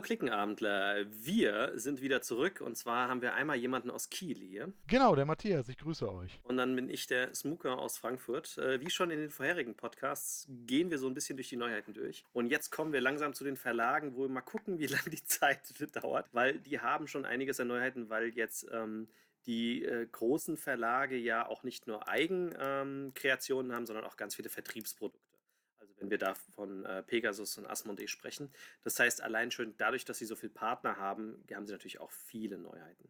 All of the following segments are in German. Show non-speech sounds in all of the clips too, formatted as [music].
Hallo Klickenabendler, wir sind wieder zurück und zwar haben wir einmal jemanden aus Kiel hier. Genau, der Matthias, ich grüße euch. Und dann bin ich der Smooker aus Frankfurt. Äh, wie schon in den vorherigen Podcasts gehen wir so ein bisschen durch die Neuheiten durch. Und jetzt kommen wir langsam zu den Verlagen, wo wir mal gucken, [laughs] wie lange die Zeit dauert, weil die haben schon einiges an Neuheiten, weil jetzt ähm, die äh, großen Verlage ja auch nicht nur Eigenkreationen ähm, haben, sondern auch ganz viele Vertriebsprodukte. Also wenn wir da von äh, Pegasus und Asmodee sprechen. Das heißt, allein schon dadurch, dass sie so viele Partner haben, haben sie natürlich auch viele Neuheiten.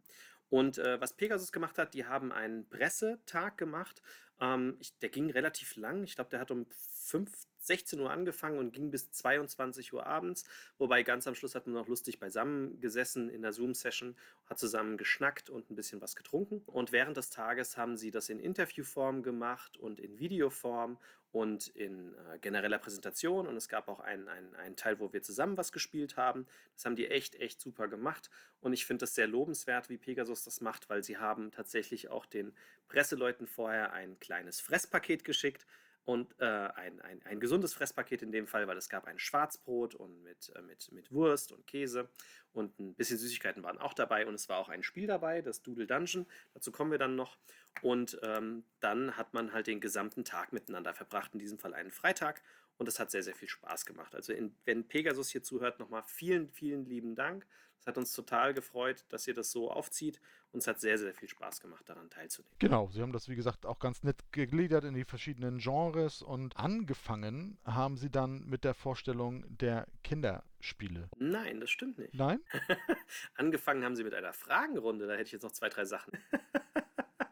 Und äh, was Pegasus gemacht hat, die haben einen Pressetag gemacht. Ähm, ich, der ging relativ lang. Ich glaube, der hat um 5, 16 Uhr angefangen und ging bis 22 Uhr abends. Wobei ganz am Schluss hat man noch lustig beisammen gesessen in der Zoom-Session, hat zusammen geschnackt und ein bisschen was getrunken. Und während des Tages haben sie das in Interviewform gemacht und in Videoform und in äh, genereller Präsentation. Und es gab auch einen, einen, einen Teil, wo wir zusammen was gespielt haben. Das haben die echt, echt super gemacht. Und ich finde das sehr lobenswert, wie Pegasus das macht, weil sie haben tatsächlich auch den Presseleuten vorher ein kleines Fresspaket geschickt und äh, ein, ein, ein gesundes Fresspaket in dem Fall, weil es gab ein Schwarzbrot und mit, äh, mit, mit Wurst und Käse und ein bisschen Süßigkeiten waren auch dabei und es war auch ein Spiel dabei, das Doodle Dungeon. Dazu kommen wir dann noch. Und ähm, dann hat man halt den gesamten Tag miteinander verbracht, in diesem Fall einen Freitag. Und es hat sehr, sehr viel Spaß gemacht. Also in, wenn Pegasus hier zuhört, nochmal vielen, vielen lieben Dank. Es hat uns total gefreut, dass ihr das so aufzieht. Und es hat sehr, sehr viel Spaß gemacht, daran teilzunehmen. Genau, Sie haben das, wie gesagt, auch ganz nett gegliedert in die verschiedenen Genres. Und angefangen haben Sie dann mit der Vorstellung der Kinderspiele. Nein, das stimmt nicht. Nein? [laughs] angefangen haben Sie mit einer Fragenrunde. Da hätte ich jetzt noch zwei, drei Sachen. [laughs]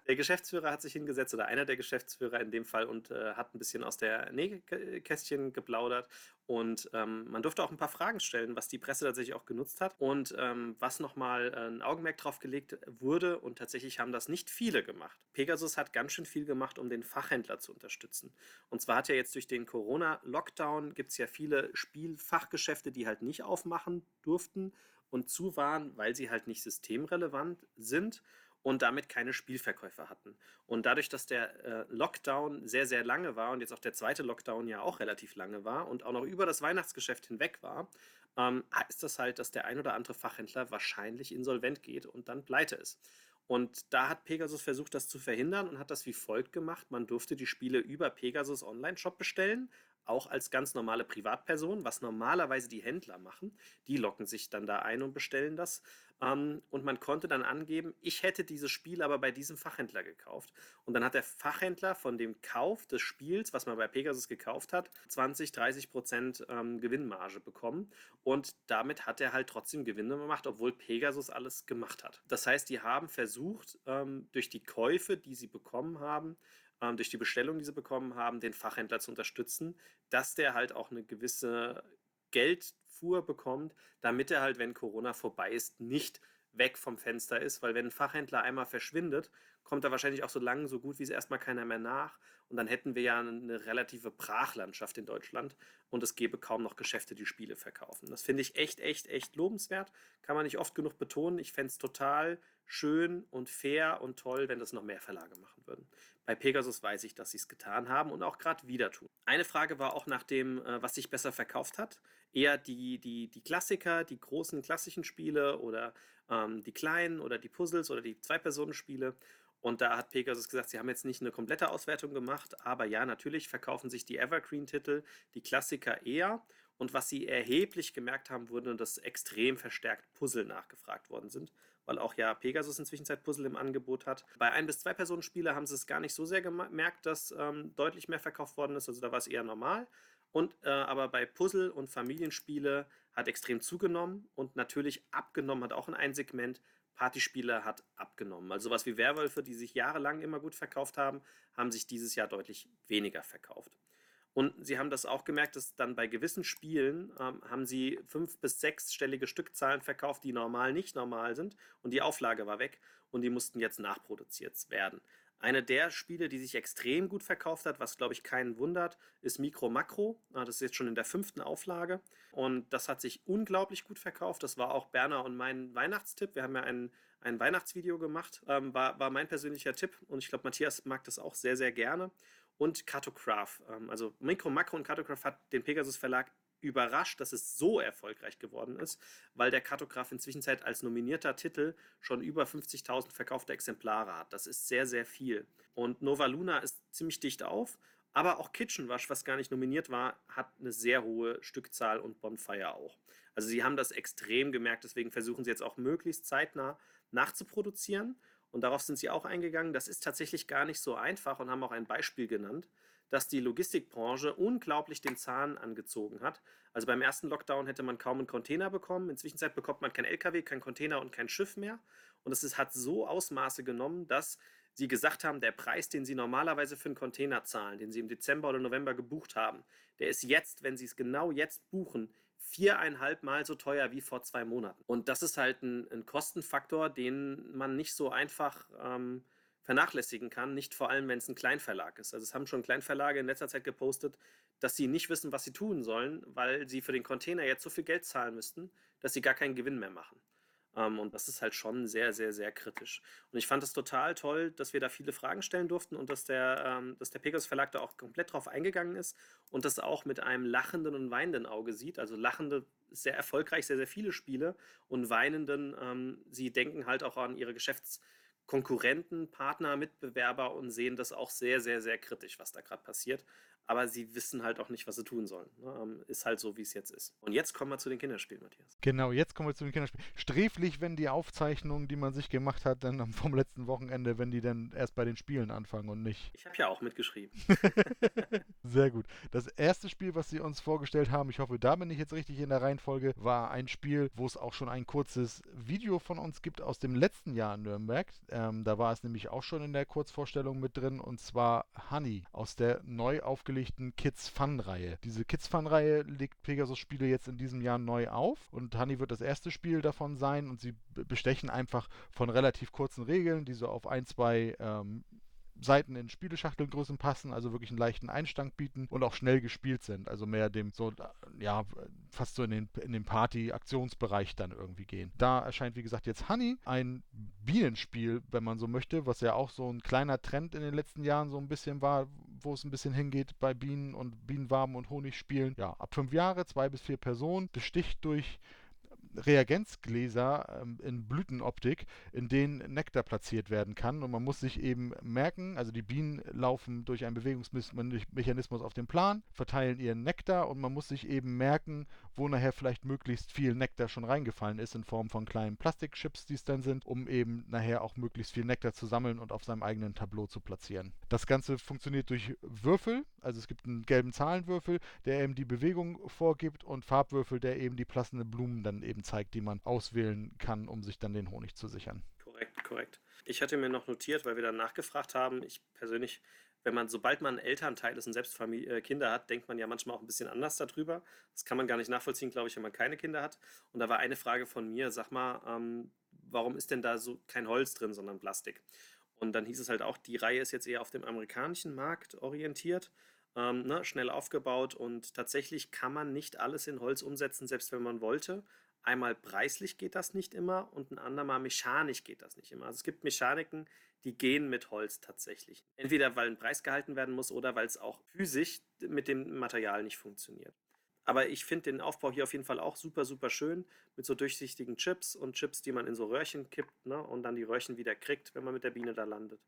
Der Geschäftsführer hat sich hingesetzt oder einer der Geschäftsführer in dem Fall und äh, hat ein bisschen aus der Nähkästchen geplaudert. Und ähm, man durfte auch ein paar Fragen stellen, was die Presse tatsächlich auch genutzt hat und ähm, was nochmal äh, ein Augenmerk drauf gelegt wurde. Und tatsächlich haben das nicht viele gemacht. Pegasus hat ganz schön viel gemacht, um den Fachhändler zu unterstützen. Und zwar hat ja jetzt durch den Corona-Lockdown gibt es ja viele Spielfachgeschäfte, die halt nicht aufmachen durften und zu waren, weil sie halt nicht systemrelevant sind und damit keine Spielverkäufer hatten. Und dadurch, dass der äh, Lockdown sehr, sehr lange war und jetzt auch der zweite Lockdown ja auch relativ lange war und auch noch über das Weihnachtsgeschäft hinweg war, ähm, heißt das halt, dass der ein oder andere Fachhändler wahrscheinlich insolvent geht und dann pleite ist. Und da hat Pegasus versucht, das zu verhindern und hat das wie folgt gemacht. Man durfte die Spiele über Pegasus Online-Shop bestellen, auch als ganz normale Privatperson, was normalerweise die Händler machen. Die locken sich dann da ein und bestellen das. Ähm, und man konnte dann angeben, ich hätte dieses Spiel aber bei diesem Fachhändler gekauft. Und dann hat der Fachhändler von dem Kauf des Spiels, was man bei Pegasus gekauft hat, 20, 30 Prozent ähm, Gewinnmarge bekommen. Und damit hat er halt trotzdem Gewinne gemacht, obwohl Pegasus alles gemacht hat. Das heißt, die haben versucht, ähm, durch die Käufe, die sie bekommen haben, ähm, durch die Bestellung, die sie bekommen haben, den Fachhändler zu unterstützen, dass der halt auch eine gewisse Geldfuhr bekommt, damit er halt, wenn Corona vorbei ist, nicht weg vom Fenster ist, weil wenn ein Fachhändler einmal verschwindet, kommt da wahrscheinlich auch so lange, so gut wie es erstmal keiner mehr nach. Und dann hätten wir ja eine relative Brachlandschaft in Deutschland und es gäbe kaum noch Geschäfte, die Spiele verkaufen. Das finde ich echt, echt, echt lobenswert. Kann man nicht oft genug betonen. Ich fände es total schön und fair und toll, wenn das noch mehr Verlage machen würden. Bei Pegasus weiß ich, dass sie es getan haben und auch gerade wieder tun. Eine Frage war auch nach dem, äh, was sich besser verkauft hat. Eher die, die, die Klassiker, die großen klassischen Spiele oder ähm, die kleinen oder die Puzzles oder die Zwei-Personen-Spiele. Und da hat Pegasus gesagt, sie haben jetzt nicht eine komplette Auswertung gemacht, aber ja, natürlich verkaufen sich die Evergreen-Titel, die Klassiker eher. Und was sie erheblich gemerkt haben, wurde, dass extrem verstärkt Puzzle nachgefragt worden sind, weil auch ja Pegasus inzwischen Puzzle im Angebot hat. Bei ein bis zwei Personen Spiele haben sie es gar nicht so sehr gemerkt, dass ähm, deutlich mehr verkauft worden ist. Also da war es eher normal. Und äh, aber bei Puzzle und Familienspiele hat extrem zugenommen und natürlich abgenommen hat auch in ein Segment Partyspiele hat abgenommen. Also sowas wie Werwölfe, die sich jahrelang immer gut verkauft haben, haben sich dieses Jahr deutlich weniger verkauft. Und sie haben das auch gemerkt, dass dann bei gewissen Spielen ähm, haben sie fünf- bis sechsstellige Stückzahlen verkauft, die normal nicht normal sind. Und die Auflage war weg und die mussten jetzt nachproduziert werden. Eine der Spiele, die sich extrem gut verkauft hat, was glaube ich keinen wundert, ist Micro Macro. Ah, das ist jetzt schon in der fünften Auflage. Und das hat sich unglaublich gut verkauft. Das war auch Berner und mein Weihnachtstipp. Wir haben ja ein, ein Weihnachtsvideo gemacht. Ähm, war, war mein persönlicher Tipp. Und ich glaube, Matthias mag das auch sehr, sehr gerne. Und Cartograph. Ähm, also Micro Macro und Cartograph hat den Pegasus Verlag überrascht, dass es so erfolgreich geworden ist, weil der Kartograf inzwischen als nominierter Titel schon über 50.000 verkaufte Exemplare hat. Das ist sehr, sehr viel. Und Nova Luna ist ziemlich dicht auf, aber auch Kitchen Wash, was gar nicht nominiert war, hat eine sehr hohe Stückzahl und Bonfire auch. Also sie haben das extrem gemerkt, deswegen versuchen sie jetzt auch möglichst zeitnah nachzuproduzieren. Und darauf sind sie auch eingegangen. Das ist tatsächlich gar nicht so einfach und haben auch ein Beispiel genannt dass die Logistikbranche unglaublich den Zahn angezogen hat. Also beim ersten Lockdown hätte man kaum einen Container bekommen. Inzwischen bekommt man kein LKW, kein Container und kein Schiff mehr. Und es hat so Ausmaße genommen, dass sie gesagt haben, der Preis, den sie normalerweise für einen Container zahlen, den sie im Dezember oder November gebucht haben, der ist jetzt, wenn sie es genau jetzt buchen, viereinhalb Mal so teuer wie vor zwei Monaten. Und das ist halt ein, ein Kostenfaktor, den man nicht so einfach ähm, vernachlässigen kann, nicht vor allem, wenn es ein Kleinverlag ist. Also es haben schon Kleinverlage in letzter Zeit gepostet, dass sie nicht wissen, was sie tun sollen, weil sie für den Container jetzt so viel Geld zahlen müssten, dass sie gar keinen Gewinn mehr machen. Ähm, und das ist halt schon sehr, sehr, sehr kritisch. Und ich fand es total toll, dass wir da viele Fragen stellen durften und dass der, ähm, dass der Pegasus Verlag da auch komplett drauf eingegangen ist und das auch mit einem lachenden und weinenden Auge sieht. Also lachende sehr erfolgreich, sehr, sehr viele Spiele und weinenden, ähm, sie denken halt auch an ihre Geschäfts- Konkurrenten, Partner, Mitbewerber und sehen das auch sehr, sehr, sehr kritisch, was da gerade passiert aber sie wissen halt auch nicht, was sie tun sollen. Ne? Ähm, ist halt so, wie es jetzt ist. Und jetzt kommen wir zu den Kinderspielen, Matthias. Genau, jetzt kommen wir zu den Kinderspielen. Sträflich, wenn die Aufzeichnungen, die man sich gemacht hat, dann [laughs] vom letzten Wochenende, wenn die dann erst bei den Spielen anfangen und nicht. Ich habe ja auch mitgeschrieben. [laughs] Sehr gut. Das erste Spiel, was sie uns vorgestellt haben, ich hoffe, da bin ich jetzt richtig in der Reihenfolge, war ein Spiel, wo es auch schon ein kurzes Video von uns gibt aus dem letzten Jahr in Nürnberg. Ähm, da war es nämlich auch schon in der Kurzvorstellung mit drin und zwar Honey aus der neu aufgelegten aufgelegten Kids Fun-Reihe. Diese Kids Fun-Reihe legt Pegasus Spiele jetzt in diesem Jahr neu auf und Honey wird das erste Spiel davon sein und sie bestechen einfach von relativ kurzen Regeln, die so auf ein, zwei ähm, Seiten in Spieleschachtelgrößen passen, also wirklich einen leichten Einstand bieten und auch schnell gespielt sind. Also mehr dem so, ja, fast so in den, in den Party-Aktionsbereich dann irgendwie gehen. Da erscheint, wie gesagt, jetzt Honey, ein Bienenspiel, wenn man so möchte, was ja auch so ein kleiner Trend in den letzten Jahren so ein bisschen war, wo es ein bisschen hingeht bei Bienen und Bienenwaben und Honigspielen. Ja, ab fünf Jahre, zwei bis vier Personen, besticht durch Reagenzgläser ähm, in Blütenoptik, in denen Nektar platziert werden kann. Und man muss sich eben merken, also die Bienen laufen durch einen Bewegungsmechanismus auf dem Plan, verteilen ihren Nektar und man muss sich eben merken, wo nachher vielleicht möglichst viel Nektar schon reingefallen ist in Form von kleinen Plastikchips, die es dann sind, um eben nachher auch möglichst viel Nektar zu sammeln und auf seinem eigenen Tableau zu platzieren. Das Ganze funktioniert durch Würfel, also es gibt einen gelben Zahlenwürfel, der eben die Bewegung vorgibt und Farbwürfel, der eben die passenden Blumen dann eben zeigt, die man auswählen kann, um sich dann den Honig zu sichern. Korrekt, korrekt. Ich hatte mir noch notiert, weil wir dann nachgefragt haben, ich persönlich wenn man, sobald man Elternteil ist und selbst Familie, äh, Kinder hat, denkt man ja manchmal auch ein bisschen anders darüber. Das kann man gar nicht nachvollziehen, glaube ich, wenn man keine Kinder hat. Und da war eine Frage von mir, sag mal, ähm, warum ist denn da so kein Holz drin, sondern Plastik? Und dann hieß es halt auch, die Reihe ist jetzt eher auf dem amerikanischen Markt orientiert, ähm, ne, schnell aufgebaut und tatsächlich kann man nicht alles in Holz umsetzen, selbst wenn man wollte. Einmal preislich geht das nicht immer und ein andermal mechanisch geht das nicht immer. Also es gibt Mechaniken, die gehen mit Holz tatsächlich. Entweder weil ein Preis gehalten werden muss oder weil es auch physisch mit dem Material nicht funktioniert. Aber ich finde den Aufbau hier auf jeden Fall auch super, super schön mit so durchsichtigen Chips und Chips, die man in so Röhrchen kippt ne, und dann die Röhrchen wieder kriegt, wenn man mit der Biene da landet.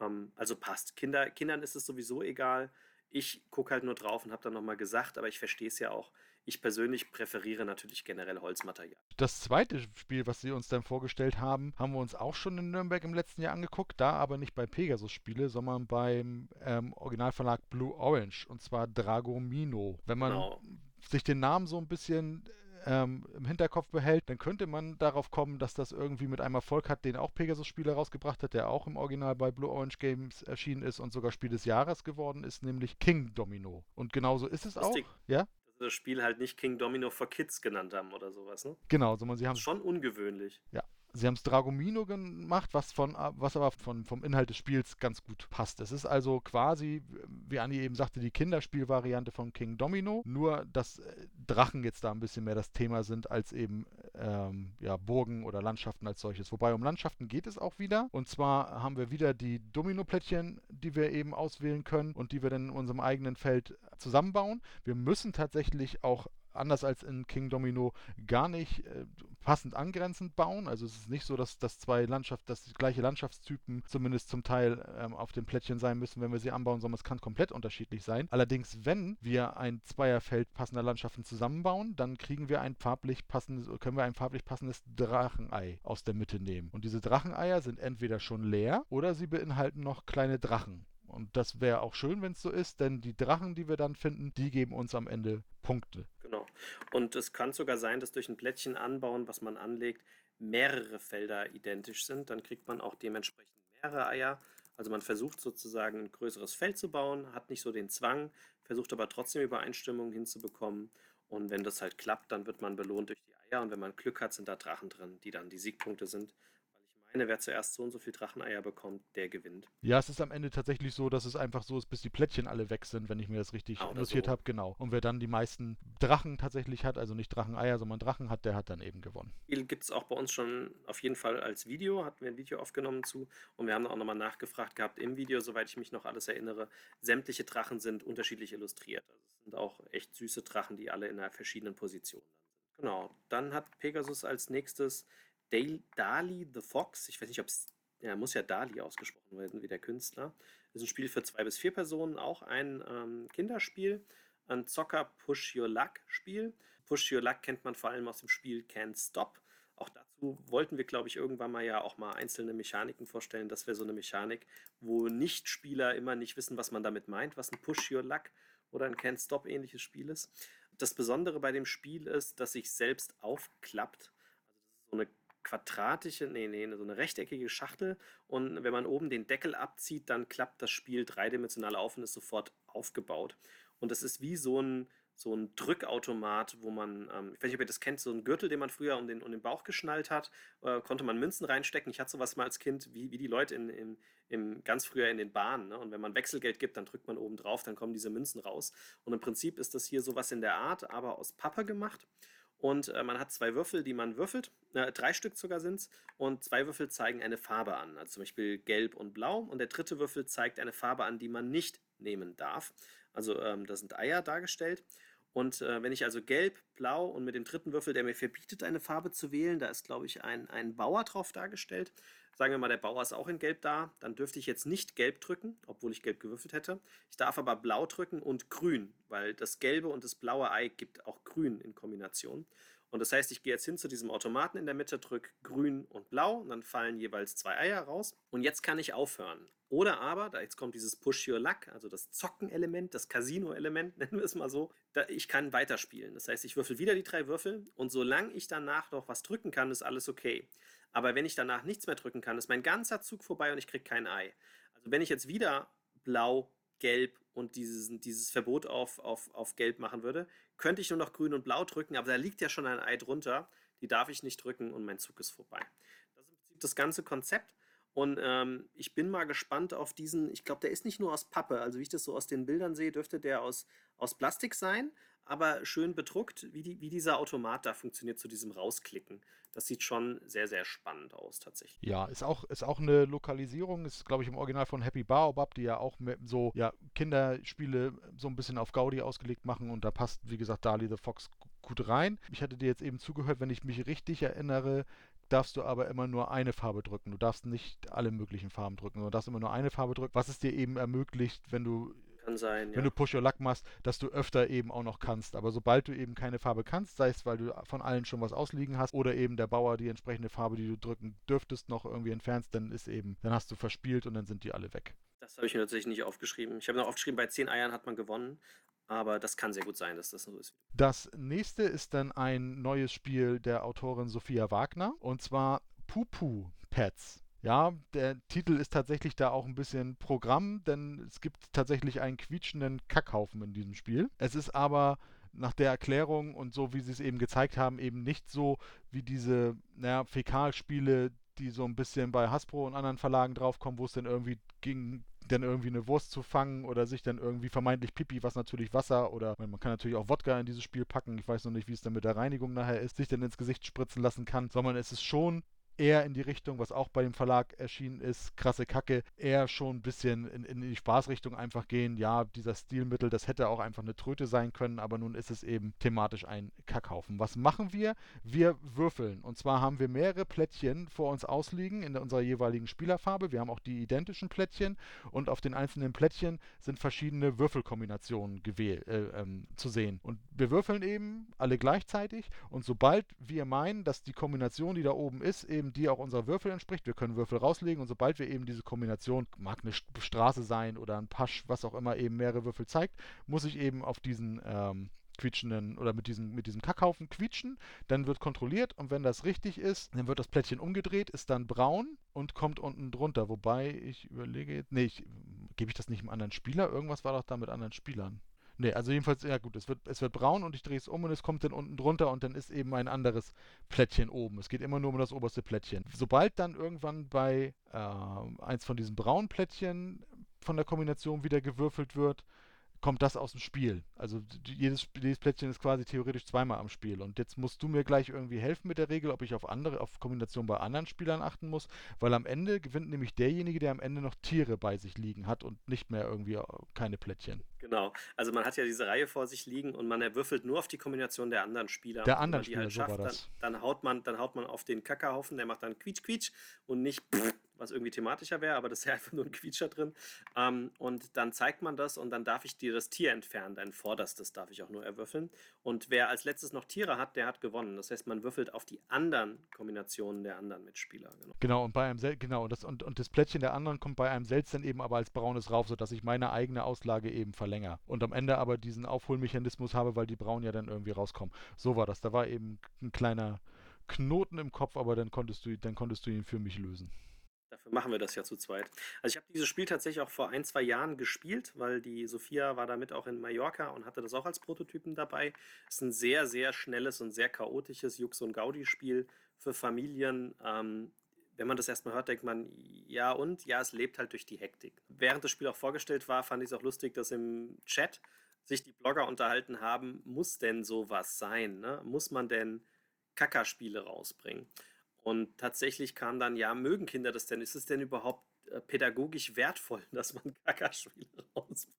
Ähm, also passt. Kinder, Kindern ist es sowieso egal. Ich gucke halt nur drauf und habe dann nochmal gesagt, aber ich verstehe es ja auch. Ich persönlich präferiere natürlich generell Holzmaterial. Das zweite Spiel, was Sie uns dann vorgestellt haben, haben wir uns auch schon in Nürnberg im letzten Jahr angeguckt. Da aber nicht bei Pegasus Spiele, sondern beim ähm, Originalverlag Blue Orange und zwar Dragomino. Wenn man genau. sich den Namen so ein bisschen ähm, im Hinterkopf behält, dann könnte man darauf kommen, dass das irgendwie mit einem Erfolg hat, den auch Pegasus-Spieler rausgebracht hat, der auch im Original bei Blue Orange Games erschienen ist und sogar Spiel des Jahres geworden ist, nämlich King Domino. Und genauso ist es auch. Ja? Das Spiel halt nicht King Domino for Kids genannt haben oder sowas, ne? Genau, so man sie haben schon ungewöhnlich. Ja. Sie haben es Dragomino gemacht, was, von, was aber von, vom Inhalt des Spiels ganz gut passt. Es ist also quasi, wie Anni eben sagte, die Kinderspielvariante von King Domino, nur dass äh, Drachen jetzt da ein bisschen mehr das Thema sind als eben ähm, ja, Burgen oder Landschaften als solches. Wobei um Landschaften geht es auch wieder. Und zwar haben wir wieder die Domino-Plättchen, die wir eben auswählen können und die wir dann in unserem eigenen Feld zusammenbauen. Wir müssen tatsächlich auch anders als in King Domino gar nicht äh, passend angrenzend bauen. Also es ist nicht so, dass das zwei Landschaft, dass die gleiche Landschaftstypen zumindest zum Teil ähm, auf dem Plättchen sein müssen, wenn wir sie anbauen, sondern es kann komplett unterschiedlich sein. Allerdings, wenn wir ein Zweierfeld passender Landschaften zusammenbauen, dann kriegen wir ein farblich passendes, können wir ein farblich passendes Drachenei aus der Mitte nehmen. Und diese Dracheneier sind entweder schon leer oder sie beinhalten noch kleine Drachen. Und das wäre auch schön, wenn es so ist, denn die Drachen, die wir dann finden, die geben uns am Ende Punkte. Genau. Und es kann sogar sein, dass durch ein Plättchen anbauen, was man anlegt, mehrere Felder identisch sind. Dann kriegt man auch dementsprechend mehrere Eier. Also man versucht sozusagen ein größeres Feld zu bauen, hat nicht so den Zwang, versucht aber trotzdem Übereinstimmungen hinzubekommen. Und wenn das halt klappt, dann wird man belohnt durch die Eier. Und wenn man Glück hat, sind da Drachen drin, die dann die Siegpunkte sind meine, wer zuerst so und so viel Dracheneier bekommt, der gewinnt. Ja, es ist am Ende tatsächlich so, dass es einfach so ist, bis die Plättchen alle weg sind, wenn ich mir das richtig ah, notiert so. habe, genau. Und wer dann die meisten Drachen tatsächlich hat, also nicht Dracheneier, sondern Drachen hat, der hat dann eben gewonnen. Spiel gibt es auch bei uns schon auf jeden Fall als Video, hatten wir ein Video aufgenommen zu und wir haben auch nochmal nachgefragt gehabt im Video, soweit ich mich noch alles erinnere, sämtliche Drachen sind unterschiedlich illustriert. Also es sind auch echt süße Drachen, die alle in einer verschiedenen Position sind. Genau, dann hat Pegasus als nächstes Dali the Fox, ich weiß nicht, ob es, ja, muss ja Dali ausgesprochen werden, wie der Künstler. Ist ein Spiel für zwei bis vier Personen, auch ein ähm, Kinderspiel, ein Zocker Push Your Luck Spiel. Push Your Luck kennt man vor allem aus dem Spiel Can't Stop. Auch dazu wollten wir, glaube ich, irgendwann mal ja auch mal einzelne Mechaniken vorstellen. Das wäre so eine Mechanik, wo Nicht-Spieler immer nicht wissen, was man damit meint, was ein Push Your Luck oder ein Can't Stop ähnliches Spiel ist. Das Besondere bei dem Spiel ist, dass sich selbst aufklappt. Also das ist so eine quadratische, nee, nee, so eine rechteckige Schachtel und wenn man oben den Deckel abzieht, dann klappt das Spiel dreidimensional auf und ist sofort aufgebaut. Und das ist wie so ein, so ein Drückautomat, wo man, ähm, ich weiß nicht, ob ihr das kennt, so ein Gürtel, den man früher um den, um den Bauch geschnallt hat, äh, konnte man Münzen reinstecken. Ich hatte sowas mal als Kind, wie, wie die Leute in, in, in, ganz früher in den Bahnen. Ne? Und wenn man Wechselgeld gibt, dann drückt man oben drauf, dann kommen diese Münzen raus. Und im Prinzip ist das hier sowas in der Art, aber aus Pappe gemacht. Und äh, man hat zwei Würfel, die man würfelt. Äh, drei Stück sogar sind es. Und zwei Würfel zeigen eine Farbe an. Also zum Beispiel gelb und blau. Und der dritte Würfel zeigt eine Farbe an, die man nicht nehmen darf. Also ähm, da sind Eier dargestellt. Und äh, wenn ich also gelb, blau und mit dem dritten Würfel, der mir verbietet, eine Farbe zu wählen, da ist, glaube ich, ein, ein Bauer drauf dargestellt. Sagen wir mal, der Bauer ist auch in Gelb da, dann dürfte ich jetzt nicht Gelb drücken, obwohl ich Gelb gewürfelt hätte. Ich darf aber Blau drücken und Grün, weil das gelbe und das blaue Ei gibt auch Grün in Kombination. Und das heißt, ich gehe jetzt hin zu diesem Automaten in der Mitte, drücke Grün und Blau und dann fallen jeweils zwei Eier raus. Und jetzt kann ich aufhören. Oder aber, da jetzt kommt dieses Push Your Luck, also das Zocken-Element, das Casino-Element, [laughs] nennen wir es mal so, ich kann weiterspielen. Das heißt, ich würfel wieder die drei Würfel und solange ich danach noch was drücken kann, ist alles okay. Aber wenn ich danach nichts mehr drücken kann, ist mein ganzer Zug vorbei und ich kriege kein Ei. Also wenn ich jetzt wieder blau, gelb und dieses, dieses Verbot auf, auf, auf gelb machen würde, könnte ich nur noch grün und blau drücken, aber da liegt ja schon ein Ei drunter. Die darf ich nicht drücken und mein Zug ist vorbei. Das ist im Prinzip das ganze Konzept. Und ähm, ich bin mal gespannt auf diesen, ich glaube, der ist nicht nur aus Pappe, also wie ich das so aus den Bildern sehe, dürfte der aus, aus Plastik sein, aber schön bedruckt, wie, die, wie dieser Automat da funktioniert zu diesem Rausklicken. Das sieht schon sehr, sehr spannend aus tatsächlich. Ja, ist auch, ist auch eine Lokalisierung, ist glaube ich im Original von Happy Baobab, die ja auch so ja, Kinderspiele so ein bisschen auf Gaudi ausgelegt machen und da passt, wie gesagt, Dali the Fox gut rein. Ich hatte dir jetzt eben zugehört, wenn ich mich richtig erinnere, darfst du aber immer nur eine Farbe drücken. Du darfst nicht alle möglichen Farben drücken, du darfst immer nur eine Farbe drücken, was es dir eben ermöglicht, wenn du kann sein, wenn ja. du Push Your Luck machst, dass du öfter eben auch noch kannst. Aber sobald du eben keine Farbe kannst, sei es, weil du von allen schon was ausliegen hast oder eben der Bauer die entsprechende Farbe, die du drücken dürftest, noch irgendwie entfernst, dann ist eben, dann hast du verspielt und dann sind die alle weg. Das habe ich mir tatsächlich nicht aufgeschrieben. Ich habe noch aufgeschrieben, bei 10 Eiern hat man gewonnen. Aber das kann sehr gut sein, dass das so ist. Das nächste ist dann ein neues Spiel der Autorin Sophia Wagner und zwar Pupu Pets. Ja, der Titel ist tatsächlich da auch ein bisschen Programm, denn es gibt tatsächlich einen quietschenden Kackhaufen in diesem Spiel. Es ist aber nach der Erklärung und so wie sie es eben gezeigt haben, eben nicht so wie diese naja, Fäkalspiele, die so ein bisschen bei Hasbro und anderen Verlagen draufkommen, wo es dann irgendwie ging, dann irgendwie eine Wurst zu fangen oder sich dann irgendwie vermeintlich Pipi, was natürlich Wasser oder man kann natürlich auch Wodka in dieses Spiel packen, ich weiß noch nicht, wie es dann mit der Reinigung nachher ist, sich dann ins Gesicht spritzen lassen kann, sondern es ist schon eher in die Richtung, was auch bei dem Verlag erschienen ist, krasse Kacke, eher schon ein bisschen in, in die Spaßrichtung einfach gehen. Ja, dieser Stilmittel, das hätte auch einfach eine Tröte sein können, aber nun ist es eben thematisch ein Kackhaufen. Was machen wir? Wir würfeln. Und zwar haben wir mehrere Plättchen vor uns ausliegen in unserer jeweiligen Spielerfarbe. Wir haben auch die identischen Plättchen und auf den einzelnen Plättchen sind verschiedene Würfelkombinationen äh, ähm, zu sehen. Und wir würfeln eben alle gleichzeitig und sobald wir meinen, dass die Kombination, die da oben ist, eben die auch unserer Würfel entspricht. Wir können Würfel rauslegen und sobald wir eben diese Kombination, mag eine Straße sein oder ein Pasch, was auch immer eben mehrere Würfel zeigt, muss ich eben auf diesen ähm, quietschenden oder mit diesem, mit diesem Kackhaufen quietschen. Dann wird kontrolliert und wenn das richtig ist, dann wird das Plättchen umgedreht, ist dann braun und kommt unten drunter. Wobei ich überlege nee, gebe ich das nicht einem anderen Spieler? Irgendwas war doch da mit anderen Spielern. Nee, also jedenfalls, ja gut, es wird, es wird braun und ich drehe es um und es kommt dann unten drunter und dann ist eben ein anderes Plättchen oben. Es geht immer nur um das oberste Plättchen. Sobald dann irgendwann bei äh, eins von diesen braunen Plättchen von der Kombination wieder gewürfelt wird, kommt das aus dem Spiel. Also jedes, jedes Plättchen ist quasi theoretisch zweimal am Spiel. Und jetzt musst du mir gleich irgendwie helfen mit der Regel, ob ich auf andere, auf Kombinationen bei anderen Spielern achten muss, weil am Ende gewinnt nämlich derjenige, der am Ende noch Tiere bei sich liegen hat und nicht mehr irgendwie äh, keine Plättchen. Genau. Also man hat ja diese Reihe vor sich liegen und man erwürfelt nur auf die Kombination der anderen Spieler. Der anderen Spieler, halt schafft, so war das. Dann, dann, haut man, dann haut man auf den Kackerhaufen, der macht dann quietsch quietsch und nicht was irgendwie thematischer wäre, aber das ist ja einfach nur ein Quietscher drin. Ähm, und dann zeigt man das und dann darf ich dir das Tier entfernen. Dein vorderstes darf ich auch nur erwürfeln. Und wer als letztes noch Tiere hat, der hat gewonnen. Das heißt, man würfelt auf die anderen Kombinationen der anderen Mitspieler. Genau, genau und bei einem Sel genau, das, und, und das Plättchen der anderen kommt bei einem selbst dann eben aber als braunes rauf, sodass ich meine eigene Auslage eben verlängere. Und am Ende aber diesen Aufholmechanismus habe, weil die braunen ja dann irgendwie rauskommen. So war das. Da war eben ein kleiner Knoten im Kopf, aber dann konntest du, dann konntest du ihn für mich lösen. Dafür machen wir das ja zu zweit. Also ich habe dieses Spiel tatsächlich auch vor ein, zwei Jahren gespielt, weil die Sophia war damit auch in Mallorca und hatte das auch als Prototypen dabei. Es ist ein sehr, sehr schnelles und sehr chaotisches Jux- und Gaudi-Spiel für Familien. Ähm, wenn man das erstmal hört, denkt man, ja und? Ja, es lebt halt durch die Hektik. Während das Spiel auch vorgestellt war, fand ich es auch lustig, dass im Chat sich die Blogger unterhalten haben, muss denn sowas sein? Ne? Muss man denn Kackerspiele rausbringen? Und tatsächlich kam dann, ja, mögen Kinder das denn? Ist es denn überhaupt äh, pädagogisch wertvoll, dass man [laughs] Kackerspiele rausbringt?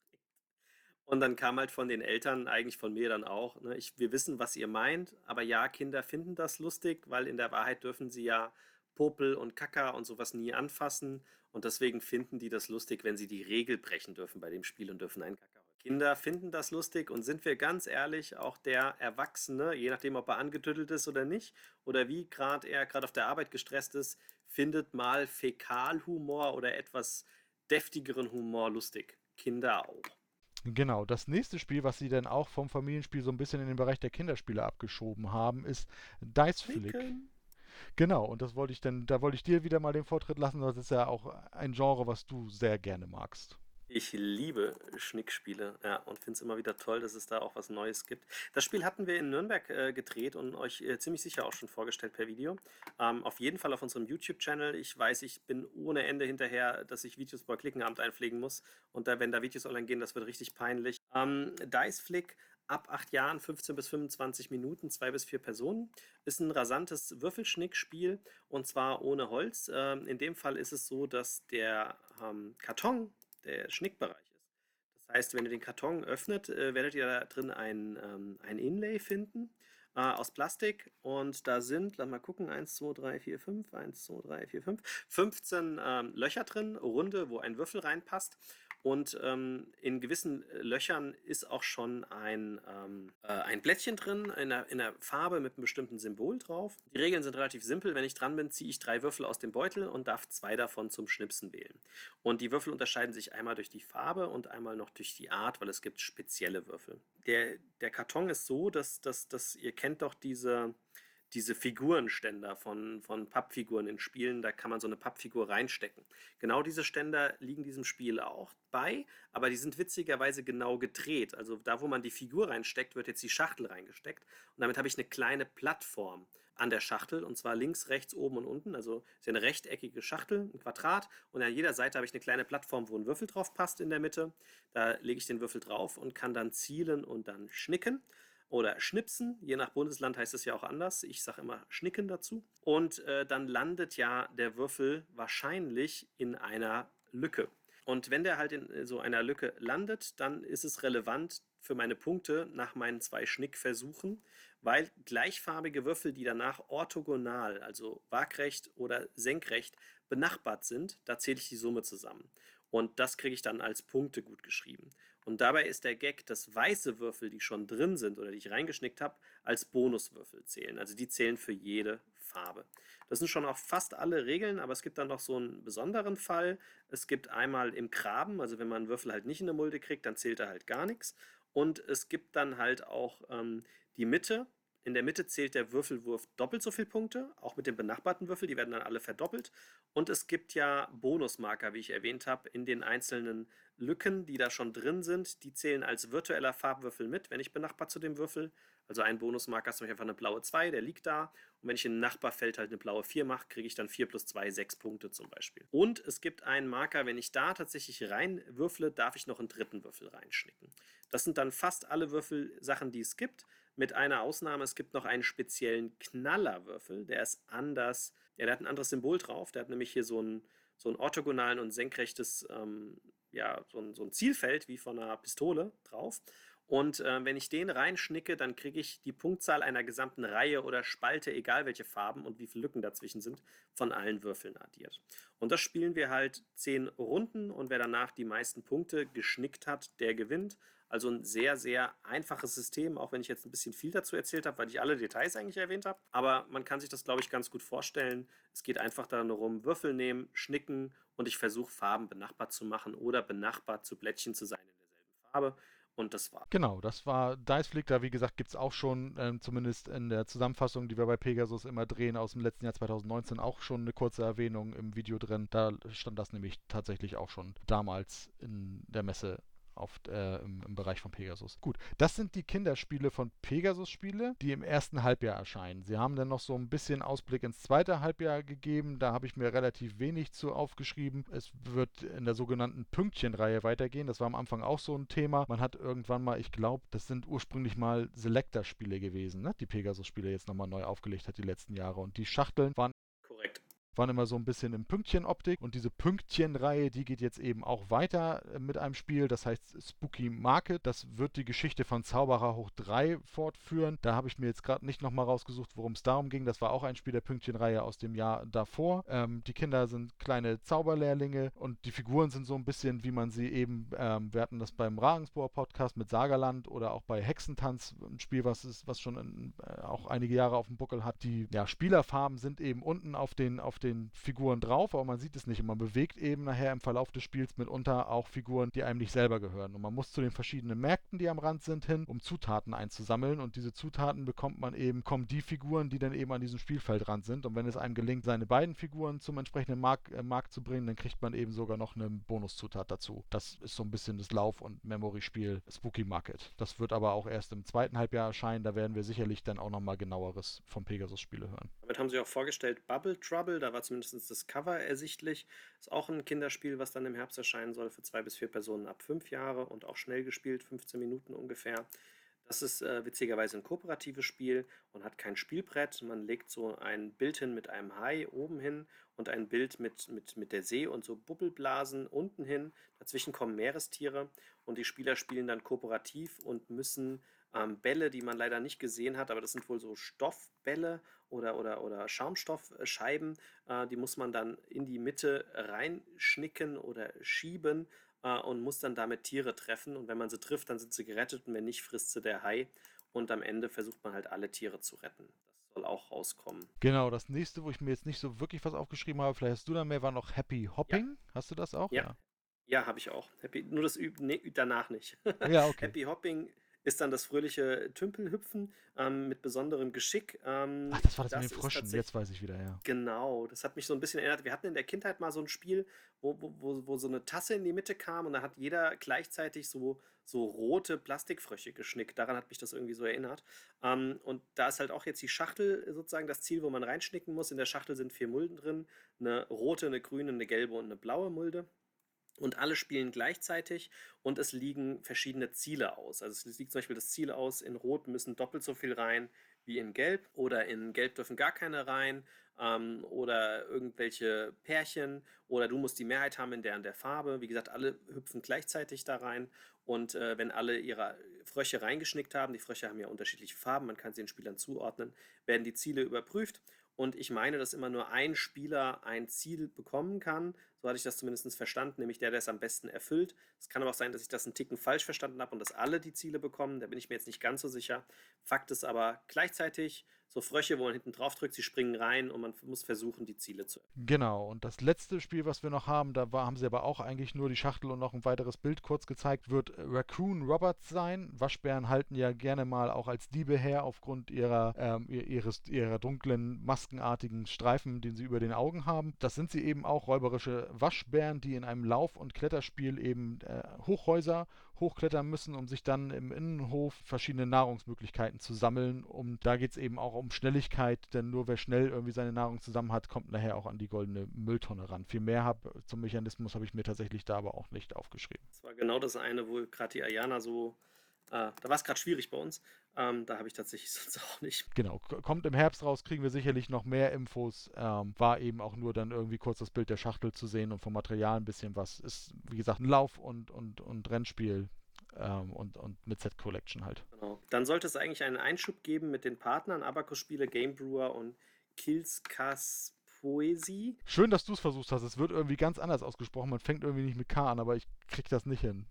Und dann kam halt von den Eltern, eigentlich von mir dann auch, ne, ich, wir wissen, was ihr meint, aber ja, Kinder finden das lustig, weil in der Wahrheit dürfen sie ja Popel und Kacker und sowas nie anfassen. Und deswegen finden die das lustig, wenn sie die Regel brechen dürfen bei dem Spiel und dürfen einen Kacker Kinder finden das lustig und sind wir ganz ehrlich, auch der Erwachsene, je nachdem, ob er angetüttelt ist oder nicht, oder wie gerade er gerade auf der Arbeit gestresst ist, findet mal Fäkalhumor oder etwas deftigeren Humor lustig. Kinder auch. Genau, das nächste Spiel, was sie dann auch vom Familienspiel so ein bisschen in den Bereich der Kinderspiele abgeschoben haben, ist Dice Flick. Genau, und das wollte ich dann, da wollte ich dir wieder mal den Vortritt lassen, das ist ja auch ein Genre, was du sehr gerne magst. Ich liebe Schnickspiele, ja, und finde es immer wieder toll, dass es da auch was Neues gibt. Das Spiel hatten wir in Nürnberg äh, gedreht und euch äh, ziemlich sicher auch schon vorgestellt per Video. Ähm, auf jeden Fall auf unserem YouTube-Channel. Ich weiß, ich bin ohne Ende hinterher, dass ich Videos bei Klickenamt einpflegen muss. Und da, wenn da Videos online gehen, das wird richtig peinlich. Ähm, Dice Flick ab 8 Jahren, 15 bis 25 Minuten, 2 bis 4 Personen. Ist ein rasantes Würfelschnickspiel und zwar ohne Holz. Ähm, in dem Fall ist es so, dass der ähm, Karton der Schnickbereich ist. Das heißt, wenn ihr den Karton öffnet, äh, werdet ihr da drin ein, ähm, ein Inlay finden äh, aus Plastik und da sind, lass mal gucken, 1, 2, 3, 4, 5, 1, 2, 3, 4, 5, 15 ähm, Löcher drin, runde, wo ein Würfel reinpasst und ähm, in gewissen äh, Löchern ist auch schon ein, ähm, äh, ein Blättchen drin, in der, in der Farbe mit einem bestimmten Symbol drauf. Die Regeln sind relativ simpel. Wenn ich dran bin, ziehe ich drei Würfel aus dem Beutel und darf zwei davon zum Schnipsen wählen. Und die Würfel unterscheiden sich einmal durch die Farbe und einmal noch durch die Art, weil es gibt spezielle Würfel. Der, der Karton ist so, dass, dass, dass ihr kennt doch diese diese Figurenständer von, von Pappfiguren in Spielen, da kann man so eine Pappfigur reinstecken. Genau diese Ständer liegen diesem Spiel auch bei, aber die sind witzigerweise genau gedreht. Also da, wo man die Figur reinsteckt, wird jetzt die Schachtel reingesteckt. Und damit habe ich eine kleine Plattform an der Schachtel und zwar links, rechts, oben und unten. Also ist ja eine rechteckige Schachtel, ein Quadrat und an jeder Seite habe ich eine kleine Plattform, wo ein Würfel drauf passt in der Mitte. Da lege ich den Würfel drauf und kann dann zielen und dann schnicken. Oder Schnipsen. Je nach Bundesland heißt es ja auch anders. Ich sage immer Schnicken dazu. Und äh, dann landet ja der Würfel wahrscheinlich in einer Lücke. Und wenn der halt in äh, so einer Lücke landet, dann ist es relevant für meine Punkte nach meinen zwei Schnickversuchen, weil gleichfarbige Würfel, die danach orthogonal, also waagrecht oder senkrecht benachbart sind, da zähle ich die Summe zusammen. Und das kriege ich dann als Punkte gut geschrieben. Und dabei ist der Gag, dass weiße Würfel, die schon drin sind oder die ich reingeschnickt habe, als Bonuswürfel zählen. Also die zählen für jede Farbe. Das sind schon auch fast alle Regeln, aber es gibt dann noch so einen besonderen Fall. Es gibt einmal im Graben, also wenn man einen Würfel halt nicht in eine Mulde kriegt, dann zählt er halt gar nichts. Und es gibt dann halt auch ähm, die Mitte. In der Mitte zählt der Würfelwurf doppelt so viele Punkte, auch mit den benachbarten Würfeln, die werden dann alle verdoppelt. Und es gibt ja Bonusmarker, wie ich erwähnt habe, in den einzelnen Lücken, die da schon drin sind. Die zählen als virtueller Farbwürfel mit, wenn ich benachbart zu dem Würfel. Also ein Bonusmarker ist zum Beispiel einfach eine blaue 2, der liegt da. Und wenn ich in Nachbarfeld halt eine blaue 4 mache, kriege ich dann 4 plus 2, 6 Punkte zum Beispiel. Und es gibt einen Marker, wenn ich da tatsächlich reinwürfle, darf ich noch einen dritten Würfel reinschnicken. Das sind dann fast alle Würfelsachen, die es gibt. Mit einer Ausnahme, es gibt noch einen speziellen Knallerwürfel, der ist anders, ja, der hat ein anderes Symbol drauf. Der hat nämlich hier so einen, so einen orthogonalen und senkrechtes, ähm, ja, so ein, so ein Zielfeld wie von einer Pistole drauf. Und äh, wenn ich den reinschnicke, dann kriege ich die Punktzahl einer gesamten Reihe oder Spalte, egal welche Farben und wie viele Lücken dazwischen sind, von allen Würfeln addiert. Und das spielen wir halt zehn Runden und wer danach die meisten Punkte geschnickt hat, der gewinnt. Also ein sehr, sehr einfaches System, auch wenn ich jetzt ein bisschen viel dazu erzählt habe, weil ich alle Details eigentlich erwähnt habe. Aber man kann sich das, glaube ich, ganz gut vorstellen. Es geht einfach darum, Würfel nehmen, schnicken und ich versuche Farben benachbart zu machen oder benachbart zu Blättchen zu sein in derselben Farbe. Und das war. Genau, das war Dice Flick. Da, wie gesagt, gibt es auch schon, ähm, zumindest in der Zusammenfassung, die wir bei Pegasus immer drehen, aus dem letzten Jahr 2019 auch schon eine kurze Erwähnung im Video drin. Da stand das nämlich tatsächlich auch schon damals in der Messe auf, äh, im, im, Bereich von Pegasus. Gut, das sind die Kinderspiele von Pegasus-Spiele, die im ersten Halbjahr erscheinen. Sie haben dann noch so ein bisschen Ausblick ins zweite Halbjahr gegeben. Da habe ich mir relativ wenig zu aufgeschrieben. Es wird in der sogenannten Pünktchenreihe weitergehen. Das war am Anfang auch so ein Thema. Man hat irgendwann mal, ich glaube, das sind ursprünglich mal Selector-Spiele gewesen, ne? die Pegasus-Spiele jetzt nochmal neu aufgelegt hat die letzten Jahre. Und die Schachteln waren waren immer so ein bisschen in Pünktchenoptik und diese Pünktchenreihe, die geht jetzt eben auch weiter äh, mit einem Spiel, das heißt Spooky Market. Das wird die Geschichte von Zauberer hoch 3 fortführen. Da habe ich mir jetzt gerade nicht nochmal rausgesucht, worum es darum ging. Das war auch ein Spiel der Pünktchenreihe aus dem Jahr davor. Ähm, die Kinder sind kleine Zauberlehrlinge und die Figuren sind so ein bisschen, wie man sie eben, ähm, wir hatten das beim Ravensburger Podcast mit Sagerland oder auch bei Hexentanz, ein Spiel, was, ist, was schon in, äh, auch einige Jahre auf dem Buckel hat. Die ja, Spielerfarben sind eben unten auf den, auf den Figuren drauf, aber man sieht es nicht. Und man bewegt eben nachher im Verlauf des Spiels mitunter auch Figuren, die einem nicht selber gehören. Und man muss zu den verschiedenen Märkten, die am Rand sind, hin, um Zutaten einzusammeln. Und diese Zutaten bekommt man eben, kommen die Figuren, die dann eben an diesem Spielfeldrand sind. Und wenn es einem gelingt, seine beiden Figuren zum entsprechenden Markt, äh, Markt zu bringen, dann kriegt man eben sogar noch eine Bonuszutat dazu. Das ist so ein bisschen das Lauf- und Memory-Spiel Spooky Market. Das wird aber auch erst im zweiten Halbjahr erscheinen. Da werden wir sicherlich dann auch nochmal genaueres vom Pegasus-Spiele hören. Damit haben sie auch vorgestellt Bubble Trouble. Da war zumindest das Cover ersichtlich. Ist auch ein Kinderspiel, was dann im Herbst erscheinen soll für zwei bis vier Personen ab fünf Jahre und auch schnell gespielt, 15 Minuten ungefähr. Das ist äh, witzigerweise ein kooperatives Spiel und hat kein Spielbrett. Man legt so ein Bild hin mit einem Hai oben hin und ein Bild mit, mit, mit der See und so Bubbelblasen unten hin. Dazwischen kommen Meerestiere und die Spieler spielen dann kooperativ und müssen ähm, Bälle, die man leider nicht gesehen hat, aber das sind wohl so Stoffbälle oder, oder, oder Schaumstoffscheiben, äh, die muss man dann in die Mitte reinschnicken oder schieben äh, und muss dann damit Tiere treffen. Und wenn man sie trifft, dann sind sie gerettet und wenn nicht, frisst sie der Hai. Und am Ende versucht man halt alle Tiere zu retten. Das soll auch rauskommen. Genau, das nächste, wo ich mir jetzt nicht so wirklich was aufgeschrieben habe, vielleicht hast du da mehr, war noch Happy Hopping. Ja. Hast du das auch? Ja. Ja, ja habe ich auch. Happy, nur das Üb nee, danach nicht. Ja, [laughs] okay. Happy Hopping ist dann das fröhliche Tümpelhüpfen ähm, mit besonderem Geschick. Ähm, Ach, das war das, das mit den Fröschen, jetzt weiß ich wieder, ja. Genau, das hat mich so ein bisschen erinnert. Wir hatten in der Kindheit mal so ein Spiel, wo, wo, wo so eine Tasse in die Mitte kam und da hat jeder gleichzeitig so, so rote Plastikfrösche geschnickt. Daran hat mich das irgendwie so erinnert. Ähm, und da ist halt auch jetzt die Schachtel sozusagen das Ziel, wo man reinschnicken muss. In der Schachtel sind vier Mulden drin: eine rote, eine grüne, eine gelbe und eine blaue Mulde. Und alle spielen gleichzeitig und es liegen verschiedene Ziele aus. Also es liegt zum Beispiel das Ziel aus, in Rot müssen doppelt so viel rein wie in Gelb oder in Gelb dürfen gar keine rein ähm, oder irgendwelche Pärchen oder du musst die Mehrheit haben in der und der Farbe. Wie gesagt, alle hüpfen gleichzeitig da rein und äh, wenn alle ihre Frösche reingeschnickt haben, die Frösche haben ja unterschiedliche Farben, man kann sie den Spielern zuordnen, werden die Ziele überprüft und ich meine, dass immer nur ein Spieler ein Ziel bekommen kann. So hatte ich das zumindest verstanden, nämlich der, der es am besten erfüllt. Es kann aber auch sein, dass ich das einen Ticken falsch verstanden habe und dass alle die Ziele bekommen. Da bin ich mir jetzt nicht ganz so sicher. Fakt ist aber gleichzeitig so Frösche, wo man hinten drauf drückt, sie springen rein und man muss versuchen, die Ziele zu. Genau, und das letzte Spiel, was wir noch haben, da war, haben sie aber auch eigentlich nur die Schachtel und noch ein weiteres Bild kurz gezeigt, wird Raccoon Roberts sein. Waschbären halten ja gerne mal auch als Diebe her aufgrund ihrer, ähm, ihres, ihrer dunklen, maskenartigen Streifen, den sie über den Augen haben. Das sind sie eben auch, räuberische Waschbären, die in einem Lauf- und Kletterspiel eben äh, Hochhäuser hochklettern müssen, um sich dann im Innenhof verschiedene Nahrungsmöglichkeiten zu sammeln. Und da geht es eben auch um Schnelligkeit, denn nur wer schnell irgendwie seine Nahrung zusammen hat, kommt nachher auch an die goldene Mülltonne ran. Viel mehr hab, zum Mechanismus habe ich mir tatsächlich da aber auch nicht aufgeschrieben. Das war genau das eine, wo gerade die Ayana so äh, da war es gerade schwierig bei uns. Ähm, da habe ich tatsächlich [laughs] sonst auch nicht. Genau, kommt im Herbst raus, kriegen wir sicherlich noch mehr Infos. Ähm, war eben auch nur dann irgendwie kurz das Bild der Schachtel zu sehen und vom Material ein bisschen was. Ist, wie gesagt, ein Lauf- und, und, und Rennspiel. Ähm, und, und mit Set Collection halt. Genau. Dann sollte es eigentlich einen Einschub geben mit den Partnern Abacus-Spiele, Game Brewer und Killscas Poesie. Schön, dass du es versucht hast. Es wird irgendwie ganz anders ausgesprochen. Man fängt irgendwie nicht mit K an, aber ich krieg das nicht hin.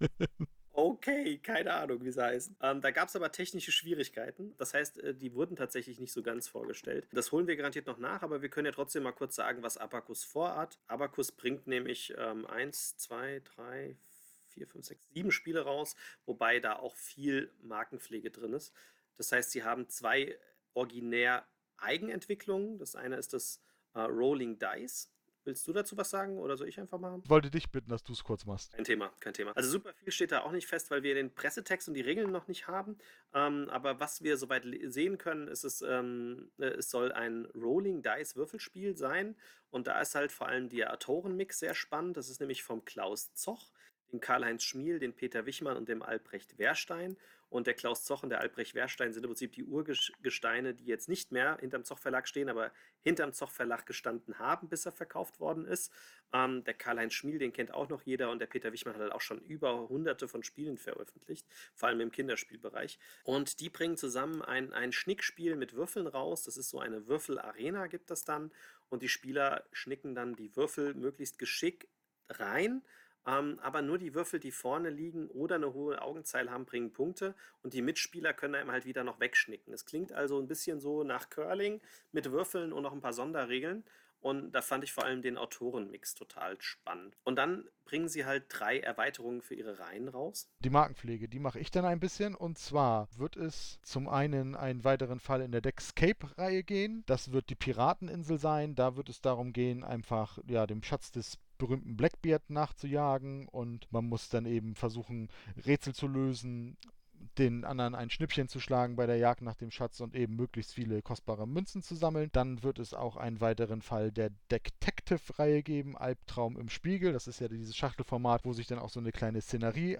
[laughs] Okay, keine Ahnung, wie sie heißen. Ähm, da gab es aber technische Schwierigkeiten. Das heißt, äh, die wurden tatsächlich nicht so ganz vorgestellt. Das holen wir garantiert noch nach, aber wir können ja trotzdem mal kurz sagen, was Abacus vorhat. Abacus bringt nämlich ähm, 1, 2, 3, 4, 5, 6, 7 Spiele raus, wobei da auch viel Markenpflege drin ist. Das heißt, sie haben zwei originär Eigenentwicklungen. Das eine ist das äh, Rolling Dice. Willst du dazu was sagen oder soll ich einfach machen? Ich wollte dich bitten, dass du es kurz machst. Kein Thema, kein Thema. Also super viel steht da auch nicht fest, weil wir den Pressetext und die Regeln noch nicht haben. Ähm, aber was wir soweit sehen können, ist es, ähm, äh, es soll ein Rolling Dice Würfelspiel sein. Und da ist halt vor allem der Autorenmix sehr spannend. Das ist nämlich vom Klaus Zoch den Karl-Heinz Schmiel, den Peter Wichmann und dem Albrecht Wehrstein. Und der Klaus Zoch und der Albrecht Wehrstein sind im Prinzip die Urgesteine, die jetzt nicht mehr hinterm Zoch Verlag stehen, aber hinterm Zoch Verlag gestanden haben, bis er verkauft worden ist. Ähm, der Karl-Heinz Schmiel, den kennt auch noch jeder und der Peter Wichmann hat halt auch schon über hunderte von Spielen veröffentlicht, vor allem im Kinderspielbereich. Und die bringen zusammen ein, ein Schnickspiel mit Würfeln raus. Das ist so eine Würfelarena, gibt das dann. Und die Spieler schnicken dann die Würfel möglichst geschickt rein ähm, aber nur die Würfel, die vorne liegen oder eine hohe Augenzahl haben, bringen Punkte und die Mitspieler können einem halt wieder noch wegschnicken. Es klingt also ein bisschen so nach Curling mit Würfeln und noch ein paar Sonderregeln. Und da fand ich vor allem den Autorenmix total spannend. Und dann bringen sie halt drei Erweiterungen für ihre Reihen raus. Die Markenpflege, die mache ich dann ein bisschen. Und zwar wird es zum einen einen weiteren Fall in der Deckscape-Reihe gehen. Das wird die Pirateninsel sein. Da wird es darum gehen, einfach ja, dem Schatz des berühmten Blackbeard nachzujagen und man muss dann eben versuchen, Rätsel zu lösen den anderen ein Schnippchen zu schlagen bei der Jagd nach dem Schatz und eben möglichst viele kostbare Münzen zu sammeln. Dann wird es auch einen weiteren Fall der Detective-Reihe geben, Albtraum im Spiegel. Das ist ja dieses Schachtelformat, wo sich dann auch so eine kleine Szenerie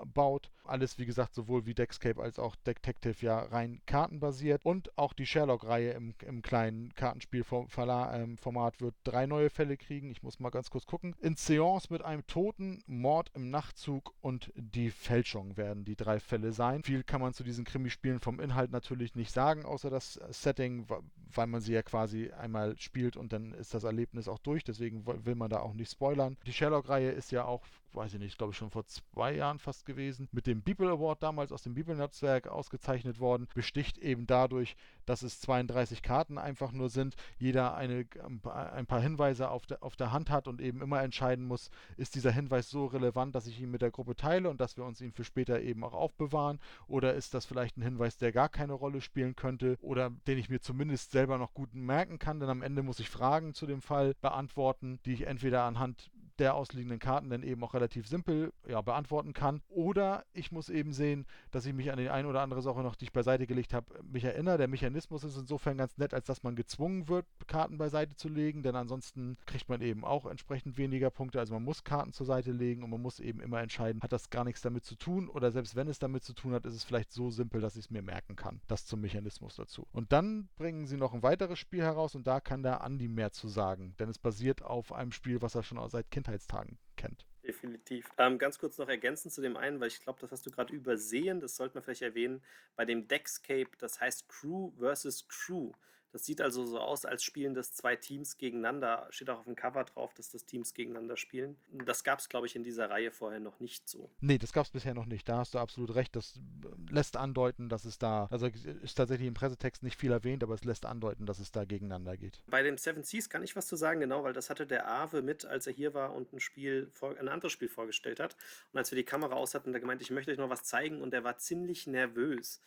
aufbaut. Alles, wie gesagt, sowohl wie Deckscape als auch Detective ja rein kartenbasiert. Und auch die Sherlock-Reihe im, im kleinen Kartenspielformat ähm, wird drei neue Fälle kriegen. Ich muss mal ganz kurz gucken. In Seance mit einem Toten, Mord im Nachtzug und die Fälschung werden die drei Fälle sein. Viel kann man zu diesen Krimispielen vom Inhalt natürlich nicht sagen, außer das Setting, weil man sie ja quasi einmal spielt und dann ist das Erlebnis auch durch. Deswegen will man da auch nicht spoilern. Die Sherlock-Reihe ist ja auch weiß ich nicht, glaube ich schon vor zwei Jahren fast gewesen, mit dem Bibel Award damals aus dem Bibelnetzwerk ausgezeichnet worden, besticht eben dadurch, dass es 32 Karten einfach nur sind, jeder eine, ein paar Hinweise auf der, auf der Hand hat und eben immer entscheiden muss, ist dieser Hinweis so relevant, dass ich ihn mit der Gruppe teile und dass wir uns ihn für später eben auch aufbewahren? Oder ist das vielleicht ein Hinweis, der gar keine Rolle spielen könnte oder den ich mir zumindest selber noch gut merken kann, denn am Ende muss ich Fragen zu dem Fall beantworten, die ich entweder anhand der ausliegenden Karten dann eben auch relativ simpel ja, beantworten kann. Oder ich muss eben sehen, dass ich mich an die eine oder andere Sache noch, die ich beiseite gelegt habe, mich erinnere. Der Mechanismus ist insofern ganz nett, als dass man gezwungen wird, Karten beiseite zu legen, denn ansonsten kriegt man eben auch entsprechend weniger Punkte. Also man muss Karten zur Seite legen und man muss eben immer entscheiden, hat das gar nichts damit zu tun oder selbst wenn es damit zu tun hat, ist es vielleicht so simpel, dass ich es mir merken kann. Das zum Mechanismus dazu. Und dann bringen sie noch ein weiteres Spiel heraus und da kann der Andi mehr zu sagen, denn es basiert auf einem Spiel, was er schon seit Kindheitstagen kennt. Definitiv. Ähm, ganz kurz noch ergänzend zu dem einen, weil ich glaube, das hast du gerade übersehen, das sollte man vielleicht erwähnen, bei dem Deckscape, das heißt Crew versus Crew. Das sieht also so aus, als spielen das zwei Teams gegeneinander. Steht auch auf dem Cover drauf, dass das Teams gegeneinander spielen. Das gab es, glaube ich, in dieser Reihe vorher noch nicht so. Nee, das gab es bisher noch nicht. Da hast du absolut recht. Das äh, lässt andeuten, dass es da, also ist tatsächlich im Pressetext nicht viel erwähnt, aber es lässt andeuten, dass es da gegeneinander geht. Bei dem Seven Seas kann ich was zu sagen, genau, weil das hatte der Ave mit, als er hier war und ein Spiel, ein anderes Spiel vorgestellt hat. Und als wir die Kamera aus hatten, da gemeint, ich möchte euch noch was zeigen und er war ziemlich nervös.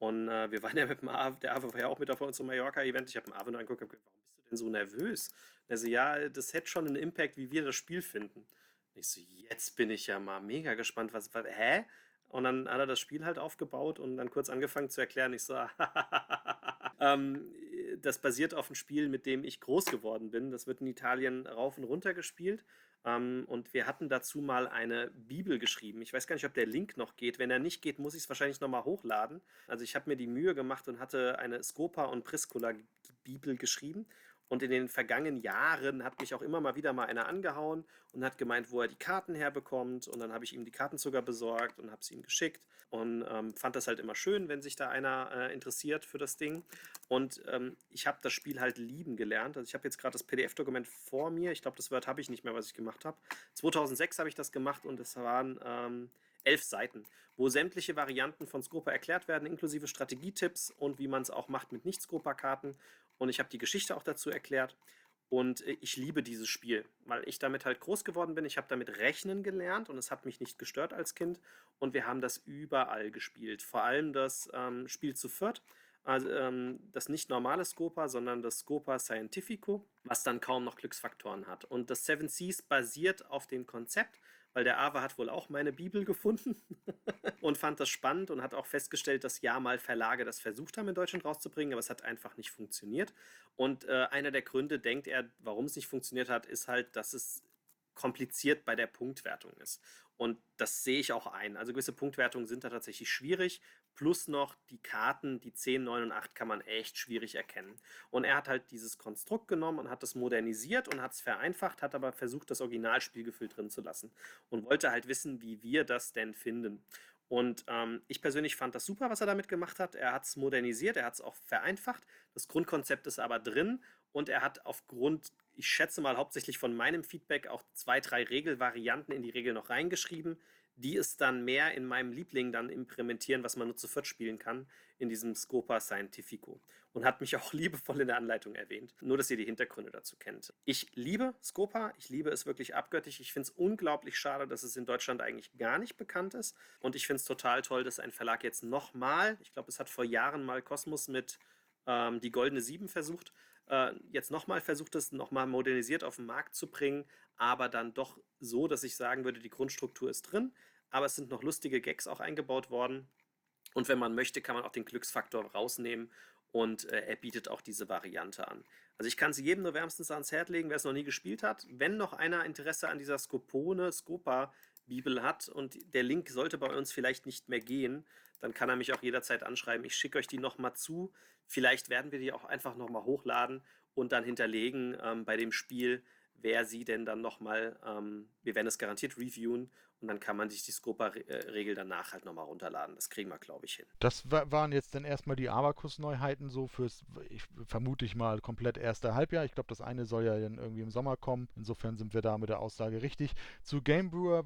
Und äh, wir waren ja mit dem Ave, der Ave war ja auch mit auf unserem Mallorca-Event. Ich habe dem Ave nur angeguckt und gesagt, warum bist du denn so nervös? Also ja, das hätte schon einen Impact, wie wir das Spiel finden. Und ich so, jetzt bin ich ja mal mega gespannt, was, was hä? Und dann hat er das Spiel halt aufgebaut und dann kurz angefangen zu erklären. Ich so, [laughs] ähm, das basiert auf einem Spiel, mit dem ich groß geworden bin. Das wird in Italien rauf und runter gespielt. Ähm, und wir hatten dazu mal eine Bibel geschrieben. Ich weiß gar nicht, ob der Link noch geht. Wenn er nicht geht, muss ich es wahrscheinlich nochmal hochladen. Also ich habe mir die Mühe gemacht und hatte eine Scopa und Priscula Bibel geschrieben. Und in den vergangenen Jahren hat mich auch immer mal wieder mal einer angehauen und hat gemeint, wo er die Karten herbekommt. Und dann habe ich ihm die Karten sogar besorgt und habe sie ihm geschickt. Und ähm, fand das halt immer schön, wenn sich da einer äh, interessiert für das Ding. Und ähm, ich habe das Spiel halt lieben gelernt. Also ich habe jetzt gerade das PDF-Dokument vor mir. Ich glaube, das Word habe ich nicht mehr, was ich gemacht habe. 2006 habe ich das gemacht und es waren... Ähm, elf Seiten, wo sämtliche Varianten von Scopa erklärt werden, inklusive Strategietipps und wie man es auch macht mit Nicht-Scopa-Karten und ich habe die Geschichte auch dazu erklärt. Und äh, ich liebe dieses Spiel, weil ich damit halt groß geworden bin. Ich habe damit rechnen gelernt und es hat mich nicht gestört als Kind. Und wir haben das überall gespielt. Vor allem das ähm, Spiel zu viert. Also ähm, das nicht normale Scopa, sondern das Scopa Scientifico, was dann kaum noch Glücksfaktoren hat. Und das Seven Seas basiert auf dem Konzept, weil der Ava hat wohl auch meine Bibel gefunden [laughs] und fand das spannend und hat auch festgestellt, dass ja mal Verlage das versucht haben in Deutschland rauszubringen, aber es hat einfach nicht funktioniert. Und äh, einer der Gründe, denkt er, warum es nicht funktioniert hat, ist halt, dass es kompliziert bei der Punktwertung ist. Und das sehe ich auch ein. Also gewisse Punktwertungen sind da tatsächlich schwierig. Plus noch die Karten, die 10, 9 und 8 kann man echt schwierig erkennen. Und er hat halt dieses Konstrukt genommen und hat das modernisiert und hat es vereinfacht, hat aber versucht, das Originalspielgefühl drin zu lassen. Und wollte halt wissen, wie wir das denn finden. Und ähm, ich persönlich fand das super, was er damit gemacht hat. Er hat es modernisiert, er hat es auch vereinfacht. Das Grundkonzept ist aber drin und er hat aufgrund, ich schätze mal hauptsächlich von meinem Feedback, auch zwei, drei Regelvarianten in die Regel noch reingeschrieben, die es dann mehr in meinem Liebling dann implementieren, was man nur zu viert spielen kann, in diesem Scopa Scientifico. Und hat mich [laughs] auch liebevoll in der Anleitung erwähnt. Nur, dass ihr die Hintergründe dazu kennt. Ich liebe Scopa, ich liebe es wirklich abgöttisch. Ich finde es unglaublich schade, dass es in Deutschland eigentlich gar nicht bekannt ist. Und ich finde es total toll, dass ein Verlag jetzt nochmal, ich glaube, es hat vor Jahren mal Kosmos mit ähm, die Goldene Sieben versucht, äh, jetzt nochmal versucht es, nochmal modernisiert auf den Markt zu bringen, aber dann doch so, dass ich sagen würde, die Grundstruktur ist drin, aber es sind noch lustige Gags auch eingebaut worden. Und wenn man möchte, kann man auch den Glücksfaktor rausnehmen und äh, er bietet auch diese Variante an. Also ich kann sie jedem nur wärmstens ans Herz legen, wer es noch nie gespielt hat. Wenn noch einer Interesse an dieser Scopone, Scopa Bibel hat und der Link sollte bei uns vielleicht nicht mehr gehen, dann kann er mich auch jederzeit anschreiben. Ich schicke euch die nochmal zu. Vielleicht werden wir die auch einfach nochmal hochladen und dann hinterlegen ähm, bei dem Spiel, wer sie denn dann nochmal, ähm, wir werden es garantiert reviewen und dann kann man sich die Scopa-Regel danach halt nochmal runterladen. Das kriegen wir, glaube ich, hin. Das waren jetzt dann erstmal die Abacus-Neuheiten so fürs, ich vermute ich mal, komplett erste Halbjahr. Ich glaube, das eine soll ja dann irgendwie im Sommer kommen. Insofern sind wir da mit der Aussage richtig. Zu Game Brewer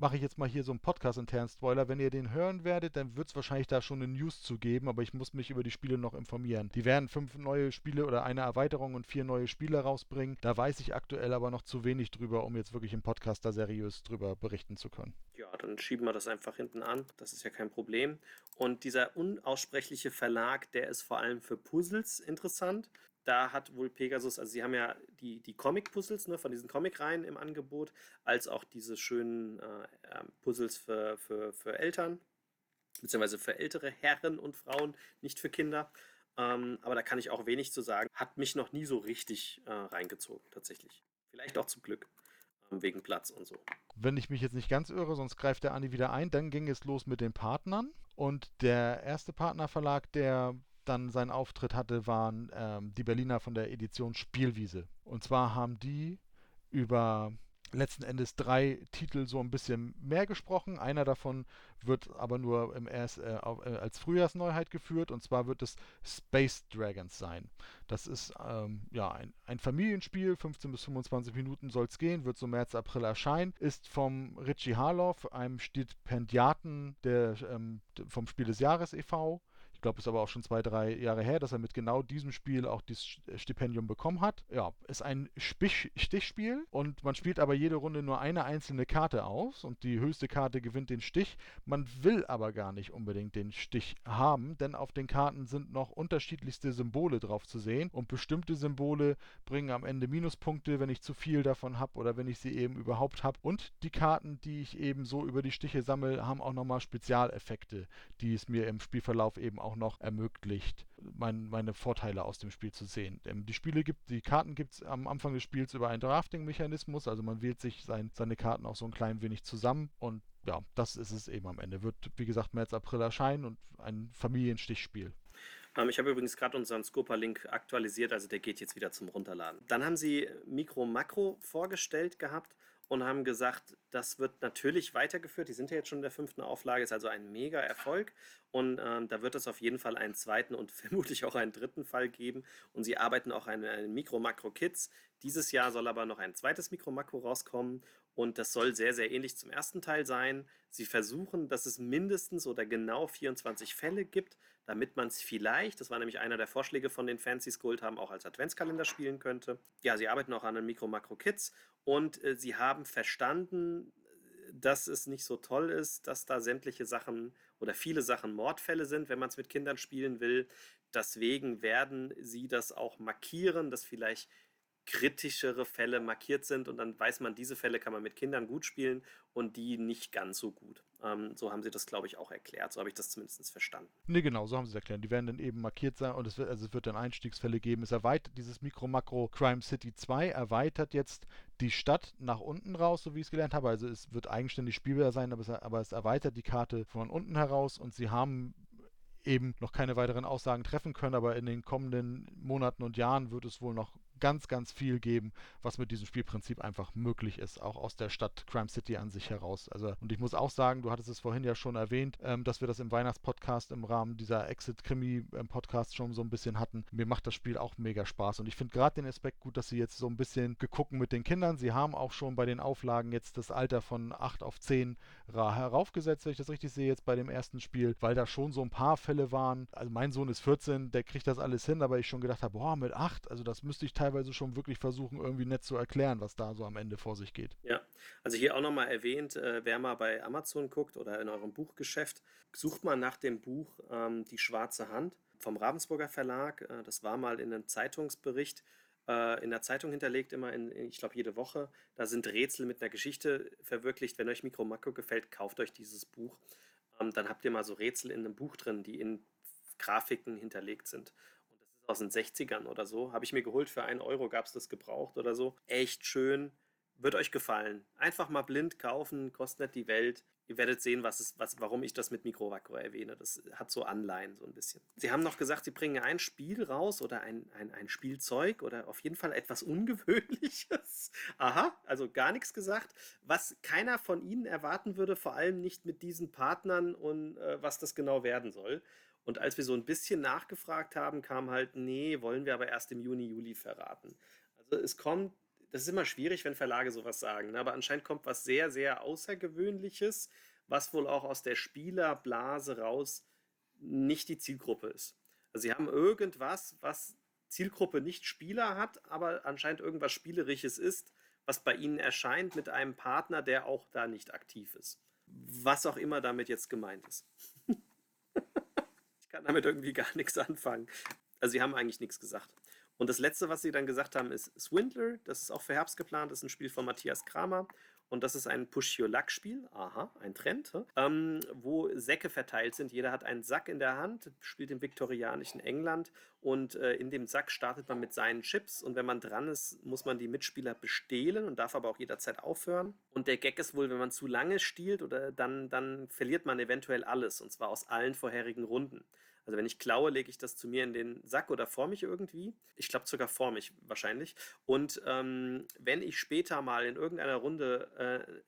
mache ich jetzt mal hier so einen Podcast-internen Spoiler. Wenn ihr den hören werdet, dann wird es wahrscheinlich da schon eine News zu geben, aber ich muss mich über die Spiele noch informieren. Die werden fünf neue Spiele oder eine Erweiterung und vier neue Spiele rausbringen. Da weiß ich aktuell aber noch zu wenig drüber, um jetzt wirklich im Podcast da seriös drüber berichten zu können. Ja, dann schieben wir das einfach hinten an. Das ist ja kein Problem. Und dieser unaussprechliche Verlag, der ist vor allem für Puzzles interessant. Da hat wohl Pegasus, also sie haben ja die, die Comic-Puzzles ne, von diesen Comic-Reihen im Angebot, als auch diese schönen äh, äh, Puzzles für, für, für Eltern, beziehungsweise für ältere Herren und Frauen, nicht für Kinder. Ähm, aber da kann ich auch wenig zu sagen. Hat mich noch nie so richtig äh, reingezogen, tatsächlich. Vielleicht auch zum Glück, ähm, wegen Platz und so. Wenn ich mich jetzt nicht ganz irre, sonst greift der Andi wieder ein, dann ging es los mit den Partnern. Und der erste Partnerverlag, der dann seinen Auftritt hatte, waren ähm, die Berliner von der Edition Spielwiese. Und zwar haben die über letzten Endes drei Titel so ein bisschen mehr gesprochen. Einer davon wird aber nur im erst, äh, äh, als Frühjahrsneuheit geführt und zwar wird es Space Dragons sein. Das ist ähm, ja ein, ein, Familienspiel, 15 bis 25 Minuten soll es gehen, wird so März, April erscheinen, ist vom Richie Harloff, einem Stipendiaten der, ähm, vom Spiel des Jahres e.V. Ich glaube, es ist aber auch schon zwei, drei Jahre her, dass er mit genau diesem Spiel auch dieses Stipendium bekommen hat. Ja, ist ein Spich Stichspiel und man spielt aber jede Runde nur eine einzelne Karte aus und die höchste Karte gewinnt den Stich. Man will aber gar nicht unbedingt den Stich haben, denn auf den Karten sind noch unterschiedlichste Symbole drauf zu sehen und bestimmte Symbole bringen am Ende Minuspunkte, wenn ich zu viel davon habe oder wenn ich sie eben überhaupt habe. Und die Karten, die ich eben so über die Stiche sammle, haben auch nochmal Spezialeffekte, die es mir im Spielverlauf eben auch auch noch ermöglicht, mein, meine Vorteile aus dem Spiel zu sehen. Ähm, die Spiele gibt, die Karten gibt es am Anfang des Spiels über einen Drafting-Mechanismus, also man wählt sich sein, seine Karten auch so ein klein wenig zusammen und ja, das ist es eben am Ende. Wird, wie gesagt, März, April erscheinen und ein Familienstichspiel. Ähm, ich habe übrigens gerade unseren Scopa-Link aktualisiert, also der geht jetzt wieder zum Runterladen. Dann haben sie Mikro Makro vorgestellt gehabt und haben gesagt, das wird natürlich weitergeführt. Die sind ja jetzt schon in der fünften Auflage, ist also ein mega Erfolg. Und ähm, da wird es auf jeden Fall einen zweiten und [laughs] vermutlich auch einen dritten Fall geben. Und sie arbeiten auch an einem Mikro-Makro-Kids. Dieses Jahr soll aber noch ein zweites Mikro-Makro rauskommen. Und das soll sehr, sehr ähnlich zum ersten Teil sein. Sie versuchen, dass es mindestens oder genau 24 Fälle gibt, damit man es vielleicht, das war nämlich einer der Vorschläge von den Fancy Gold haben, auch als Adventskalender spielen könnte. Ja, sie arbeiten auch an einem Mikro-Makro-Kids und äh, sie haben verstanden, dass es nicht so toll ist, dass da sämtliche Sachen oder viele Sachen Mordfälle sind, wenn man es mit Kindern spielen will. Deswegen werden sie das auch markieren, dass vielleicht kritischere Fälle markiert sind und dann weiß man, diese Fälle kann man mit Kindern gut spielen und die nicht ganz so gut. Ähm, so haben sie das, glaube ich, auch erklärt. So habe ich das zumindest verstanden. Ne, genau, so haben sie es erklärt. Die werden dann eben markiert sein und es wird, also es wird dann Einstiegsfälle geben. Es erweitert dieses Mikro-Makro Crime City 2 erweitert jetzt die Stadt nach unten raus, so wie ich es gelernt habe. Also es wird eigenständig spielbar sein, aber es, aber es erweitert die Karte von unten heraus und sie haben eben noch keine weiteren Aussagen treffen können, aber in den kommenden Monaten und Jahren wird es wohl noch ganz, ganz viel geben, was mit diesem Spielprinzip einfach möglich ist, auch aus der Stadt Crime City an sich heraus. Also, und ich muss auch sagen, du hattest es vorhin ja schon erwähnt, ähm, dass wir das im Weihnachtspodcast im Rahmen dieser Exit-Krimi-Podcast schon so ein bisschen hatten. Mir macht das Spiel auch mega Spaß und ich finde gerade den Aspekt gut, dass sie jetzt so ein bisschen geguckt mit den Kindern. Sie haben auch schon bei den Auflagen jetzt das Alter von 8 auf 10 heraufgesetzt, wenn ich das richtig sehe, jetzt bei dem ersten Spiel, weil da schon so ein paar Fälle waren. Also mein Sohn ist 14, der kriegt das alles hin, aber ich schon gedacht habe, boah, mit 8, also das müsste ich teilweise teilweise schon wirklich versuchen, irgendwie nett zu erklären, was da so am Ende vor sich geht. Ja, also hier auch nochmal erwähnt, äh, wer mal bei Amazon guckt oder in eurem Buchgeschäft, sucht mal nach dem Buch ähm, Die schwarze Hand vom Ravensburger Verlag. Äh, das war mal in einem Zeitungsbericht äh, in der Zeitung hinterlegt, immer in, ich glaube, jede Woche. Da sind Rätsel mit einer Geschichte verwirklicht. Wenn euch Mikro Makro gefällt, kauft euch dieses Buch. Ähm, dann habt ihr mal so Rätsel in einem Buch drin, die in Grafiken hinterlegt sind aus den 60ern oder so. Habe ich mir geholt für einen Euro, gab es das gebraucht oder so. Echt schön. Wird euch gefallen. Einfach mal blind kaufen, kostet nicht die Welt. Ihr werdet sehen, was es, was, warum ich das mit Mikrovakro erwähne. Das hat so Anleihen, so ein bisschen. Sie haben noch gesagt, sie bringen ein Spiel raus oder ein, ein, ein Spielzeug oder auf jeden Fall etwas Ungewöhnliches. [laughs] Aha, also gar nichts gesagt. Was keiner von Ihnen erwarten würde, vor allem nicht mit diesen Partnern und äh, was das genau werden soll. Und als wir so ein bisschen nachgefragt haben, kam halt, nee, wollen wir aber erst im Juni, Juli verraten. Also es kommt, das ist immer schwierig, wenn Verlage sowas sagen, ne? aber anscheinend kommt was sehr, sehr Außergewöhnliches, was wohl auch aus der Spielerblase raus nicht die Zielgruppe ist. Also sie haben irgendwas, was Zielgruppe nicht Spieler hat, aber anscheinend irgendwas Spielerisches ist, was bei ihnen erscheint mit einem Partner, der auch da nicht aktiv ist. Was auch immer damit jetzt gemeint ist kann damit irgendwie [laughs] gar nichts anfangen. Also sie haben eigentlich nichts gesagt. Und das letzte, was sie dann gesagt haben, ist Swindler. Das ist auch für Herbst geplant. Das ist ein Spiel von Matthias Kramer. Und das ist ein Push-Your-Luck-Spiel, aha, ein Trend, ähm, wo Säcke verteilt sind. Jeder hat einen Sack in der Hand, spielt im viktorianischen England und äh, in dem Sack startet man mit seinen Chips und wenn man dran ist, muss man die Mitspieler bestehlen und darf aber auch jederzeit aufhören. Und der Gag ist wohl, wenn man zu lange stiehlt, oder dann, dann verliert man eventuell alles und zwar aus allen vorherigen Runden. Also wenn ich klaue, lege ich das zu mir in den Sack oder vor mich irgendwie. Ich glaube sogar vor mich wahrscheinlich. Und ähm, wenn ich später mal in irgendeiner Runde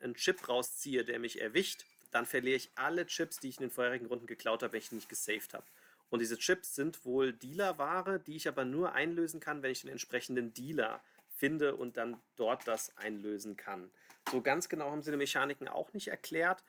äh, einen Chip rausziehe, der mich erwischt, dann verliere ich alle Chips, die ich in den vorherigen Runden geklaut habe, wenn ich die nicht gesaved habe. Und diese Chips sind wohl Dealerware, die ich aber nur einlösen kann, wenn ich den entsprechenden Dealer finde und dann dort das einlösen kann. So ganz genau haben sie die Mechaniken auch nicht erklärt,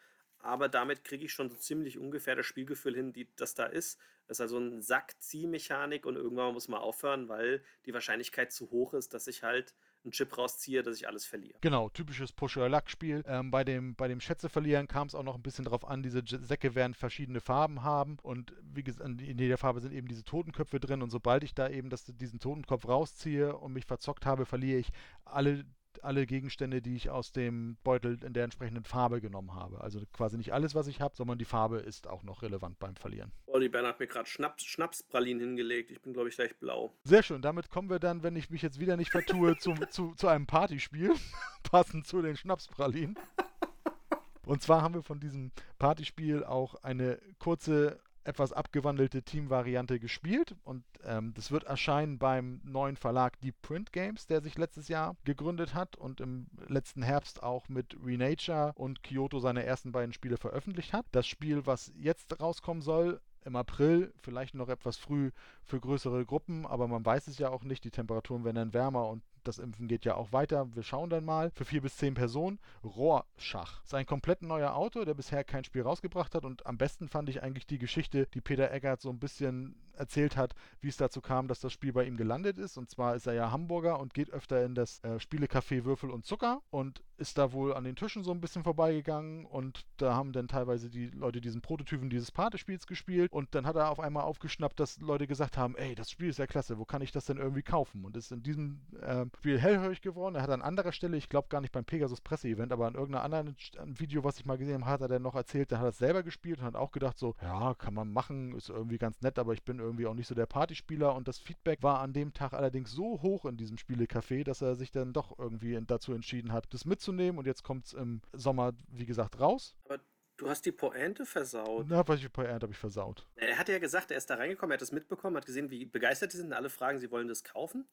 aber damit kriege ich schon so ziemlich ungefähr das Spielgefühl hin, die, das da ist. Das ist also ein Sackziehmechanik und irgendwann muss man aufhören, weil die Wahrscheinlichkeit zu hoch ist, dass ich halt einen Chip rausziehe, dass ich alles verliere. Genau, typisches Push-Your-Luck-Spiel. Ähm, bei, dem, bei dem Schätze verlieren kam es auch noch ein bisschen darauf an, diese Säcke werden verschiedene Farben haben und wie gesagt, in jeder Farbe sind eben diese Totenköpfe drin und sobald ich da eben das, diesen Totenkopf rausziehe und mich verzockt habe, verliere ich alle alle Gegenstände, die ich aus dem Beutel in der entsprechenden Farbe genommen habe. Also quasi nicht alles, was ich habe, sondern die Farbe ist auch noch relevant beim Verlieren. Olli Bern hat mir gerade Schnaps, Schnapspralinen hingelegt. Ich bin, glaube ich, gleich blau. Sehr schön. Damit kommen wir dann, wenn ich mich jetzt wieder nicht vertue, [laughs] zu, zu, zu einem Partyspiel. [laughs] Passend zu den Schnapspralinen. [laughs] Und zwar haben wir von diesem Partyspiel auch eine kurze etwas abgewandelte Team-Variante gespielt und ähm, das wird erscheinen beim neuen Verlag Deep Print Games, der sich letztes Jahr gegründet hat und im letzten Herbst auch mit Renature und Kyoto seine ersten beiden Spiele veröffentlicht hat. Das Spiel, was jetzt rauskommen soll, im April, vielleicht noch etwas früh für größere Gruppen, aber man weiß es ja auch nicht. Die Temperaturen werden dann wärmer und das Impfen geht ja auch weiter. Wir schauen dann mal. Für vier bis zehn Personen. Rohrschach. Ist ein komplett neuer Autor, der bisher kein Spiel rausgebracht hat. Und am besten fand ich eigentlich die Geschichte, die Peter Eggert so ein bisschen erzählt hat, wie es dazu kam, dass das Spiel bei ihm gelandet ist. Und zwar ist er ja Hamburger und geht öfter in das äh, Spielecafé Würfel und Zucker und ist da wohl an den Tischen so ein bisschen vorbeigegangen. Und da haben dann teilweise die Leute diesen Prototypen dieses Partyspiels gespielt. Und dann hat er auf einmal aufgeschnappt, dass Leute gesagt haben, ey, das Spiel ist ja klasse, wo kann ich das denn irgendwie kaufen? Und ist in diesem äh, Spiel hellhörig geworden. Er hat an anderer Stelle, ich glaube gar nicht beim Pegasus Presseevent, aber an irgendeiner anderen Video, was ich mal gesehen habe, hat er dann noch erzählt, der hat das selber gespielt und hat auch gedacht so, ja, kann man machen, ist irgendwie ganz nett, aber ich bin irgendwie auch nicht so der Partyspieler und das Feedback war an dem Tag allerdings so hoch in diesem Spielecafé, dass er sich dann doch irgendwie dazu entschieden hat, das mitzunehmen und jetzt kommt es im Sommer, wie gesagt, raus. Aber Du hast die Pointe versaut. Na, was die Pointe habe ich versaut. Er hatte ja gesagt, er ist da reingekommen, er hat das mitbekommen, hat gesehen, wie begeistert die sind. Alle fragen, sie wollen das kaufen.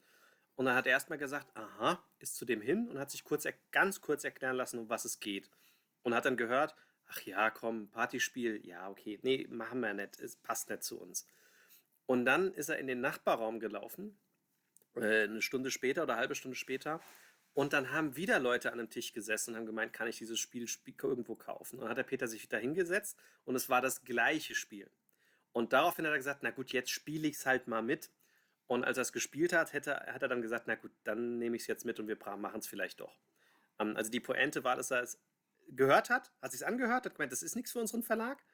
Und dann hat er erstmal gesagt, aha, ist zu dem hin und hat sich kurz, ganz kurz erklären lassen, um was es geht. Und hat dann gehört, ach ja, komm, Partyspiel, ja, okay, nee, machen wir nicht, es passt nicht zu uns. Und dann ist er in den Nachbarraum gelaufen, äh, eine Stunde später oder eine halbe Stunde später. Und dann haben wieder Leute an einem Tisch gesessen und haben gemeint, kann ich dieses Spiel irgendwo kaufen? Und dann hat der Peter sich wieder hingesetzt und es war das gleiche Spiel. Und daraufhin hat er gesagt, na gut, jetzt spiele ich es halt mal mit. Und als er es gespielt hat, hätte, hat er dann gesagt, na gut, dann nehme ich es jetzt mit und wir machen es vielleicht doch. Ähm, also die Pointe war, dass er es gehört hat, hat sich angehört, hat gemeint, das ist nichts für unseren Verlag.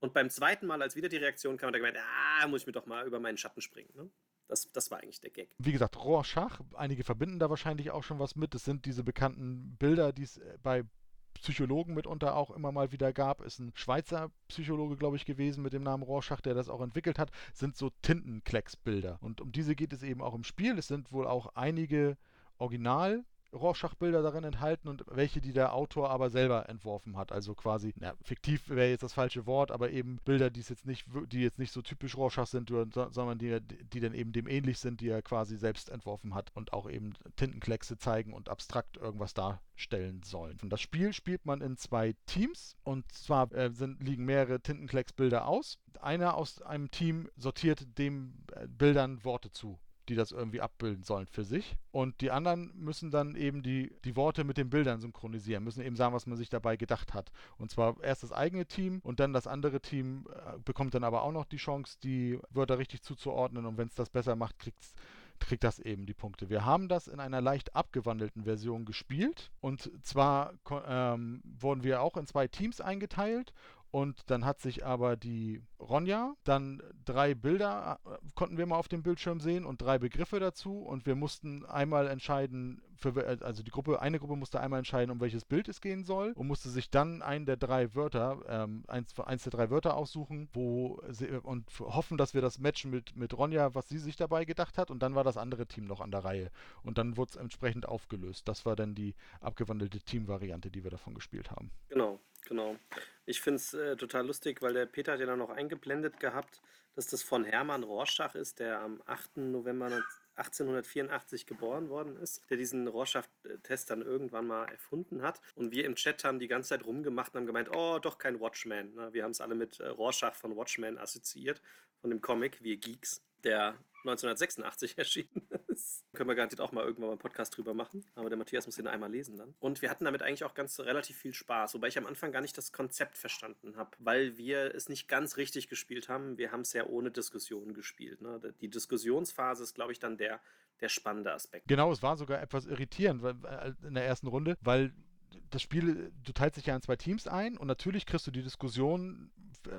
Und beim zweiten Mal, als wieder die Reaktion kam, hat er gemeint, ah, muss ich mir doch mal über meinen Schatten springen. Ne? Das, das war eigentlich der Gag. Wie gesagt, Rorschach, einige verbinden da wahrscheinlich auch schon was mit. Das sind diese bekannten Bilder, die es äh, bei Psychologen mitunter auch immer mal wieder gab, ist ein Schweizer Psychologe, glaube ich, gewesen mit dem Namen Rorschach, der das auch entwickelt hat, sind so Tintenklecksbilder. Und um diese geht es eben auch im Spiel. Es sind wohl auch einige Original Rorschach-Bilder darin enthalten und welche, die der Autor aber selber entworfen hat. Also quasi, na, fiktiv wäre jetzt das falsche Wort, aber eben Bilder, die jetzt nicht, die jetzt nicht so typisch Rorschach sind, sondern die, die dann eben dem ähnlich sind, die er quasi selbst entworfen hat und auch eben Tintenkleckse zeigen und abstrakt irgendwas darstellen sollen. Und das Spiel spielt man in zwei Teams und zwar äh, sind, liegen mehrere Tintenklecksbilder aus. Einer aus einem Team sortiert dem äh, Bildern Worte zu die das irgendwie abbilden sollen für sich. Und die anderen müssen dann eben die, die Worte mit den Bildern synchronisieren, müssen eben sagen, was man sich dabei gedacht hat. Und zwar erst das eigene Team und dann das andere Team äh, bekommt dann aber auch noch die Chance, die Wörter richtig zuzuordnen. Und wenn es das besser macht, kriegt es kriegt das eben die Punkte. Wir haben das in einer leicht abgewandelten Version gespielt und zwar ähm, wurden wir auch in zwei Teams eingeteilt Und dann hat sich aber die Ronja dann drei Bilder äh, konnten wir mal auf dem Bildschirm sehen und drei Begriffe dazu und wir mussten einmal entscheiden, für, also die Gruppe, eine Gruppe musste einmal entscheiden, um welches Bild es gehen soll und musste sich dann einen der drei Wörter, ähm, eins, eins der drei Wörter aussuchen, wo sie, und hoffen, dass wir das matchen mit, mit Ronja, was sie sich dabei gedacht hat und dann war das andere Team noch an der Reihe und dann wurde es entsprechend aufgelöst. Das war dann die abgewandelte Teamvariante, die wir davon gespielt haben. Genau, genau. Ich finde es äh, total lustig, weil der Peter hat ja dann noch eingeblendet gehabt, dass das von Hermann Rorschach ist, der am 8. November 1884 geboren worden ist, der diesen Rorschach-Test dann irgendwann mal erfunden hat. Und wir im Chat haben die ganze Zeit rumgemacht und haben gemeint, oh, doch kein Watchman. Ne? Wir haben es alle mit äh, Rorschach von Watchman assoziiert, von dem Comic, wir Geeks, der 1986 [laughs] erschienen ist. Können wir garantiert auch mal irgendwann mal einen Podcast drüber machen. Aber der Matthias muss den einmal lesen dann. Und wir hatten damit eigentlich auch ganz relativ viel Spaß. Wobei ich am Anfang gar nicht das Konzept verstanden habe, weil wir es nicht ganz richtig gespielt haben. Wir haben es ja ohne Diskussion gespielt. Ne? Die Diskussionsphase ist, glaube ich, dann der, der spannende Aspekt. Genau, es war sogar etwas irritierend äh, in der ersten Runde, weil das Spiel, du teilst dich ja in zwei Teams ein und natürlich kriegst du die Diskussion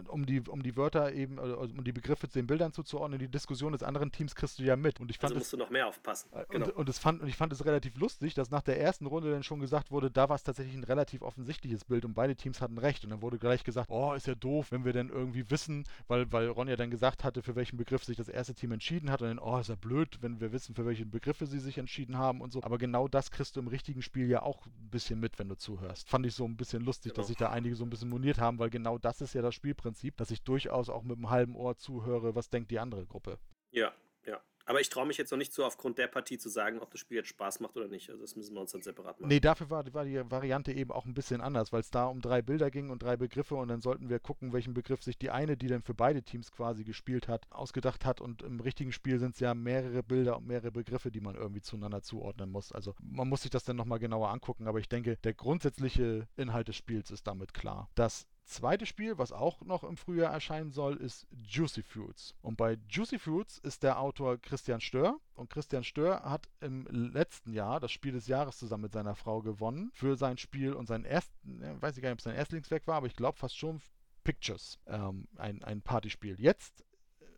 um die, um die Wörter eben, also um die Begriffe zu den Bildern zuzuordnen, die Diskussion des anderen Teams kriegst du ja mit. Und ich fand also musst es, du noch mehr aufpassen. Äh, genau. Und, und, fand, und ich fand es relativ lustig, dass nach der ersten Runde dann schon gesagt wurde, da war es tatsächlich ein relativ offensichtliches Bild und beide Teams hatten recht. Und dann wurde gleich gesagt, oh, ist ja doof, wenn wir dann irgendwie wissen, weil, weil Ron ja dann gesagt hatte, für welchen Begriff sich das erste Team entschieden hat. Und dann, oh, ist ja blöd, wenn wir wissen, für welche Begriffe sie sich entschieden haben und so. Aber genau das kriegst du im richtigen Spiel ja auch ein bisschen mit, wenn du zuhörst. Fand ich so ein bisschen lustig, genau. dass sich da einige so ein bisschen moniert haben, weil genau das ist ja das Spielprinzip, dass ich durch durchaus auch mit einem halben Ohr zuhöre, was denkt die andere Gruppe. Ja, ja. Aber ich traue mich jetzt noch nicht so aufgrund der Partie zu sagen, ob das Spiel jetzt Spaß macht oder nicht. Also das müssen wir uns dann separat machen. Nee, dafür war, war die Variante eben auch ein bisschen anders, weil es da um drei Bilder ging und drei Begriffe und dann sollten wir gucken, welchen Begriff sich die eine, die dann für beide Teams quasi gespielt hat, ausgedacht hat. Und im richtigen Spiel sind es ja mehrere Bilder und mehrere Begriffe, die man irgendwie zueinander zuordnen muss. Also man muss sich das dann nochmal genauer angucken, aber ich denke, der grundsätzliche Inhalt des Spiels ist damit klar. Das zweite Spiel, was auch noch im Frühjahr erscheinen soll, ist Juicy Fruits. Und bei Juicy Fruits ist der Autor Christian Stör. Und Christian Stör hat im letzten Jahr das Spiel des Jahres zusammen mit seiner Frau gewonnen für sein Spiel und sein ersten, weiß ich gar nicht, ob es sein Erstlingswerk war, aber ich glaube fast schon Pictures, ähm, ein, ein Partyspiel. Jetzt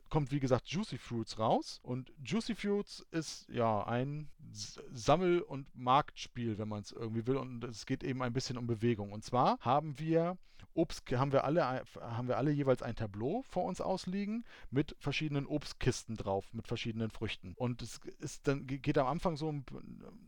kommt wie gesagt Juicy Fruits raus und Juicy Fruits ist ja ein Sammel- und Marktspiel, wenn man es irgendwie will und es geht eben ein bisschen um Bewegung. Und zwar haben wir Obst, haben wir alle, haben wir alle jeweils ein Tableau vor uns ausliegen mit verschiedenen Obstkisten drauf, mit verschiedenen Früchten. Und es ist dann geht am Anfang so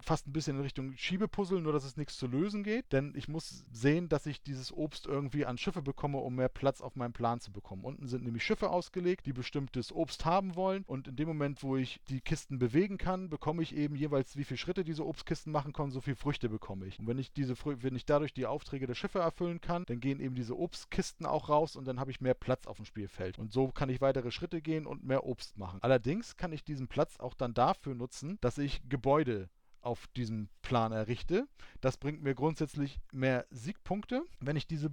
fast ein bisschen in Richtung Schiebepuzzle, nur dass es nichts zu lösen geht, denn ich muss sehen, dass ich dieses Obst irgendwie an Schiffe bekomme, um mehr Platz auf meinem Plan zu bekommen. Unten sind nämlich Schiffe ausgelegt, die bestimmtes Obst haben wollen und in dem Moment, wo ich die Kisten bewegen kann, bekomme ich eben jeweils, wie viele Schritte diese Obstkisten machen können, so viele Früchte bekomme ich. Und wenn ich diese, wenn ich dadurch die Aufträge der Schiffe erfüllen kann, dann gehen eben diese Obstkisten auch raus und dann habe ich mehr Platz auf dem Spielfeld. Und so kann ich weitere Schritte gehen und mehr Obst machen. Allerdings kann ich diesen Platz auch dann dafür nutzen, dass ich Gebäude auf diesem Plan errichte. Das bringt mir grundsätzlich mehr Siegpunkte. Wenn ich diese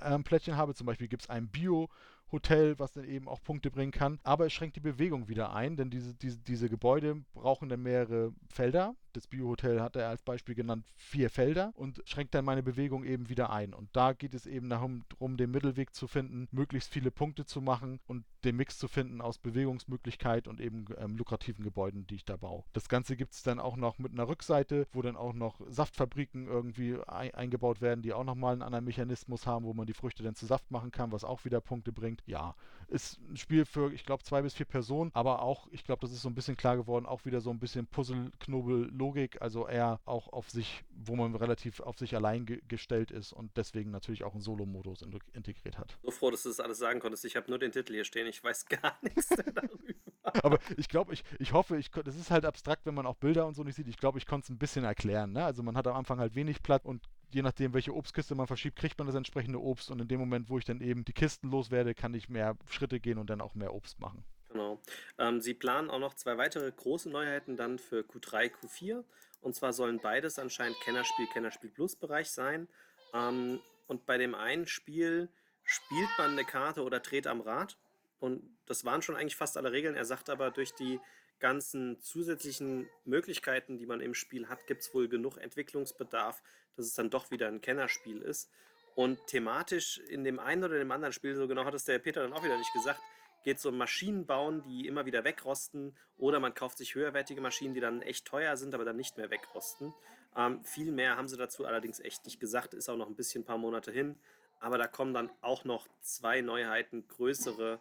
äh, Plättchen habe, zum Beispiel gibt es ein Bio- Hotel, was dann eben auch Punkte bringen kann. Aber es schränkt die Bewegung wieder ein, denn diese, diese, diese Gebäude brauchen dann mehrere Felder. Das Biohotel hat er als Beispiel genannt vier Felder und schränkt dann meine Bewegung eben wieder ein. Und da geht es eben darum, den Mittelweg zu finden, möglichst viele Punkte zu machen und den Mix zu finden aus Bewegungsmöglichkeit und eben ähm, lukrativen Gebäuden, die ich da baue. Das Ganze gibt es dann auch noch mit einer Rückseite, wo dann auch noch Saftfabriken irgendwie ein eingebaut werden, die auch nochmal einen anderen Mechanismus haben, wo man die Früchte dann zu Saft machen kann, was auch wieder Punkte bringt ja, ist ein Spiel für, ich glaube, zwei bis vier Personen, aber auch, ich glaube, das ist so ein bisschen klar geworden, auch wieder so ein bisschen Puzzle-Knobel-Logik, also eher auch auf sich, wo man relativ auf sich allein ge gestellt ist und deswegen natürlich auch einen Solo-Modus in integriert hat. So froh, dass du das alles sagen konntest. Ich habe nur den Titel hier stehen, ich weiß gar [laughs] nichts darüber. Aber ich glaube, ich, ich hoffe, ich, das ist halt abstrakt, wenn man auch Bilder und so nicht sieht. Ich glaube, ich konnte es ein bisschen erklären. Ne? Also man hat am Anfang halt wenig Platz und je nachdem, welche Obstkiste man verschiebt, kriegt man das entsprechende Obst. Und in dem Moment, wo ich dann eben die Kisten loswerde, kann ich mehr Schritte gehen und dann auch mehr Obst machen. Genau. Ähm, Sie planen auch noch zwei weitere große Neuheiten dann für Q3, Q4. Und zwar sollen beides anscheinend Kennerspiel, Kennerspiel Plus Bereich sein. Ähm, und bei dem einen Spiel spielt man eine Karte oder dreht am Rad. Und das waren schon eigentlich fast alle Regeln. Er sagt aber, durch die ganzen zusätzlichen Möglichkeiten, die man im Spiel hat, gibt es wohl genug Entwicklungsbedarf, dass es dann doch wieder ein Kennerspiel ist. Und thematisch in dem einen oder dem anderen Spiel, so genau hat es der Peter dann auch wieder nicht gesagt, geht es um Maschinen bauen, die immer wieder wegrosten. Oder man kauft sich höherwertige Maschinen, die dann echt teuer sind, aber dann nicht mehr wegrosten. Ähm, viel mehr haben sie dazu allerdings echt nicht gesagt. Ist auch noch ein bisschen ein paar Monate hin. Aber da kommen dann auch noch zwei Neuheiten, größere,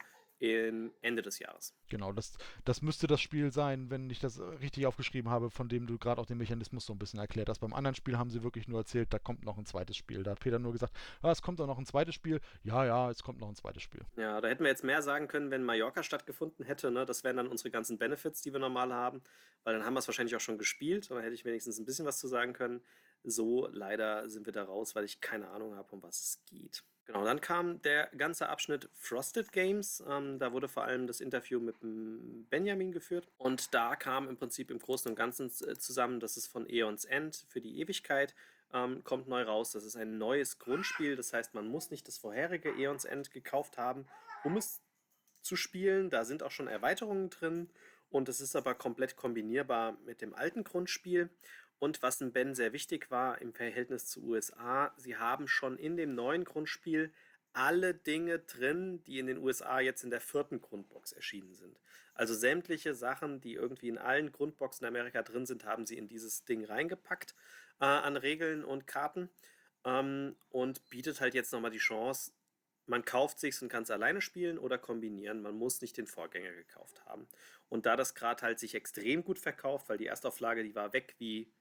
Ende des Jahres. Genau, das, das müsste das Spiel sein, wenn ich das richtig aufgeschrieben habe, von dem du gerade auch den Mechanismus so ein bisschen erklärt hast. Beim anderen Spiel haben sie wirklich nur erzählt, da kommt noch ein zweites Spiel. Da hat Peter nur gesagt, ah, es kommt auch noch ein zweites Spiel. Ja, ja, es kommt noch ein zweites Spiel. Ja, da hätten wir jetzt mehr sagen können, wenn Mallorca stattgefunden hätte. Ne? Das wären dann unsere ganzen Benefits, die wir normal haben, weil dann haben wir es wahrscheinlich auch schon gespielt. Da hätte ich wenigstens ein bisschen was zu sagen können. So leider sind wir da raus, weil ich keine Ahnung habe, um was es geht. Genau, dann kam der ganze Abschnitt Frosted Games. Ähm, da wurde vor allem das Interview mit Benjamin geführt. Und da kam im Prinzip im Großen und Ganzen äh, zusammen, dass es von Eons End für die Ewigkeit ähm, kommt neu raus. Das ist ein neues Grundspiel. Das heißt, man muss nicht das vorherige Eons End gekauft haben, um es zu spielen. Da sind auch schon Erweiterungen drin. Und es ist aber komplett kombinierbar mit dem alten Grundspiel. Und was in Ben sehr wichtig war im Verhältnis zu USA, sie haben schon in dem neuen Grundspiel alle Dinge drin, die in den USA jetzt in der vierten Grundbox erschienen sind. Also sämtliche Sachen, die irgendwie in allen Grundboxen in Amerika drin sind, haben sie in dieses Ding reingepackt äh, an Regeln und Karten ähm, und bietet halt jetzt nochmal die Chance, man kauft sich's und kann es alleine spielen oder kombinieren. Man muss nicht den Vorgänger gekauft haben. Und da das gerade halt sich extrem gut verkauft, weil die Erstauflage, die war weg wie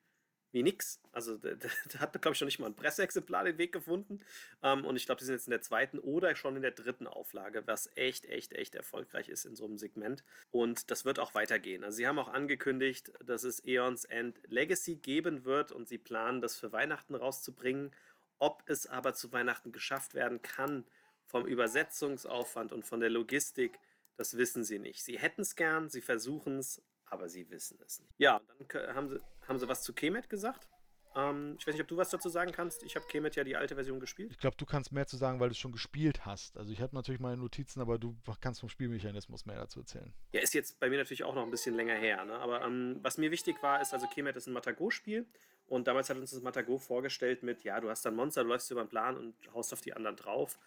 wie nix. Also da, [laughs] hat, glaube ich, noch nicht mal ein Presseexemplar den Weg gefunden. Ähm, und ich glaube, die sind jetzt in der zweiten oder schon in der dritten Auflage, was echt, echt, echt erfolgreich ist in so einem Segment. Und das wird auch weitergehen. Also sie haben auch angekündigt, dass es Eons End Legacy geben wird und sie planen, das für Weihnachten rauszubringen. Ob es aber zu Weihnachten geschafft werden kann, vom Übersetzungsaufwand und von der Logistik, das wissen sie nicht. Sie hätten es gern, sie versuchen es, aber sie wissen es nicht. Ja, und dann haben sie, haben sie was zu Kemet gesagt. Ähm, ich weiß nicht, ob du was dazu sagen kannst. Ich habe Kemet ja die alte Version gespielt. Ich glaube, du kannst mehr zu sagen, weil du es schon gespielt hast. Also ich habe natürlich meine Notizen, aber du kannst vom Spielmechanismus mehr dazu erzählen. Ja, ist jetzt bei mir natürlich auch noch ein bisschen länger her. Ne? Aber ähm, was mir wichtig war, ist, also Kemet ist ein Matago-Spiel. Und damals hat uns das Matago vorgestellt mit, ja, du hast ein Monster, du läufst über den Plan und haust auf die anderen drauf.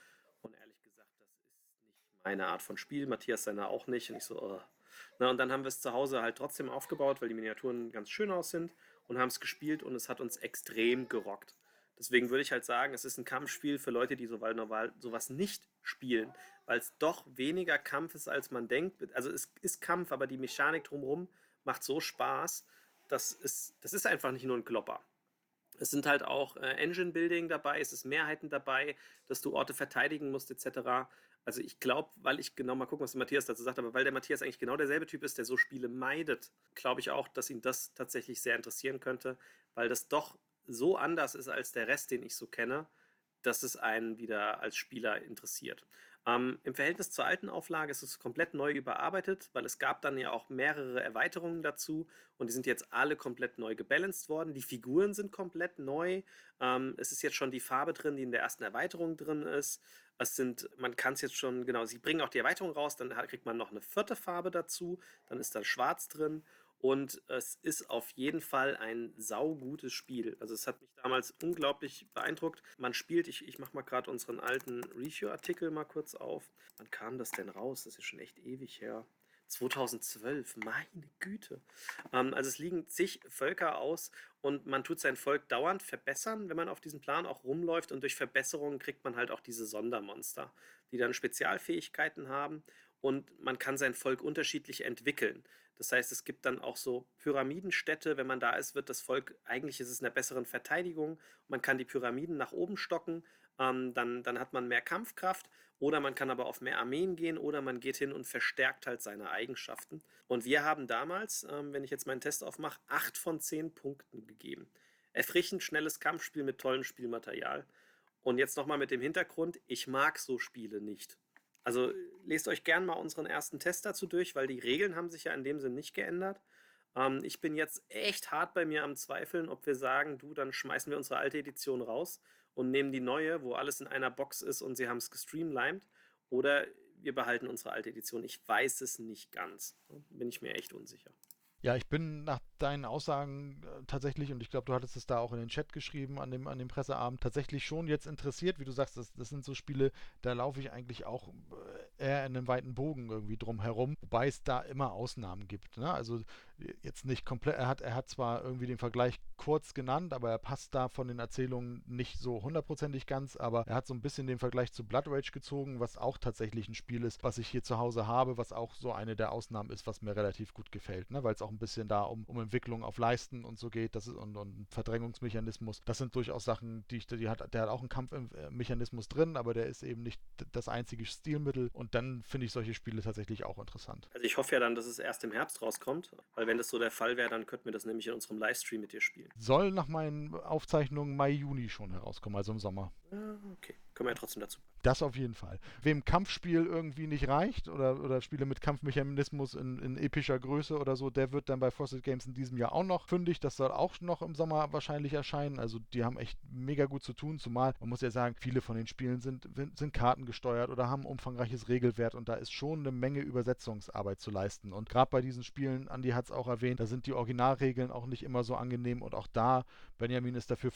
Und ehrlich gesagt, das ist nicht meine Art von Spiel. Matthias seiner auch nicht. Und ich so, oh, na, und dann haben wir es zu Hause halt trotzdem aufgebaut, weil die Miniaturen ganz schön aus sind und haben es gespielt und es hat uns extrem gerockt. Deswegen würde ich halt sagen, es ist ein Kampfspiel für Leute, die sowas nicht spielen, weil es doch weniger Kampf ist, als man denkt. Also es ist Kampf, aber die Mechanik drumherum macht so Spaß. Das ist, das ist einfach nicht nur ein Klopper. Es sind halt auch äh, Engine-Building dabei, es ist Mehrheiten dabei, dass du Orte verteidigen musst, etc. Also ich glaube, weil ich genau mal gucken, was der Matthias dazu sagt, aber weil der Matthias eigentlich genau derselbe Typ ist, der so Spiele meidet, glaube ich auch, dass ihn das tatsächlich sehr interessieren könnte, weil das doch so anders ist als der Rest, den ich so kenne, dass es einen wieder als Spieler interessiert. Ähm, Im Verhältnis zur alten Auflage ist es komplett neu überarbeitet, weil es gab dann ja auch mehrere Erweiterungen dazu und die sind jetzt alle komplett neu gebalanced worden. Die Figuren sind komplett neu. Ähm, es ist jetzt schon die Farbe drin, die in der ersten Erweiterung drin ist. Es sind, man kann es jetzt schon, genau, sie bringen auch die Erweiterung raus, dann kriegt man noch eine vierte Farbe dazu, dann ist da Schwarz drin und es ist auf jeden Fall ein saugutes Spiel. Also es hat mich damals unglaublich beeindruckt. Man spielt, ich, ich mache mal gerade unseren alten Review-Artikel mal kurz auf. Wann kam das denn raus? Das ist schon echt ewig her. 2012, meine Güte. Ähm, also es liegen zig Völker aus und man tut sein Volk dauernd verbessern, wenn man auf diesem Plan auch rumläuft und durch Verbesserungen kriegt man halt auch diese Sondermonster, die dann Spezialfähigkeiten haben und man kann sein Volk unterschiedlich entwickeln. Das heißt, es gibt dann auch so Pyramidenstädte. Wenn man da ist, wird das Volk, eigentlich ist es in einer besseren Verteidigung. Man kann die Pyramiden nach oben stocken. Ähm, dann, dann hat man mehr Kampfkraft. Oder man kann aber auf mehr Armeen gehen. Oder man geht hin und verstärkt halt seine Eigenschaften. Und wir haben damals, ähm, wenn ich jetzt meinen Test aufmache, acht von zehn Punkten gegeben. Erfrischend schnelles Kampfspiel mit tollem Spielmaterial. Und jetzt nochmal mit dem Hintergrund, ich mag so Spiele nicht. Also lest euch gern mal unseren ersten Test dazu durch, weil die Regeln haben sich ja in dem Sinn nicht geändert. Ähm, ich bin jetzt echt hart bei mir am Zweifeln, ob wir sagen, du, dann schmeißen wir unsere alte Edition raus und nehmen die neue, wo alles in einer Box ist und sie haben es gestreamlined. Oder wir behalten unsere alte Edition. Ich weiß es nicht ganz. Bin ich mir echt unsicher. Ja, ich bin nach deinen Aussagen äh, tatsächlich, und ich glaube, du hattest es da auch in den Chat geschrieben an dem, an dem Presseabend, tatsächlich schon jetzt interessiert. Wie du sagst, das, das sind so Spiele, da laufe ich eigentlich auch äh, eher in einem weiten Bogen irgendwie drum herum, wobei es da immer Ausnahmen gibt. Ne? Also jetzt nicht komplett, er hat, er hat zwar irgendwie den Vergleich kurz genannt, aber er passt da von den Erzählungen nicht so hundertprozentig ganz, aber er hat so ein bisschen den Vergleich zu Blood Rage gezogen, was auch tatsächlich ein Spiel ist, was ich hier zu Hause habe, was auch so eine der Ausnahmen ist, was mir relativ gut gefällt, ne? weil es auch ein bisschen da um, um Entwicklung auf Leisten und so geht das ist, und, und Verdrängungsmechanismus. Das sind durchaus Sachen, die ich, die hat, der hat auch einen Kampfmechanismus drin, aber der ist eben nicht das einzige Stilmittel und dann finde ich solche Spiele tatsächlich auch interessant. Also ich hoffe ja dann, dass es erst im Herbst rauskommt, weil wenn das so der Fall wäre, dann könnten wir das nämlich in unserem Livestream mit dir spielen. Soll nach meinen Aufzeichnungen Mai, Juni schon herauskommen, also im Sommer. Ah, okay. Können wir ja trotzdem dazu. Das auf jeden Fall. Wem Kampfspiel irgendwie nicht reicht oder, oder Spiele mit Kampfmechanismus in, in epischer Größe oder so, der wird dann bei Frosted Games in diesem Jahr auch noch fündig. Das soll auch noch im Sommer wahrscheinlich erscheinen. Also die haben echt mega gut zu tun, zumal man muss ja sagen, viele von den Spielen sind, sind kartengesteuert oder haben umfangreiches Regelwert und da ist schon eine Menge Übersetzungsarbeit zu leisten. Und gerade bei diesen Spielen, Andi hat es auch erwähnt, da sind die Originalregeln auch nicht immer so angenehm und auch da, Benjamin ist dafür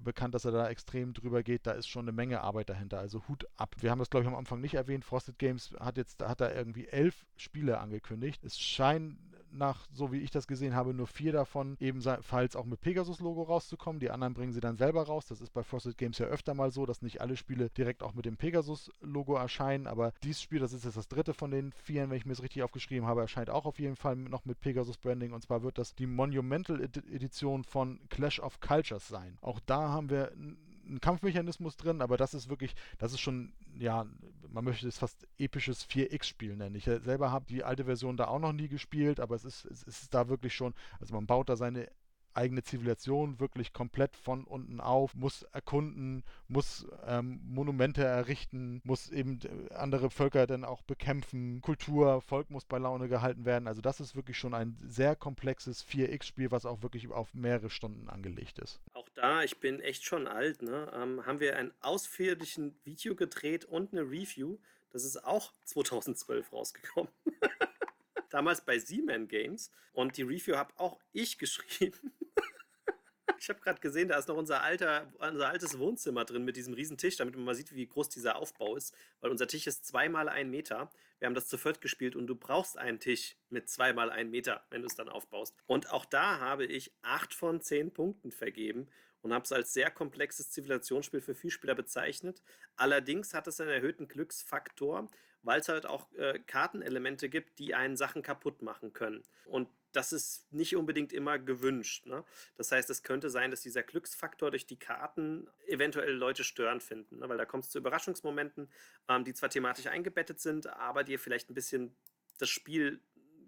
bekannt, dass er da extrem drüber geht, da ist schon eine Menge Arbeit dahinter. Also Hut ab. Wir haben das, glaube ich, am Anfang nicht erwähnt. Frosted Games hat jetzt, hat da irgendwie elf Spiele angekündigt. Es scheint nach, so wie ich das gesehen habe, nur vier davon ebenfalls auch mit Pegasus-Logo rauszukommen. Die anderen bringen sie dann selber raus. Das ist bei Frosted Games ja öfter mal so, dass nicht alle Spiele direkt auch mit dem Pegasus-Logo erscheinen. Aber dieses Spiel, das ist jetzt das dritte von den vier, wenn ich mir es richtig aufgeschrieben habe, erscheint auch auf jeden Fall noch mit Pegasus-Branding. Und zwar wird das die Monumental-Edition von Clash of Cultures sein. Auch da haben wir ein Kampfmechanismus drin, aber das ist wirklich, das ist schon, ja, man möchte es fast episches 4X-Spiel nennen. Ich selber habe die alte Version da auch noch nie gespielt, aber es ist, es ist da wirklich schon, also man baut da seine eigene Zivilisation wirklich komplett von unten auf, muss erkunden, muss ähm, Monumente errichten, muss eben äh, andere Völker dann auch bekämpfen, Kultur, Volk muss bei Laune gehalten werden. Also das ist wirklich schon ein sehr komplexes 4X-Spiel, was auch wirklich auf mehrere Stunden angelegt ist. Auch da, ich bin echt schon alt, ne, ähm, haben wir ein ausführlichen Video gedreht und eine Review. Das ist auch 2012 rausgekommen. [laughs] damals bei Z-Man Games und die Review habe auch ich [laughs] geschrieben. Ich habe gerade gesehen, da ist noch unser, alter, unser altes Wohnzimmer drin mit diesem riesen Tisch, damit man mal sieht, wie groß dieser Aufbau ist. Weil unser Tisch ist zweimal ein Meter. Wir haben das zu viert gespielt und du brauchst einen Tisch mit zweimal ein Meter, wenn du es dann aufbaust. Und auch da habe ich acht von zehn Punkten vergeben und habe es als sehr komplexes Zivilisationsspiel für Vielspieler bezeichnet. Allerdings hat es einen erhöhten Glücksfaktor, weil es halt auch äh, Kartenelemente gibt, die einen Sachen kaputt machen können. Und das ist nicht unbedingt immer gewünscht. Ne? Das heißt, es könnte sein, dass dieser Glücksfaktor durch die Karten eventuell Leute störend finden, ne? weil da kommt es zu Überraschungsmomenten, ähm, die zwar thematisch eingebettet sind, aber dir vielleicht ein bisschen das Spiel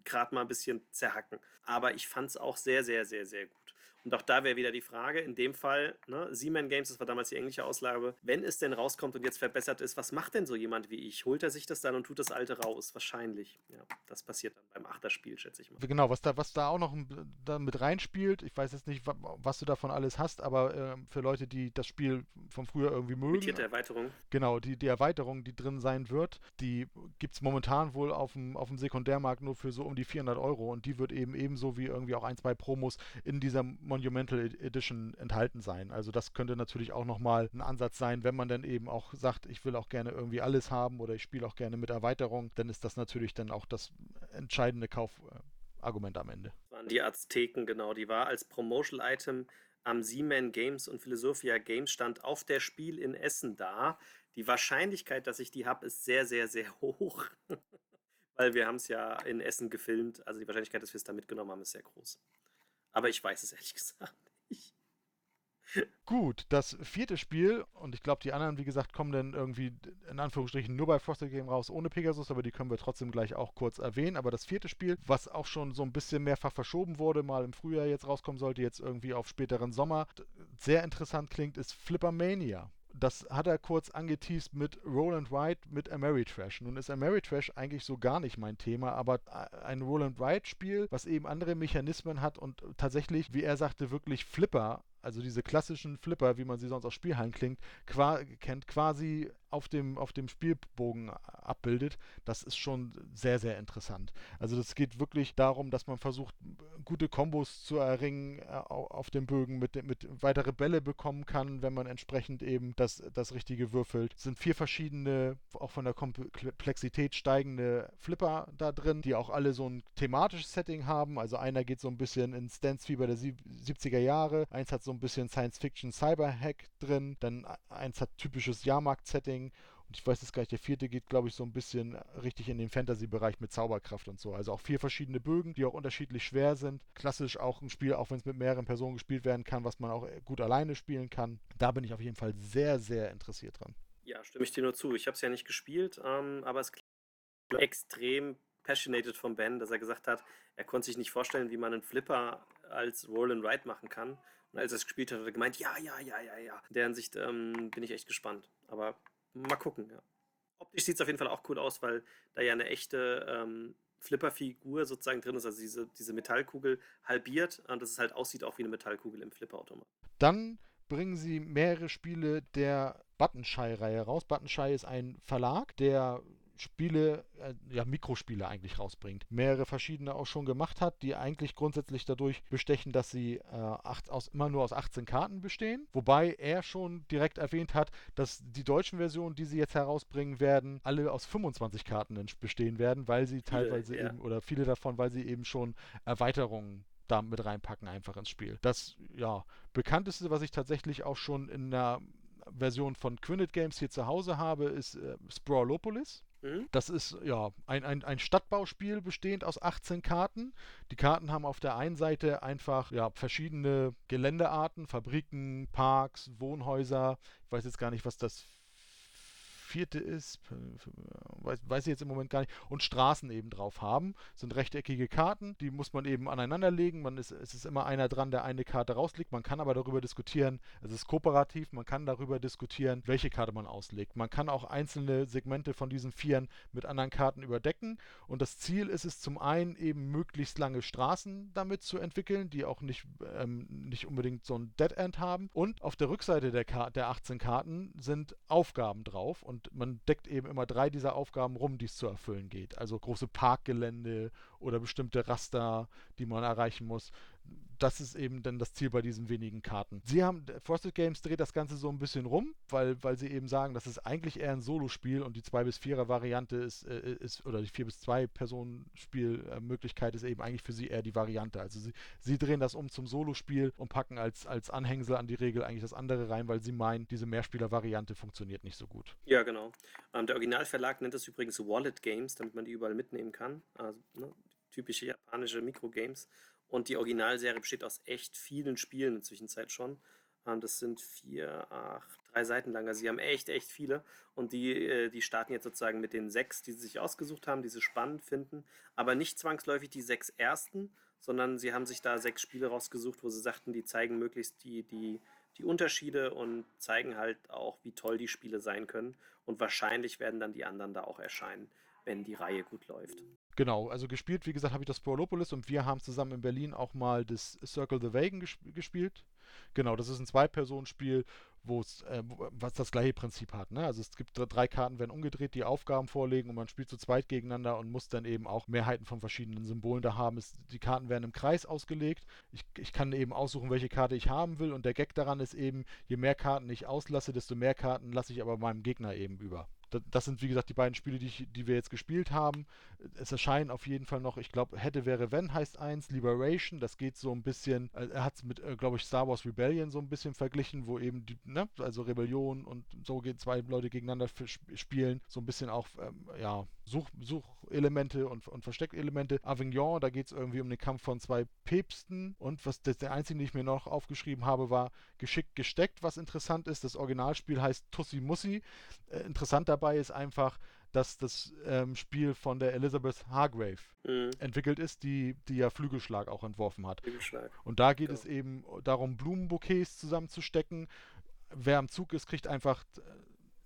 gerade mal ein bisschen zerhacken. Aber ich fand es auch sehr, sehr, sehr, sehr gut. Und auch da wäre wieder die Frage, in dem Fall, ne, Seaman Games, das war damals die englische Auslage, wenn es denn rauskommt und jetzt verbessert ist, was macht denn so jemand wie ich? Holt er sich das dann und tut das alte raus? Wahrscheinlich. Ja, das passiert dann beim Achterspiel, schätze ich mal. Genau, was da, was da auch noch da mit reinspielt, ich weiß jetzt nicht, was du davon alles hast, aber äh, für Leute, die das Spiel von früher irgendwie mögen. Die Erweiterung. Genau, die, die Erweiterung, die drin sein wird, die gibt es momentan wohl auf dem, auf dem Sekundärmarkt nur für so um die 400 Euro und die wird eben ebenso wie irgendwie auch ein, zwei Promos in dieser Monumental Edition enthalten sein. Also das könnte natürlich auch nochmal ein Ansatz sein, wenn man dann eben auch sagt, ich will auch gerne irgendwie alles haben oder ich spiele auch gerne mit Erweiterung, dann ist das natürlich dann auch das entscheidende Kaufargument am Ende. Das waren die Azteken, genau. Die war als Promotional-Item am Siemens Games und Philosophia Games stand auf der Spiel in Essen da. Die Wahrscheinlichkeit, dass ich die habe, ist sehr, sehr, sehr [laughs] hoch. Weil wir haben es ja in Essen gefilmt. Also die Wahrscheinlichkeit, dass wir es da mitgenommen haben, ist sehr groß. Aber ich weiß es ehrlich [laughs] gesagt nicht. Gut, das vierte Spiel, und ich glaube, die anderen, wie gesagt, kommen dann irgendwie in Anführungsstrichen nur bei Frosted Game raus ohne Pegasus, aber die können wir trotzdem gleich auch kurz erwähnen. Aber das vierte Spiel, was auch schon so ein bisschen mehrfach verschoben wurde, mal im Frühjahr jetzt rauskommen sollte, jetzt irgendwie auf späteren Sommer, sehr interessant klingt, ist Flippermania das hat er kurz angeteased mit Roland White mit Ameritrash. Nun ist Ameritrash eigentlich so gar nicht mein Thema, aber ein Roland White-Spiel, was eben andere Mechanismen hat und tatsächlich, wie er sagte, wirklich Flipper also diese klassischen Flipper, wie man sie sonst aus Spielhallen klingt, qua kennt, quasi auf dem, auf dem Spielbogen abbildet, das ist schon sehr, sehr interessant. Also das geht wirklich darum, dass man versucht, gute Kombos zu erringen äh, auf dem Bögen, mit, mit weitere Bälle bekommen kann, wenn man entsprechend eben das, das Richtige würfelt. Es sind vier verschiedene, auch von der Komplexität steigende Flipper da drin, die auch alle so ein thematisches Setting haben. Also einer geht so ein bisschen ins Dance-Fieber der 70er Jahre, eins hat so ein bisschen Science-Fiction Cyber-Hack drin, dann eins hat typisches Jahrmarkt-Setting und ich weiß jetzt gar nicht, der vierte geht, glaube ich, so ein bisschen richtig in den Fantasy-Bereich mit Zauberkraft und so. Also auch vier verschiedene Bögen, die auch unterschiedlich schwer sind. Klassisch auch ein Spiel, auch wenn es mit mehreren Personen gespielt werden kann, was man auch gut alleine spielen kann. Da bin ich auf jeden Fall sehr, sehr interessiert dran. Ja, stimme ich dir nur zu. Ich habe es ja nicht gespielt, ähm, aber es klingt extrem passionated von Ben, dass er gesagt hat, er konnte sich nicht vorstellen, wie man einen Flipper als Roll and Ride machen kann. Und als er es gespielt hat, hat er gemeint, ja, ja, ja, ja, ja. In der Hinsicht ähm, bin ich echt gespannt. Aber Mal gucken, ja. Optisch sieht es auf jeden Fall auch cool aus, weil da ja eine echte ähm, Flipper-Figur sozusagen drin ist, also diese, diese Metallkugel halbiert und dass es halt aussieht auch wie eine Metallkugel im Flipperautomat. Dann bringen sie mehrere Spiele der Buttonshy-Reihe raus. Buttonshy ist ein Verlag, der Spiele, äh, ja, Mikrospiele eigentlich rausbringt. Mehrere verschiedene auch schon gemacht hat, die eigentlich grundsätzlich dadurch bestechen, dass sie äh, acht, aus, immer nur aus 18 Karten bestehen. Wobei er schon direkt erwähnt hat, dass die deutschen Versionen, die sie jetzt herausbringen werden, alle aus 25 Karten bestehen werden, weil sie teilweise viele, ja. eben, oder viele davon, weil sie eben schon Erweiterungen da mit reinpacken einfach ins Spiel. Das, ja, bekannteste, was ich tatsächlich auch schon in der Version von Quinnet Games hier zu Hause habe, ist äh, Sprawlopolis. Mhm. Das ist ja ein, ein, ein Stadtbauspiel bestehend aus 18 Karten. Die Karten haben auf der einen Seite einfach ja, verschiedene Geländearten, Fabriken, Parks, Wohnhäuser. Ich weiß jetzt gar nicht, was das vierte ist, weiß, weiß ich jetzt im Moment gar nicht, und Straßen eben drauf haben. Sind rechteckige Karten, die muss man eben aneinander legen. Man ist, es ist immer einer dran, der eine Karte rauslegt. Man kann aber darüber diskutieren, es ist kooperativ, man kann darüber diskutieren, welche Karte man auslegt. Man kann auch einzelne Segmente von diesen Vieren mit anderen Karten überdecken. Und das Ziel ist es zum einen eben möglichst lange Straßen damit zu entwickeln, die auch nicht, ähm, nicht unbedingt so ein Dead End haben. Und auf der Rückseite der, der 18 Karten sind Aufgaben drauf. Und und man deckt eben immer drei dieser Aufgaben rum, die es zu erfüllen geht. Also große Parkgelände oder bestimmte Raster, die man erreichen muss das ist eben dann das Ziel bei diesen wenigen Karten. Sie haben, Frosted Games dreht das Ganze so ein bisschen rum, weil, weil sie eben sagen, das ist eigentlich eher ein Solospiel und die 2 bis 4er Variante ist, äh, ist oder die 4 bis 2 Personen Spielmöglichkeit ist eben eigentlich für sie eher die Variante. Also sie, sie drehen das um zum Solospiel und packen als, als Anhängsel an die Regel eigentlich das andere rein, weil sie meinen, diese Mehrspieler-Variante funktioniert nicht so gut. Ja, genau. Ähm, der Originalverlag nennt das übrigens Wallet Games, damit man die überall mitnehmen kann. Also ne, typische japanische Mikrogames. Und die Originalserie besteht aus echt vielen Spielen in der Zwischenzeit schon. Ähm, das sind vier, acht, drei Seiten lang. Also sie haben echt, echt viele. Und die, äh, die starten jetzt sozusagen mit den sechs, die sie sich ausgesucht haben, die sie spannend finden. Aber nicht zwangsläufig die sechs ersten, sondern sie haben sich da sechs Spiele rausgesucht, wo sie sagten, die zeigen möglichst die, die, die Unterschiede und zeigen halt auch, wie toll die Spiele sein können. Und wahrscheinlich werden dann die anderen da auch erscheinen, wenn die Reihe gut läuft. Genau, also gespielt, wie gesagt, habe ich das Prolopolis und wir haben zusammen in Berlin auch mal das Circle the Wagon gesp gespielt. Genau, das ist ein Zwei-Personen-Spiel, äh, was das gleiche Prinzip hat. Ne? Also es gibt drei Karten, werden umgedreht, die Aufgaben vorlegen und man spielt zu zweit gegeneinander und muss dann eben auch Mehrheiten von verschiedenen Symbolen da haben. Es, die Karten werden im Kreis ausgelegt. Ich, ich kann eben aussuchen, welche Karte ich haben will und der Gag daran ist eben, je mehr Karten ich auslasse, desto mehr Karten lasse ich aber meinem Gegner eben über das sind wie gesagt die beiden Spiele, die, ich, die wir jetzt gespielt haben. Es erscheinen auf jeden Fall noch, ich glaube, hätte wäre wenn heißt eins, Liberation, das geht so ein bisschen, äh, er hat es mit, äh, glaube ich, Star Wars Rebellion so ein bisschen verglichen, wo eben die, ne, also Rebellion und so gehen zwei Leute gegeneinander spielen, so ein bisschen auch, ähm, ja, Such, Suchelemente und, und Versteckelemente. Avignon, da geht es irgendwie um den Kampf von zwei Päpsten und was das, der einzige, den ich mir noch aufgeschrieben habe, war geschickt gesteckt, was interessant ist. Das Originalspiel heißt Tussi Mussi. Äh, interessant dabei ist einfach, dass das ähm, Spiel von der Elizabeth Hargrave mhm. entwickelt ist, die, die ja Flügelschlag auch entworfen hat. Flügelschlag. Und da geht genau. es eben darum, Blumenbouquets zusammenzustecken. Wer am Zug ist, kriegt einfach äh,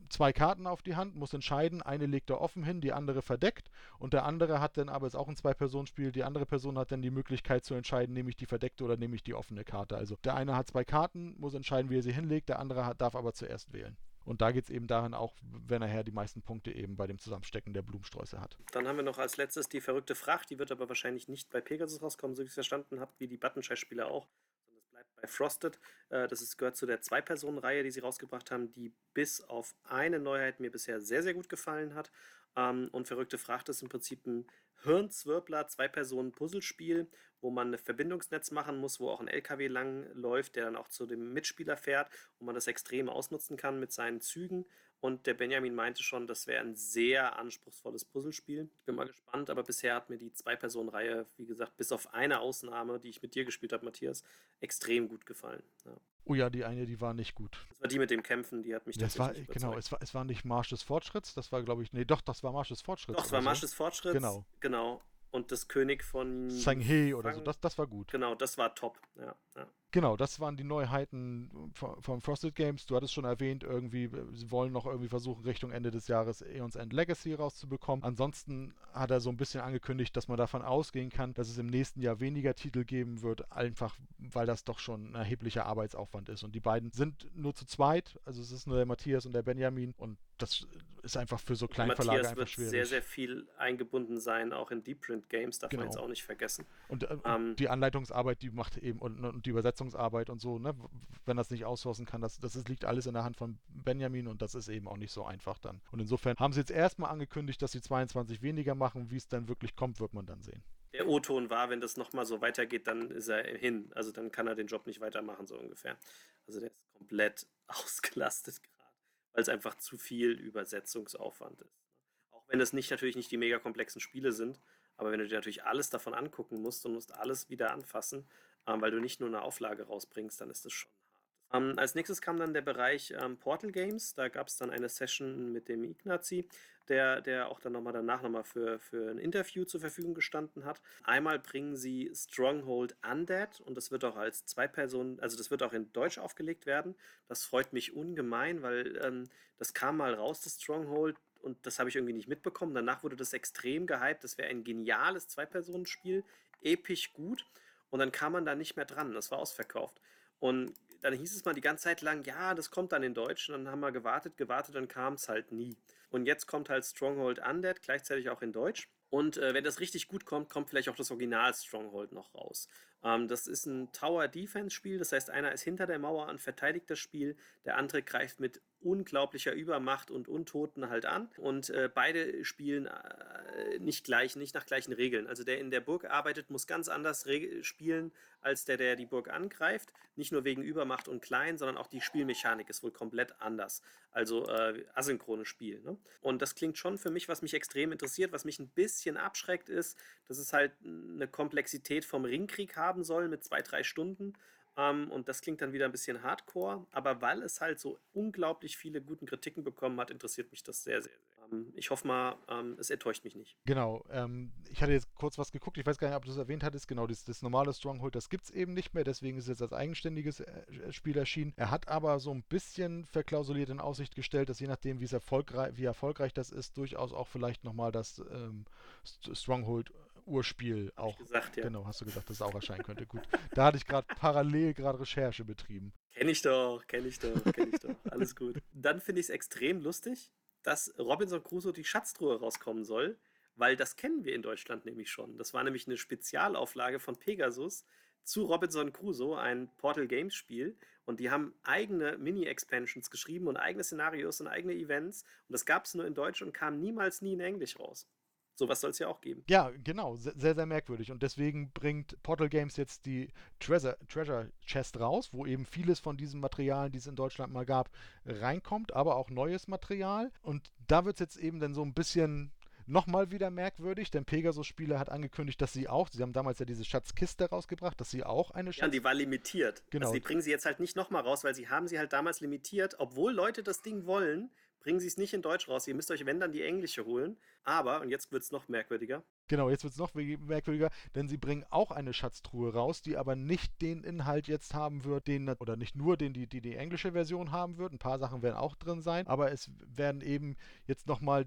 zwei Karten auf die Hand, muss entscheiden, eine legt er offen hin, die andere verdeckt und der andere hat dann aber, ist auch ein Zwei-Personen-Spiel, die andere Person hat dann die Möglichkeit zu entscheiden, nehme ich die verdeckte oder nehme ich die offene Karte. Also der eine hat zwei Karten, muss entscheiden, wie er sie hinlegt, der andere hat, darf aber zuerst wählen. Und da geht es eben darin auch, wenn er her die meisten Punkte eben bei dem Zusammenstecken der Blumensträuße hat. Dann haben wir noch als letztes die verrückte Fracht, die wird aber wahrscheinlich nicht bei Pegasus rauskommen, so wie ich es verstanden habe, wie die Buttonschei-Spiele auch. Das bleibt bei Frosted. Äh, das ist, gehört zu der Zwei-Personen-Reihe, die sie rausgebracht haben, die bis auf eine Neuheit mir bisher sehr, sehr gut gefallen hat. Ähm, und verrückte Fracht ist im Prinzip ein Hirnzwirbler, Zwei-Personen-Puzzlespiel, wo man ein Verbindungsnetz machen muss, wo auch ein LKW lang läuft, der dann auch zu dem Mitspieler fährt und man das extrem ausnutzen kann mit seinen Zügen. Und der Benjamin meinte schon, das wäre ein sehr anspruchsvolles Puzzlespiel. Ich bin mal gespannt, aber bisher hat mir die Zwei-Personen-Reihe, wie gesagt, bis auf eine Ausnahme, die ich mit dir gespielt habe, Matthias, extrem gut gefallen. Ja. Oh ja, die eine, die war nicht gut. Das war die mit dem Kämpfen, die hat mich das war Genau, es war, es war nicht Marsch des Fortschritts, das war, glaube ich, nee, doch, das war Marsch des Fortschritts. Doch, es war Marsch des Fortschritts. Genau. Genau. Und das König von. Sang-He oder so, das, das war gut. Genau, das war top. Ja, ja. Genau, das waren die Neuheiten von Frosted Games. Du hattest schon erwähnt, irgendwie, sie wollen noch irgendwie versuchen, Richtung Ende des Jahres Aeons End Legacy rauszubekommen. Ansonsten hat er so ein bisschen angekündigt, dass man davon ausgehen kann, dass es im nächsten Jahr weniger Titel geben wird, einfach weil das doch schon ein erheblicher Arbeitsaufwand ist. Und die beiden sind nur zu zweit, also es ist nur der Matthias und der Benjamin und das ist einfach für so Kleinverlage einfach schwierig. wird sehr, sehr viel eingebunden sein, auch in Deep Print Games, darf genau. man jetzt auch nicht vergessen. Und äh, ähm, die Anleitungsarbeit, die macht eben und, und die Übersetzung Übersetzungsarbeit und so, ne? wenn das nicht aussourcen kann, das, das ist, liegt alles in der Hand von Benjamin und das ist eben auch nicht so einfach dann. Und insofern haben sie jetzt erstmal angekündigt, dass sie 22 weniger machen. Wie es dann wirklich kommt, wird man dann sehen. Der O-Ton war, wenn das nochmal so weitergeht, dann ist er hin. Also dann kann er den Job nicht weitermachen, so ungefähr. Also der ist komplett [laughs] ausgelastet gerade, weil es einfach zu viel Übersetzungsaufwand ist. Auch wenn es nicht natürlich nicht die mega komplexen Spiele sind, aber wenn du dir natürlich alles davon angucken musst und musst alles wieder anfassen, weil du nicht nur eine Auflage rausbringst, dann ist das schon hart. Ähm, als nächstes kam dann der Bereich ähm, Portal Games. Da gab es dann eine Session mit dem Ignazi, der, der auch dann nochmal danach nochmal für, für ein Interview zur Verfügung gestanden hat. Einmal bringen sie Stronghold Undead und das wird auch als zwei Personen, also das wird auch in Deutsch aufgelegt werden. Das freut mich ungemein, weil ähm, das kam mal raus, das Stronghold und das habe ich irgendwie nicht mitbekommen. Danach wurde das extrem gehypt. Das wäre ein geniales Zwei-Personen-Spiel, episch gut. Und dann kam man da nicht mehr dran. Das war ausverkauft. Und dann hieß es mal die ganze Zeit lang, ja, das kommt dann in Deutsch. Und dann haben wir gewartet, gewartet, dann kam es halt nie. Und jetzt kommt halt Stronghold Undead, gleichzeitig auch in Deutsch. Und äh, wenn das richtig gut kommt, kommt vielleicht auch das Original Stronghold noch raus. Ähm, das ist ein Tower Defense Spiel, das heißt, einer ist hinter der Mauer und verteidigt das Spiel, der andere greift mit unglaublicher Übermacht und Untoten halt an. Und äh, beide spielen äh, nicht gleich, nicht nach gleichen Regeln. Also der in der Burg arbeitet, muss ganz anders spielen als der, der die Burg angreift. Nicht nur wegen Übermacht und Klein, sondern auch die Spielmechanik ist wohl komplett anders. Also äh, asynchrones Spiel. Ne? Und das klingt schon für mich, was mich extrem interessiert, was mich ein bisschen abschreckt, ist, dass es halt eine Komplexität vom Ringkrieg haben soll mit zwei, drei Stunden. Ähm, und das klingt dann wieder ein bisschen hardcore, aber weil es halt so unglaublich viele guten Kritiken bekommen hat, interessiert mich das sehr, sehr. sehr. Ähm, ich hoffe mal, ähm, es enttäuscht mich nicht. Genau. Ähm, ich hatte jetzt kurz was geguckt, ich weiß gar nicht, ob du es erwähnt hattest. Genau, das, das normale Stronghold, das gibt es eben nicht mehr, deswegen ist es jetzt als eigenständiges äh, Spiel erschienen. Er hat aber so ein bisschen verklausuliert in Aussicht gestellt, dass je nachdem, wie, erfolgreich, wie erfolgreich das ist, durchaus auch vielleicht nochmal das ähm, Stronghold Urspiel auch. Gesagt, ja. Genau, hast du gesagt, dass es auch erscheinen könnte. Gut. Da hatte ich gerade parallel gerade Recherche betrieben. Kenn ich doch, kenn ich doch, kenn ich doch. Alles gut. Dann finde ich es extrem lustig, dass Robinson Crusoe die Schatztruhe rauskommen soll, weil das kennen wir in Deutschland nämlich schon. Das war nämlich eine Spezialauflage von Pegasus zu Robinson Crusoe, ein Portal Games Spiel. Und die haben eigene Mini-Expansions geschrieben und eigene Szenarios und eigene Events. Und das gab es nur in Deutsch und kam niemals nie in Englisch raus. Sowas soll es ja auch geben. Ja, genau. Sehr, sehr merkwürdig. Und deswegen bringt Portal Games jetzt die Treasure, Treasure Chest raus, wo eben vieles von diesem Material, die es in Deutschland mal gab, reinkommt, aber auch neues Material. Und da wird es jetzt eben dann so ein bisschen nochmal wieder merkwürdig, denn Pegasus-Spieler hat angekündigt, dass sie auch, sie haben damals ja diese Schatzkiste rausgebracht, dass sie auch eine Schatz... Ja, die war limitiert. Genau. Also die bringen sie jetzt halt nicht nochmal raus, weil sie haben sie halt damals limitiert, obwohl Leute das Ding wollen, bringen sie es nicht in Deutsch raus. Ihr müsst euch, wenn dann, die englische holen. Aber, und jetzt wird es noch merkwürdiger. Genau, jetzt wird es noch merkwürdiger, denn sie bringen auch eine Schatztruhe raus, die aber nicht den Inhalt jetzt haben wird, den, oder nicht nur den, die, die die englische Version haben wird. Ein paar Sachen werden auch drin sein, aber es werden eben jetzt nochmal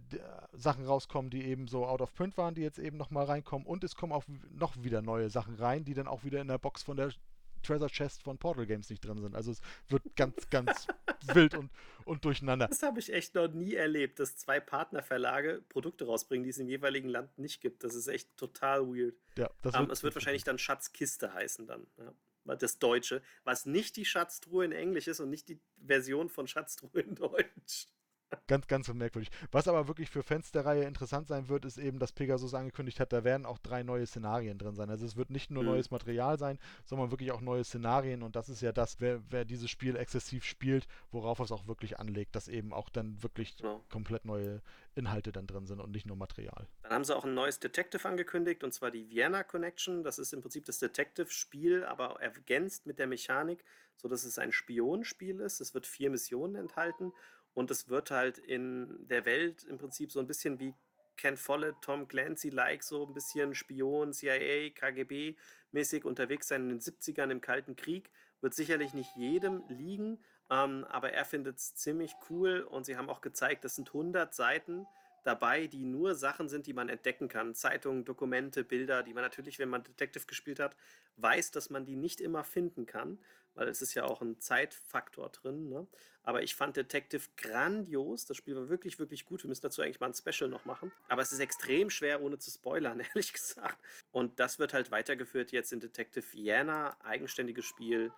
Sachen rauskommen, die eben so out of print waren, die jetzt eben nochmal reinkommen. Und es kommen auch noch wieder neue Sachen rein, die dann auch wieder in der Box von der Treasure Chest von Portal Games nicht drin sind. Also es wird ganz, ganz [laughs] wild und, und durcheinander. Das habe ich echt noch nie erlebt, dass zwei Partnerverlage Produkte rausbringen, die es im jeweiligen Land nicht gibt. Das ist echt total weird. Ja, das um, ähm, es wird wahrscheinlich dann Schatzkiste heißen dann. Ja. Das Deutsche, was nicht die Schatztruhe in Englisch ist und nicht die Version von Schatztruhe in Deutsch. Ganz, ganz merkwürdig. Was aber wirklich für Fans der Reihe interessant sein wird, ist eben, dass Pegasus angekündigt hat, da werden auch drei neue Szenarien drin sein. Also es wird nicht nur mhm. neues Material sein, sondern wirklich auch neue Szenarien. Und das ist ja das, wer, wer dieses Spiel exzessiv spielt, worauf es auch wirklich anlegt, dass eben auch dann wirklich ja. komplett neue Inhalte dann drin sind und nicht nur Material. Dann haben sie auch ein neues Detective angekündigt, und zwar die Vienna Connection. Das ist im Prinzip das Detective-Spiel, aber ergänzt mit der Mechanik, sodass es ein Spionspiel ist. Es wird vier Missionen enthalten und es wird halt in der Welt im Prinzip so ein bisschen wie Ken Follett, Tom Clancy-like, so ein bisschen Spion, CIA, KGB-mäßig unterwegs sein in den 70ern im Kalten Krieg. Wird sicherlich nicht jedem liegen, ähm, aber er findet es ziemlich cool und sie haben auch gezeigt, das sind 100 Seiten dabei, die nur Sachen sind, die man entdecken kann. Zeitungen, Dokumente, Bilder, die man natürlich, wenn man Detective gespielt hat, weiß, dass man die nicht immer finden kann, weil es ist ja auch ein Zeitfaktor drin. Ne? Aber ich fand Detective grandios. Das Spiel war wirklich, wirklich gut. Wir müssen dazu eigentlich mal ein Special noch machen. Aber es ist extrem schwer, ohne zu spoilern, [laughs] ehrlich gesagt. Und das wird halt weitergeführt jetzt in Detective Vienna, eigenständiges Spiel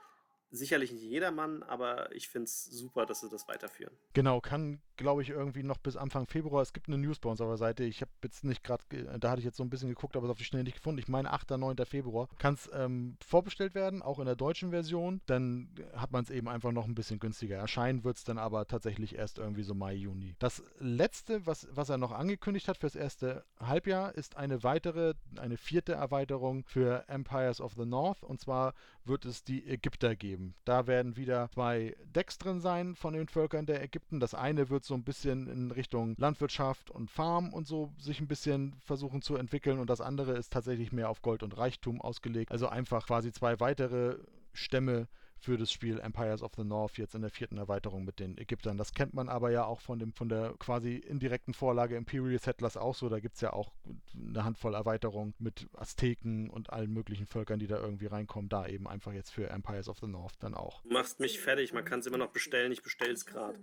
sicherlich nicht jedermann, aber ich finde es super, dass sie das weiterführen. Genau, kann, glaube ich, irgendwie noch bis Anfang Februar. Es gibt eine News bei uns auf der Seite. Ich habe jetzt nicht gerade, da hatte ich jetzt so ein bisschen geguckt, aber es auf die Schnelle nicht gefunden. Ich meine, 8. 9. Februar kann es ähm, vorbestellt werden, auch in der deutschen Version. Dann hat man es eben einfach noch ein bisschen günstiger. Erscheinen wird es dann aber tatsächlich erst irgendwie so Mai, Juni. Das letzte, was, was er noch angekündigt hat fürs erste Halbjahr, ist eine weitere, eine vierte Erweiterung für Empires of the North. Und zwar wird es die Ägypter geben. Da werden wieder zwei Decks drin sein von den Völkern der Ägypten. Das eine wird so ein bisschen in Richtung Landwirtschaft und Farm und so sich ein bisschen versuchen zu entwickeln und das andere ist tatsächlich mehr auf Gold und Reichtum ausgelegt. Also einfach quasi zwei weitere Stämme, für das Spiel Empires of the North jetzt in der vierten Erweiterung mit den Ägyptern. Das kennt man aber ja auch von, dem, von der quasi indirekten Vorlage Imperial Settlers auch so. Da gibt es ja auch eine Handvoll Erweiterungen mit Azteken und allen möglichen Völkern, die da irgendwie reinkommen. Da eben einfach jetzt für Empires of the North dann auch. Du machst mich fertig, man kann es immer noch bestellen, ich bestelle es gerade.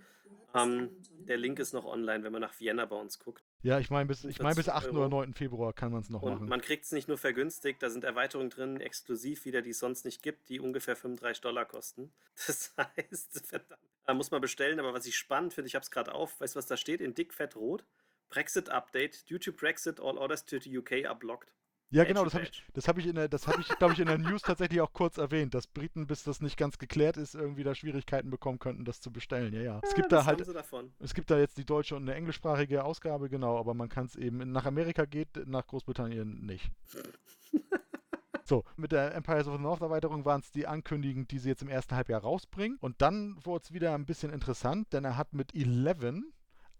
Ähm, der Link ist noch online, wenn man nach Vienna bei uns guckt. Ja, ich meine, bis, ich mein, bis 8. oder 9. Februar kann man es noch und machen. Man kriegt es nicht nur vergünstigt, da sind Erweiterungen drin, exklusiv wieder, die es sonst nicht gibt, die ungefähr 35 Dollar kosten. [laughs] Das heißt, verdammt, da muss man bestellen. Aber was ich spannend finde, ich habe es gerade auf, weißt du, was da steht? In dick, fett, rot. Brexit Update. Due to Brexit, all orders to the UK are blocked. Ja, genau, das habe ich, das habe ich in der, das habe ich, glaube ich, in der News tatsächlich auch kurz erwähnt, dass Briten, bis das nicht ganz geklärt ist, irgendwie da Schwierigkeiten bekommen könnten, das zu bestellen. Ja, ja. Es gibt da halt, es gibt da jetzt die deutsche und eine englischsprachige Ausgabe, genau, aber man kann es eben, nach Amerika geht, nach Großbritannien nicht. [laughs] So, mit der Empires of the North Erweiterung waren es die Ankündigungen, die sie jetzt im ersten Halbjahr rausbringen. Und dann wurde es wieder ein bisschen interessant, denn er hat mit 11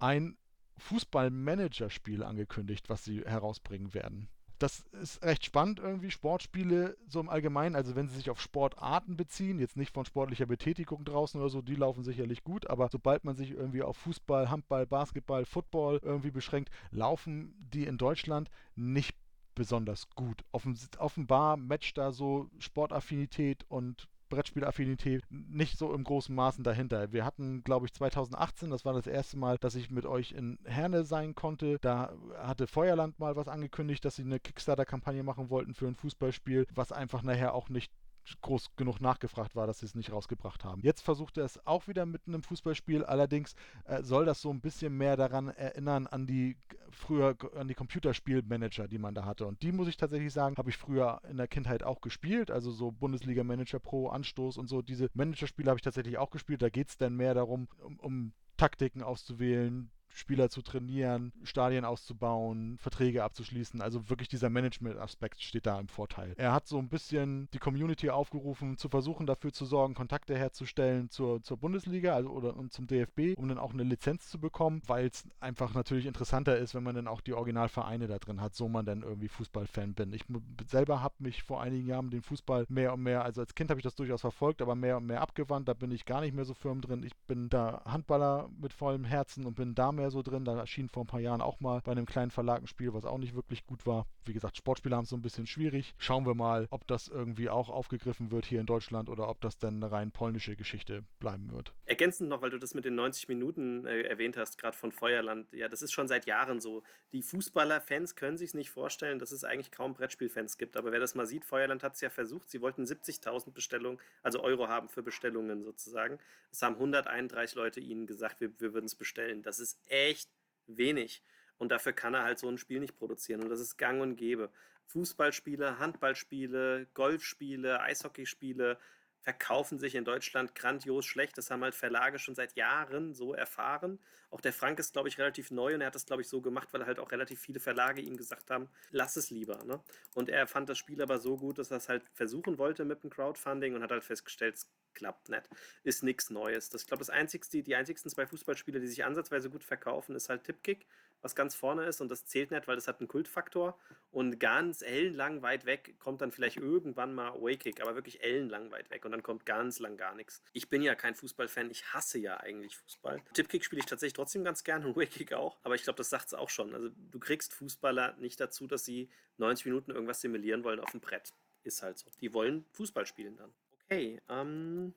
ein Fußball-Manager-Spiel angekündigt, was sie herausbringen werden das ist recht spannend irgendwie, Sportspiele so im Allgemeinen, also wenn sie sich auf Sportarten beziehen, jetzt nicht von sportlicher Betätigung draußen oder so, die laufen sicherlich gut, aber sobald man sich irgendwie auf Fußball, Handball, Basketball, Football irgendwie beschränkt, laufen die in Deutschland nicht besonders gut. Offen, offenbar matcht da so Sportaffinität und Brettspielaffinität nicht so im großen Maßen dahinter. Wir hatten, glaube ich, 2018, das war das erste Mal, dass ich mit euch in Herne sein konnte. Da hatte Feuerland mal was angekündigt, dass sie eine Kickstarter-Kampagne machen wollten für ein Fußballspiel, was einfach nachher auch nicht groß genug nachgefragt war, dass sie es nicht rausgebracht haben. Jetzt versucht er es auch wieder mit einem Fußballspiel, allerdings äh, soll das so ein bisschen mehr daran erinnern an die früher an die Computerspielmanager, die man da hatte. Und die muss ich tatsächlich sagen, habe ich früher in der Kindheit auch gespielt. Also so Bundesliga Manager Pro, Anstoß und so. Diese Managerspiele habe ich tatsächlich auch gespielt. Da geht es dann mehr darum, um, um Taktiken auszuwählen, Spieler zu trainieren, Stadien auszubauen, Verträge abzuschließen. Also wirklich dieser Management-Aspekt steht da im Vorteil. Er hat so ein bisschen die Community aufgerufen, zu versuchen, dafür zu sorgen, Kontakte herzustellen zur, zur Bundesliga also, oder und zum DFB, um dann auch eine Lizenz zu bekommen, weil es einfach natürlich interessanter ist, wenn man dann auch die Originalvereine da drin hat, so man dann irgendwie Fußballfan bin. Ich selber habe mich vor einigen Jahren den Fußball mehr und mehr, also als Kind habe ich das durchaus verfolgt, aber mehr und mehr abgewandt. Da bin ich gar nicht mehr so firm drin. Ich bin da Handballer mit vollem Herzen und bin damit mehr so drin. Da erschien vor ein paar Jahren auch mal bei einem kleinen Verlag ein Spiel, was auch nicht wirklich gut war. Wie gesagt, Sportspiele haben es so ein bisschen schwierig. Schauen wir mal, ob das irgendwie auch aufgegriffen wird hier in Deutschland oder ob das dann eine rein polnische Geschichte bleiben wird. Ergänzend noch, weil du das mit den 90 Minuten äh, erwähnt hast, gerade von Feuerland. Ja, das ist schon seit Jahren so. Die Fußballer-Fans können sich nicht vorstellen, dass es eigentlich kaum Brettspielfans gibt. Aber wer das mal sieht, Feuerland hat es ja versucht. Sie wollten 70.000 Bestellungen, also Euro haben für Bestellungen sozusagen. Es haben 131 Leute ihnen gesagt, wir, wir würden es bestellen. Das ist echt wenig. Und dafür kann er halt so ein Spiel nicht produzieren. Und das ist gang und gäbe. Fußballspiele, Handballspiele, Golfspiele, Eishockeyspiele verkaufen sich in Deutschland grandios schlecht. Das haben halt Verlage schon seit Jahren so erfahren. Auch der Frank ist, glaube ich, relativ neu und er hat das, glaube ich, so gemacht, weil halt auch relativ viele Verlage ihm gesagt haben, lass es lieber. Ne? Und er fand das Spiel aber so gut, dass er es halt versuchen wollte mit dem Crowdfunding und hat halt festgestellt, es klappt nicht. Ist nichts Neues. Das, ich glaube, das einzigste, die einzigsten zwei Fußballspiele, die sich ansatzweise gut verkaufen, ist halt Tipkick was ganz vorne ist und das zählt nicht, weil das hat einen Kultfaktor und ganz ellenlang weit weg kommt dann vielleicht irgendwann mal Wake aber wirklich ellenlang weit weg und dann kommt ganz lang gar nichts. Ich bin ja kein Fußballfan, ich hasse ja eigentlich Fußball. Tipkick spiele ich tatsächlich trotzdem ganz gerne und [laughs] Wake auch, aber ich glaube, das sagt es auch schon. Also du kriegst Fußballer nicht dazu, dass sie 90 Minuten irgendwas simulieren wollen auf dem Brett. Ist halt so. Die wollen Fußball spielen dann. Okay, ähm,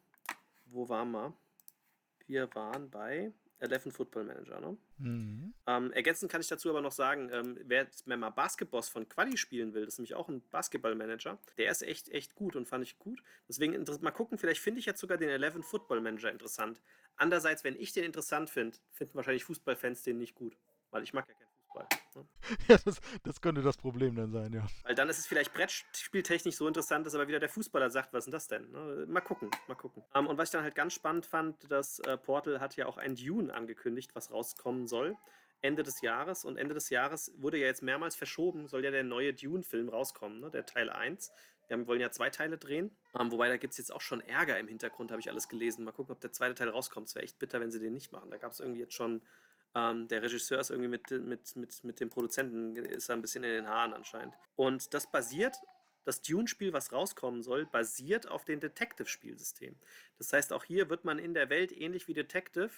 wo waren wir? Wir waren bei 11 Football Manager, ne? Mhm. Ähm, ergänzend kann ich dazu aber noch sagen, ähm, wer, wer mal Basketboss von Quali spielen will, das ist nämlich auch ein Basketball-Manager, der ist echt, echt gut und fand ich gut. Deswegen mal gucken, vielleicht finde ich jetzt sogar den 11 Football Manager interessant. Andererseits, wenn ich den interessant finde, finden wahrscheinlich Fußballfans den nicht gut, weil ich mag ja keinen Fußball. Ne? [laughs] Ja, das, das, könnte das Problem dann sein, ja. Weil dann ist es vielleicht Brettspieltechnisch so interessant, dass aber wieder der Fußballer sagt, was ist denn das denn? Ne? Mal gucken, mal gucken. Ähm, und was ich dann halt ganz spannend fand, das äh, Portal hat ja auch ein Dune angekündigt, was rauskommen soll. Ende des Jahres. Und Ende des Jahres wurde ja jetzt mehrmals verschoben, soll ja der neue Dune-Film rauskommen, ne? der Teil 1. Wir wollen ja zwei Teile drehen. Um, ähm, wobei da gibt es jetzt auch schon Ärger im Hintergrund, habe ich alles gelesen. Mal gucken, ob der zweite Teil rauskommt. Es wäre echt bitter, wenn sie den nicht machen. Da gab es irgendwie jetzt schon ähm, der Regisseur ist irgendwie mit, mit, mit, mit dem Produzenten, ist ein bisschen in den Haaren anscheinend. Und das basiert, das Dune-Spiel, was rauskommen soll, basiert auf dem Detective-Spielsystem. Das heißt, auch hier wird man in der Welt ähnlich wie Detective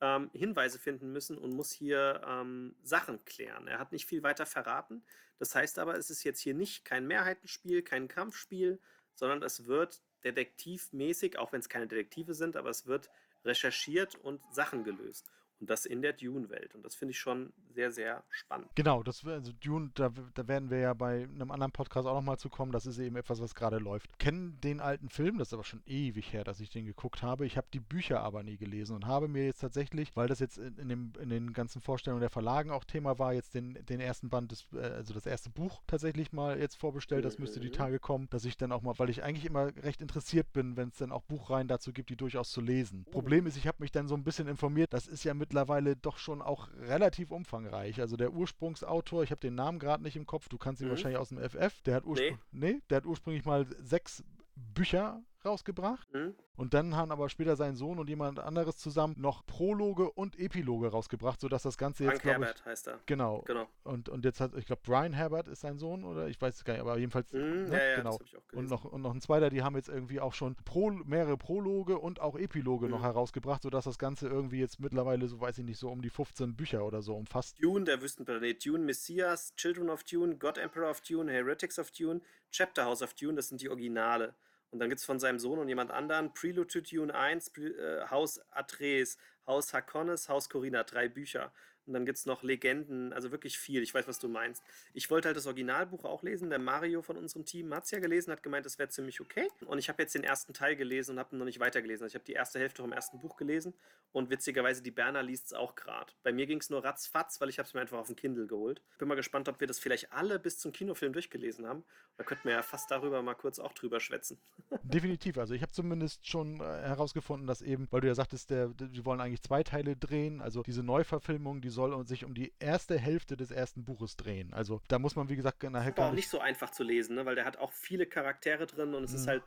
ähm, Hinweise finden müssen und muss hier ähm, Sachen klären. Er hat nicht viel weiter verraten. Das heißt aber, es ist jetzt hier nicht kein Mehrheitenspiel, kein Kampfspiel, sondern es wird detektivmäßig, auch wenn es keine Detektive sind, aber es wird recherchiert und Sachen gelöst. Und das in der Dune-Welt. Und das finde ich schon sehr, sehr spannend. Genau, das also Dune, da, da werden wir ja bei einem anderen Podcast auch nochmal zu kommen. Das ist eben etwas, was gerade läuft. Kennen den alten Film, das ist aber schon ewig her, dass ich den geguckt habe. Ich habe die Bücher aber nie gelesen und habe mir jetzt tatsächlich, weil das jetzt in, in, dem, in den ganzen Vorstellungen der Verlagen auch Thema war, jetzt den, den ersten Band, des, äh, also das erste Buch tatsächlich mal jetzt vorbestellt. Das müsste die mhm. Tage kommen, dass ich dann auch mal, weil ich eigentlich immer recht interessiert bin, wenn es dann auch Buchreihen dazu gibt, die durchaus zu lesen. Oh. Problem ist, ich habe mich dann so ein bisschen informiert, das ist ja mit mittlerweile doch schon auch relativ umfangreich. Also der Ursprungsautor, ich habe den Namen gerade nicht im Kopf, du kannst ihn mhm. wahrscheinlich aus dem FF, der hat, nee. nee, der hat ursprünglich mal sechs Bücher rausgebracht. Mhm. Und dann haben aber später sein Sohn und jemand anderes zusammen noch Prologe und Epiloge rausgebracht, sodass das Ganze jetzt. Frank Herbert ich, heißt er. Genau. genau. Und, und jetzt hat, ich glaube, Brian Herbert ist sein Sohn, oder ich weiß es gar nicht, aber jedenfalls. Mhm, ne? ja, ja, genau. und, noch, und noch ein zweiter, die haben jetzt irgendwie auch schon Pro, mehrere Prologe und auch Epiloge mhm. noch herausgebracht, sodass das Ganze irgendwie jetzt mittlerweile, so weiß ich nicht, so um die 15 Bücher oder so umfasst. Dune, der Wüstenplanet, Dune Messias, Children of Dune, God Emperor of Dune, Heretics of Dune, Chapter House of Dune, das sind die Originale. Und dann gibt es von seinem Sohn und jemand anderen Prelude to Dune 1, äh, Haus Atreus, Haus Harkonnes, Haus Corina, drei Bücher. Und dann gibt es noch Legenden, also wirklich viel. Ich weiß, was du meinst. Ich wollte halt das Originalbuch auch lesen. Der Mario von unserem Team hat es ja gelesen, hat gemeint, das wäre ziemlich okay. Und ich habe jetzt den ersten Teil gelesen und habe noch nicht weitergelesen. Also ich habe die erste Hälfte vom ersten Buch gelesen. Und witzigerweise, die Berner liest es auch gerade. Bei mir ging es nur ratzfatz, weil ich habe es mir einfach auf dem Kindle geholt. Bin mal gespannt, ob wir das vielleicht alle bis zum Kinofilm durchgelesen haben. Da könnten wir ja fast darüber mal kurz auch drüber schwätzen. [laughs] Definitiv. Also ich habe zumindest schon äh, herausgefunden, dass eben, weil du ja sagtest, der, die wollen eigentlich zwei Teile drehen. Also diese Neuverfilmung, die soll sich um die erste Hälfte des ersten Buches drehen. Also da muss man, wie gesagt, nachher gar nicht... nicht so einfach zu lesen, ne? weil der hat auch viele Charaktere drin und es mhm. ist halt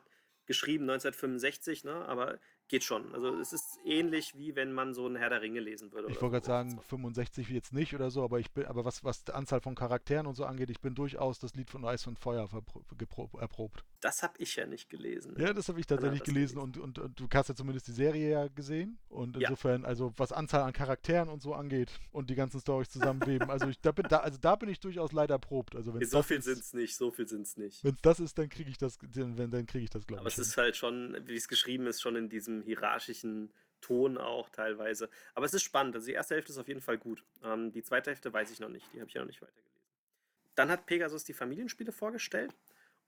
geschrieben 1965, ne? aber geht schon. Also es ist ähnlich wie wenn man so ein Herr der Ringe lesen würde. Ich wollte gerade sagen, 65 jetzt nicht oder so, aber ich bin, aber was, was die Anzahl von Charakteren und so angeht, ich bin durchaus das Lied von Eis und Feuer erprobt. Das habe ich ja nicht gelesen. Ja, das habe ich tatsächlich gelesen, gelesen. Und, und, und, du hast ja zumindest die Serie ja gesehen. Und insofern, ja. also was Anzahl an Charakteren und so angeht und die ganzen Storys zusammenweben, also ich, da bin, da, also da bin ich durchaus leider erprobt. Also so viel sind es nicht, so viel sind es nicht. Wenn es das ist, dann kriege ich das, dann, dann kriege ich das, glaube ich. Aber es ist halt schon, wie es geschrieben ist, schon in diesem hierarchischen Ton auch teilweise. Aber es ist spannend. Also die erste Hälfte ist auf jeden Fall gut. Ähm, die zweite Hälfte weiß ich noch nicht. Die habe ich ja noch nicht weitergelesen. Dann hat Pegasus die Familienspiele vorgestellt.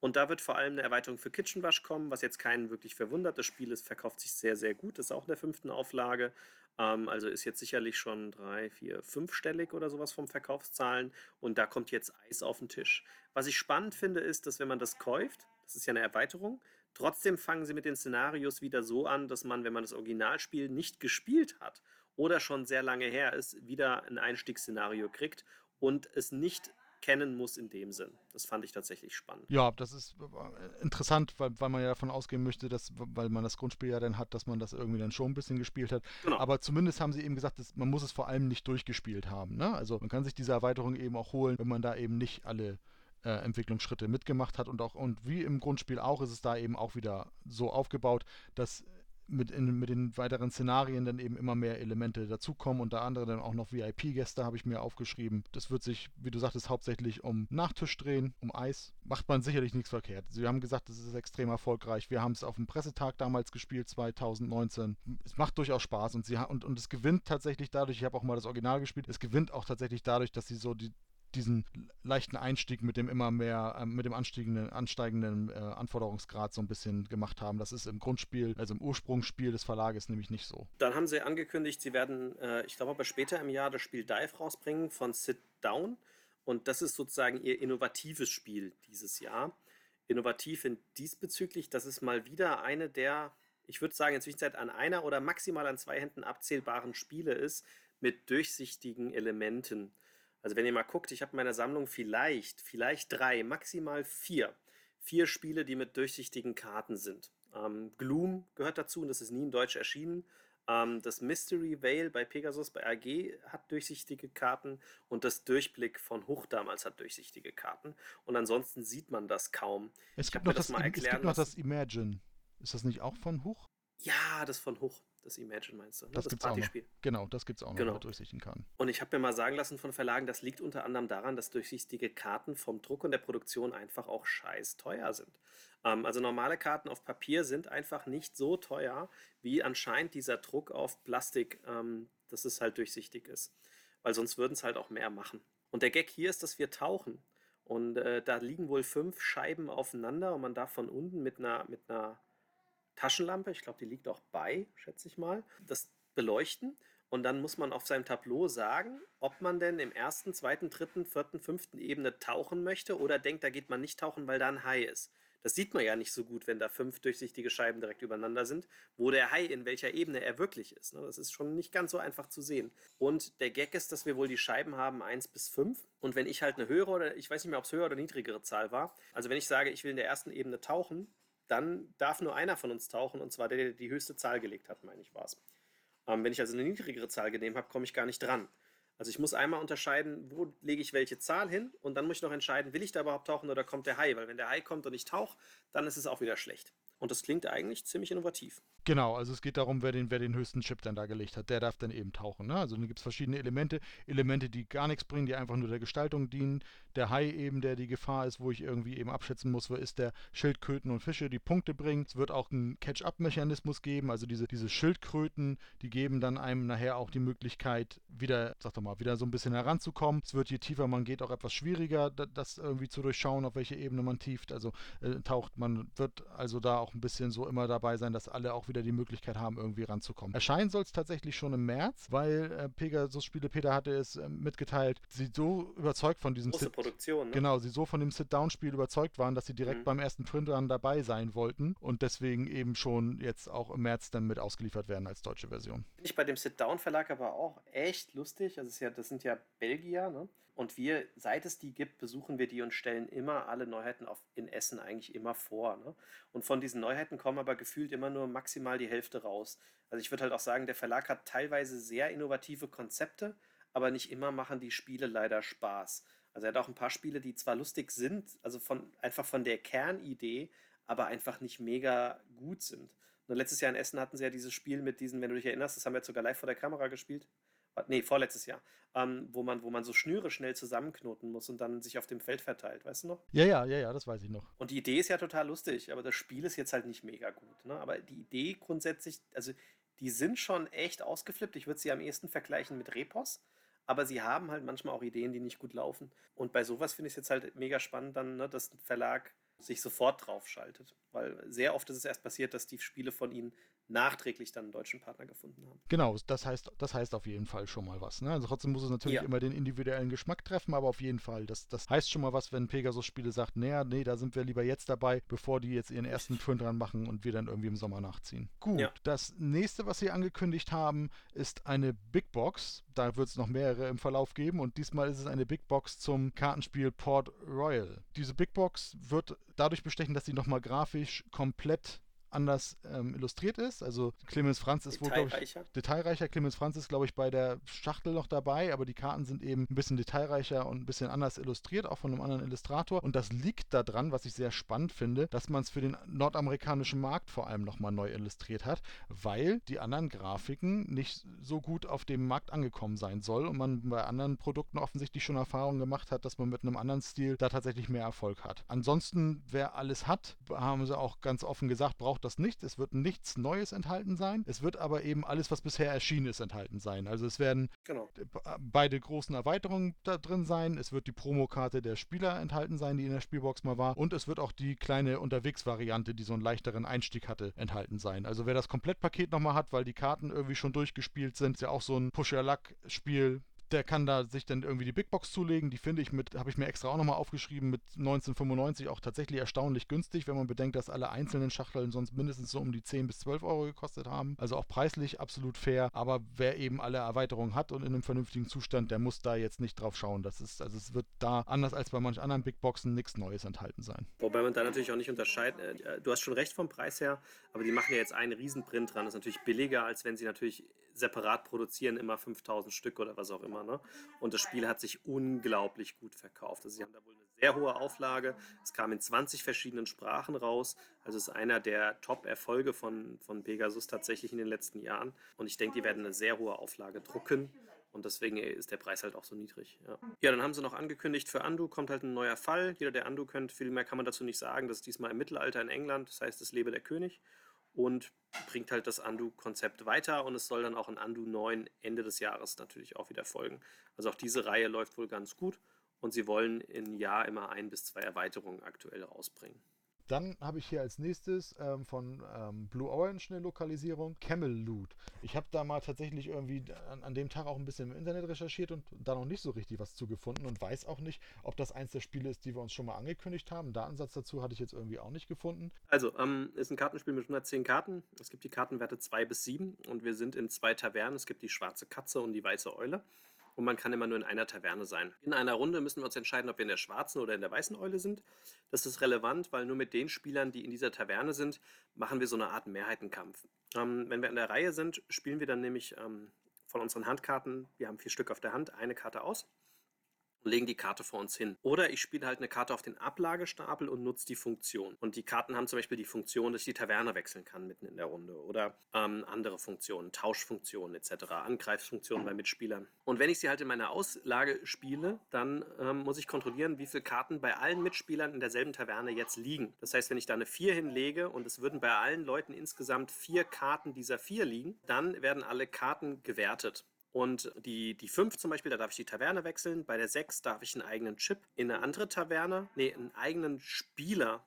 Und da wird vor allem eine Erweiterung für Kitchen Wash kommen, was jetzt keinen wirklich verwundert. Das Spiel ist, verkauft sich sehr, sehr gut. Das ist auch in der fünften Auflage. Ähm, also ist jetzt sicherlich schon drei, vier, fünfstellig oder sowas vom Verkaufszahlen. Und da kommt jetzt Eis auf den Tisch. Was ich spannend finde, ist, dass wenn man das kauft, das ist ja eine Erweiterung, Trotzdem fangen sie mit den Szenarios wieder so an, dass man, wenn man das Originalspiel nicht gespielt hat oder schon sehr lange her ist, wieder ein Einstiegsszenario kriegt und es nicht kennen muss in dem Sinn. Das fand ich tatsächlich spannend. Ja, das ist äh, interessant, weil, weil man ja davon ausgehen möchte, dass, weil man das Grundspiel ja dann hat, dass man das irgendwie dann schon ein bisschen gespielt hat. Genau. Aber zumindest haben sie eben gesagt, dass, man muss es vor allem nicht durchgespielt haben. Ne? Also man kann sich diese Erweiterung eben auch holen, wenn man da eben nicht alle äh, Entwicklungsschritte mitgemacht hat und auch und wie im Grundspiel auch ist es da eben auch wieder so aufgebaut, dass mit, in, mit den weiteren Szenarien dann eben immer mehr Elemente dazukommen. Unter anderem dann auch noch VIP-Gäste habe ich mir aufgeschrieben. Das wird sich, wie du sagtest, hauptsächlich um Nachtisch drehen, um Eis. Macht man sicherlich nichts verkehrt. Sie haben gesagt, es ist extrem erfolgreich. Wir haben es auf dem Pressetag damals gespielt, 2019. Es macht durchaus Spaß und, sie, und, und es gewinnt tatsächlich dadurch, ich habe auch mal das Original gespielt, es gewinnt auch tatsächlich dadurch, dass sie so die, diesen leichten Einstieg mit dem immer mehr, äh, mit dem ansteigenden, ansteigenden äh, Anforderungsgrad so ein bisschen gemacht haben. Das ist im Grundspiel, also im Ursprungsspiel des Verlages nämlich nicht so. Dann haben sie angekündigt, sie werden, äh, ich glaube aber später im Jahr das Spiel Dive rausbringen von Sit Down. Und das ist sozusagen ihr innovatives Spiel dieses Jahr. Innovativ in diesbezüglich, das ist mal wieder eine der, ich würde sagen, inzwischen an einer oder maximal an zwei Händen abzählbaren Spiele ist mit durchsichtigen Elementen. Also wenn ihr mal guckt, ich habe in meiner Sammlung vielleicht, vielleicht drei, maximal vier. Vier Spiele, die mit durchsichtigen Karten sind. Ähm, Gloom gehört dazu und das ist nie in Deutsch erschienen. Ähm, das Mystery Veil bei Pegasus, bei AG hat durchsichtige Karten und das Durchblick von Huch damals hat durchsichtige Karten. Und ansonsten sieht man das kaum. Es gibt, noch das, das, es gibt noch das Imagine. Ist das nicht auch von Huch? Ja, das von Huch. Das Imagine meinst du? Ne? Das, das Partyspiel. Genau, das gibt es auch noch, genau. durchsichtigen Karten. Und ich habe mir mal sagen lassen von Verlagen, das liegt unter anderem daran, dass durchsichtige Karten vom Druck und der Produktion einfach auch scheiß teuer sind. Ähm, also normale Karten auf Papier sind einfach nicht so teuer, wie anscheinend dieser Druck auf Plastik, ähm, dass es halt durchsichtig ist. Weil sonst würden es halt auch mehr machen. Und der Gag hier ist, dass wir tauchen. Und äh, da liegen wohl fünf Scheiben aufeinander und man darf von unten mit einer, mit einer Taschenlampe, ich glaube, die liegt auch bei, schätze ich mal, das beleuchten. Und dann muss man auf seinem Tableau sagen, ob man denn im ersten, zweiten, dritten, vierten, fünften Ebene tauchen möchte oder denkt, da geht man nicht tauchen, weil da ein Hai ist. Das sieht man ja nicht so gut, wenn da fünf durchsichtige Scheiben direkt übereinander sind, wo der Hai in welcher Ebene er wirklich ist. Ne? Das ist schon nicht ganz so einfach zu sehen. Und der Gag ist, dass wir wohl die Scheiben haben 1 bis 5. Und wenn ich halt eine höhere oder ich weiß nicht mehr, ob es höhere oder niedrigere Zahl war, also wenn ich sage, ich will in der ersten Ebene tauchen, dann darf nur einer von uns tauchen, und zwar der, der die höchste Zahl gelegt hat, meine ich war es. Ähm, wenn ich also eine niedrigere Zahl genommen habe, komme ich gar nicht dran. Also ich muss einmal unterscheiden, wo lege ich welche Zahl hin und dann muss ich noch entscheiden, will ich da überhaupt tauchen oder kommt der Hai? Weil wenn der Hai kommt und ich tauche, dann ist es auch wieder schlecht. Und das klingt eigentlich ziemlich innovativ. Genau, also es geht darum, wer den, wer den höchsten Chip dann da gelegt hat, der darf dann eben tauchen. Ne? Also dann gibt es verschiedene Elemente, Elemente, die gar nichts bringen, die einfach nur der Gestaltung dienen. Der Hai eben, der die Gefahr ist, wo ich irgendwie eben abschätzen muss, wo ist der Schildkröten und Fische, die Punkte bringen. Es wird auch einen Catch-up-Mechanismus geben, also diese, diese Schildkröten, die geben dann einem nachher auch die Möglichkeit, wieder, sag doch mal, wieder so ein bisschen heranzukommen. Es wird je tiefer man geht, auch etwas schwieriger, das irgendwie zu durchschauen, auf welche Ebene man tieft, also äh, taucht. Man wird also da auch ein bisschen so immer dabei sein, dass alle auch wieder die Möglichkeit haben, irgendwie ranzukommen. Erscheinen soll es tatsächlich schon im März, weil äh, Pegasus Spiele Peter hatte es äh, mitgeteilt, sie so überzeugt von diesem Sit Produktion, ne? Genau, sie so von dem Sit-Down-Spiel überzeugt waren, dass sie direkt mhm. beim ersten Print dann dabei sein wollten und deswegen eben schon jetzt auch im März dann mit ausgeliefert werden als deutsche Version. Finde ich bei dem Sit-Down-Verlag aber auch echt lustig. Also ja, das sind ja Belgier, ne? Und wir, seit es die gibt, besuchen wir die und stellen immer alle Neuheiten auf, in Essen eigentlich immer vor. Ne? Und von diesen Neuheiten kommen aber gefühlt immer nur maximal die Hälfte raus. Also ich würde halt auch sagen, der Verlag hat teilweise sehr innovative Konzepte, aber nicht immer machen die Spiele leider Spaß. Also er hat auch ein paar Spiele, die zwar lustig sind, also von einfach von der Kernidee, aber einfach nicht mega gut sind. Und letztes Jahr in Essen hatten sie ja dieses Spiel mit diesen, wenn du dich erinnerst, das haben wir jetzt sogar live vor der Kamera gespielt. Nee, vorletztes Jahr, ähm, wo, man, wo man so Schnüre schnell zusammenknoten muss und dann sich auf dem Feld verteilt, weißt du noch? Ja, ja, ja, ja, das weiß ich noch. Und die Idee ist ja total lustig, aber das Spiel ist jetzt halt nicht mega gut. Ne? Aber die Idee grundsätzlich, also die sind schon echt ausgeflippt. Ich würde sie am ehesten vergleichen mit Repos, aber sie haben halt manchmal auch Ideen, die nicht gut laufen. Und bei sowas finde ich es jetzt halt mega spannend, dann, ne, dass ein Verlag sich sofort draufschaltet. Weil sehr oft ist es erst passiert, dass die Spiele von ihnen nachträglich dann einen deutschen Partner gefunden haben. Genau, das heißt, das heißt auf jeden Fall schon mal was. Ne? Also trotzdem muss es natürlich ja. immer den individuellen Geschmack treffen, aber auf jeden Fall, das, das heißt schon mal was, wenn Pegasus-Spiele sagt, naja, nee, da sind wir lieber jetzt dabei, bevor die jetzt ihren ersten [laughs] Twin dran machen und wir dann irgendwie im Sommer nachziehen. Gut, ja. das nächste, was sie angekündigt haben, ist eine Big Box. Da wird es noch mehrere im Verlauf geben und diesmal ist es eine Big Box zum Kartenspiel Port Royal. Diese Big Box wird dadurch bestechen, dass sie nochmal grafisch komplett anders ähm, illustriert ist. Also Clemens Franz ist wohl, glaube ich, detailreicher. Clemens Franz ist, glaube ich, bei der Schachtel noch dabei, aber die Karten sind eben ein bisschen detailreicher und ein bisschen anders illustriert, auch von einem anderen Illustrator. Und das liegt daran, was ich sehr spannend finde, dass man es für den nordamerikanischen Markt vor allem nochmal neu illustriert hat, weil die anderen Grafiken nicht so gut auf dem Markt angekommen sein soll und man bei anderen Produkten offensichtlich schon Erfahrungen gemacht hat, dass man mit einem anderen Stil da tatsächlich mehr Erfolg hat. Ansonsten, wer alles hat, haben sie auch ganz offen gesagt, braucht auch das nicht. Es wird nichts Neues enthalten sein. Es wird aber eben alles, was bisher erschienen ist, enthalten sein. Also es werden genau. beide großen Erweiterungen da drin sein. Es wird die Promokarte der Spieler enthalten sein, die in der Spielbox mal war. Und es wird auch die kleine Unterwegsvariante, die so einen leichteren Einstieg hatte, enthalten sein. Also wer das Komplettpaket nochmal hat, weil die Karten irgendwie schon durchgespielt sind, ist ja auch so ein Push-Your-Luck-Spiel der kann da sich dann irgendwie die Big Box zulegen. Die finde ich mit, habe ich mir extra auch nochmal aufgeschrieben, mit 1995 auch tatsächlich erstaunlich günstig, wenn man bedenkt, dass alle einzelnen Schachteln sonst mindestens so um die 10 bis 12 Euro gekostet haben. Also auch preislich absolut fair. Aber wer eben alle Erweiterungen hat und in einem vernünftigen Zustand, der muss da jetzt nicht drauf schauen. Das ist, also es wird da anders als bei manch anderen Big Boxen nichts Neues enthalten sein. Wobei man da natürlich auch nicht unterscheidet. Äh, du hast schon recht vom Preis her, aber die machen ja jetzt einen Riesenprint dran. Das ist natürlich billiger, als wenn sie natürlich separat produzieren, immer 5000 Stück oder was auch immer. Ne? Und das Spiel hat sich unglaublich gut verkauft. Also sie haben da wohl eine sehr hohe Auflage. Es kam in 20 verschiedenen Sprachen raus. Also es ist einer der Top-Erfolge von, von Pegasus tatsächlich in den letzten Jahren. Und ich denke, die werden eine sehr hohe Auflage drucken. Und deswegen ist der Preis halt auch so niedrig. Ja. ja, dann haben sie noch angekündigt, für Andu kommt halt ein neuer Fall. Jeder, der Andu kennt, viel mehr kann man dazu nicht sagen. Das ist diesmal im Mittelalter in England. Das heißt, es lebe der König und bringt halt das Andu-Konzept weiter und es soll dann auch ein Andu 9 Ende des Jahres natürlich auch wieder folgen. Also auch diese Reihe läuft wohl ganz gut und sie wollen im Jahr immer ein bis zwei Erweiterungen aktuell rausbringen. Dann habe ich hier als nächstes ähm, von ähm, Blue Orange eine Lokalisierung, Camel Loot. Ich habe da mal tatsächlich irgendwie an, an, dem Tag auch ein bisschen im Internet recherchiert und da noch nicht so richtig was zugefunden und weiß auch nicht, ob das eins der Spiele ist, die wir uns schon mal angekündigt haben. Datensatz dazu hatte ich jetzt irgendwie auch nicht gefunden. Also, ähm, ist ein Kartenspiel mit 110 Karten. Es gibt die Kartenwerte 2 bis 7 und wir sind in zwei Tavernen. Es gibt die schwarze Katze und die weiße Eule und man kann immer nur in einer Taverne sein. In einer Runde müssen wir uns entscheiden, ob wir in der schwarzen oder in der weißen Eule sind. Das ist relevant, weil nur mit den Spielern, die in dieser Taverne sind, machen wir so eine Art Mehrheitenkampf. Ähm, wenn wir in der Reihe sind, spielen wir dann nämlich ähm, von unseren Handkarten, wir haben vier Stück auf der Hand, eine Karte aus und legen die Karte vor uns hin. Oder ich spiele halt eine Karte auf den Ablagestapel und nutze die Funktion. Und die Karten haben zum Beispiel die Funktion, dass ich die Taverne wechseln kann mitten in der Runde. Oder ähm, andere Funktionen, Tauschfunktionen etc., Angreifsfunktionen bei Mitspielern. Und wenn ich sie halt in meiner Auslage spiele, dann ähm, muss ich kontrollieren, wie viele Karten bei allen Mitspielern in derselben Taverne jetzt liegen. Das heißt, wenn ich da eine 4 hinlege und es würden bei allen Leuten insgesamt vier Karten dieser 4 liegen, dann werden alle Karten gewertet. Und die, die 5 zum Beispiel, da darf ich die Taverne wechseln. Bei der 6 darf ich einen eigenen Chip in eine andere Taverne, nee, einen eigenen Spieler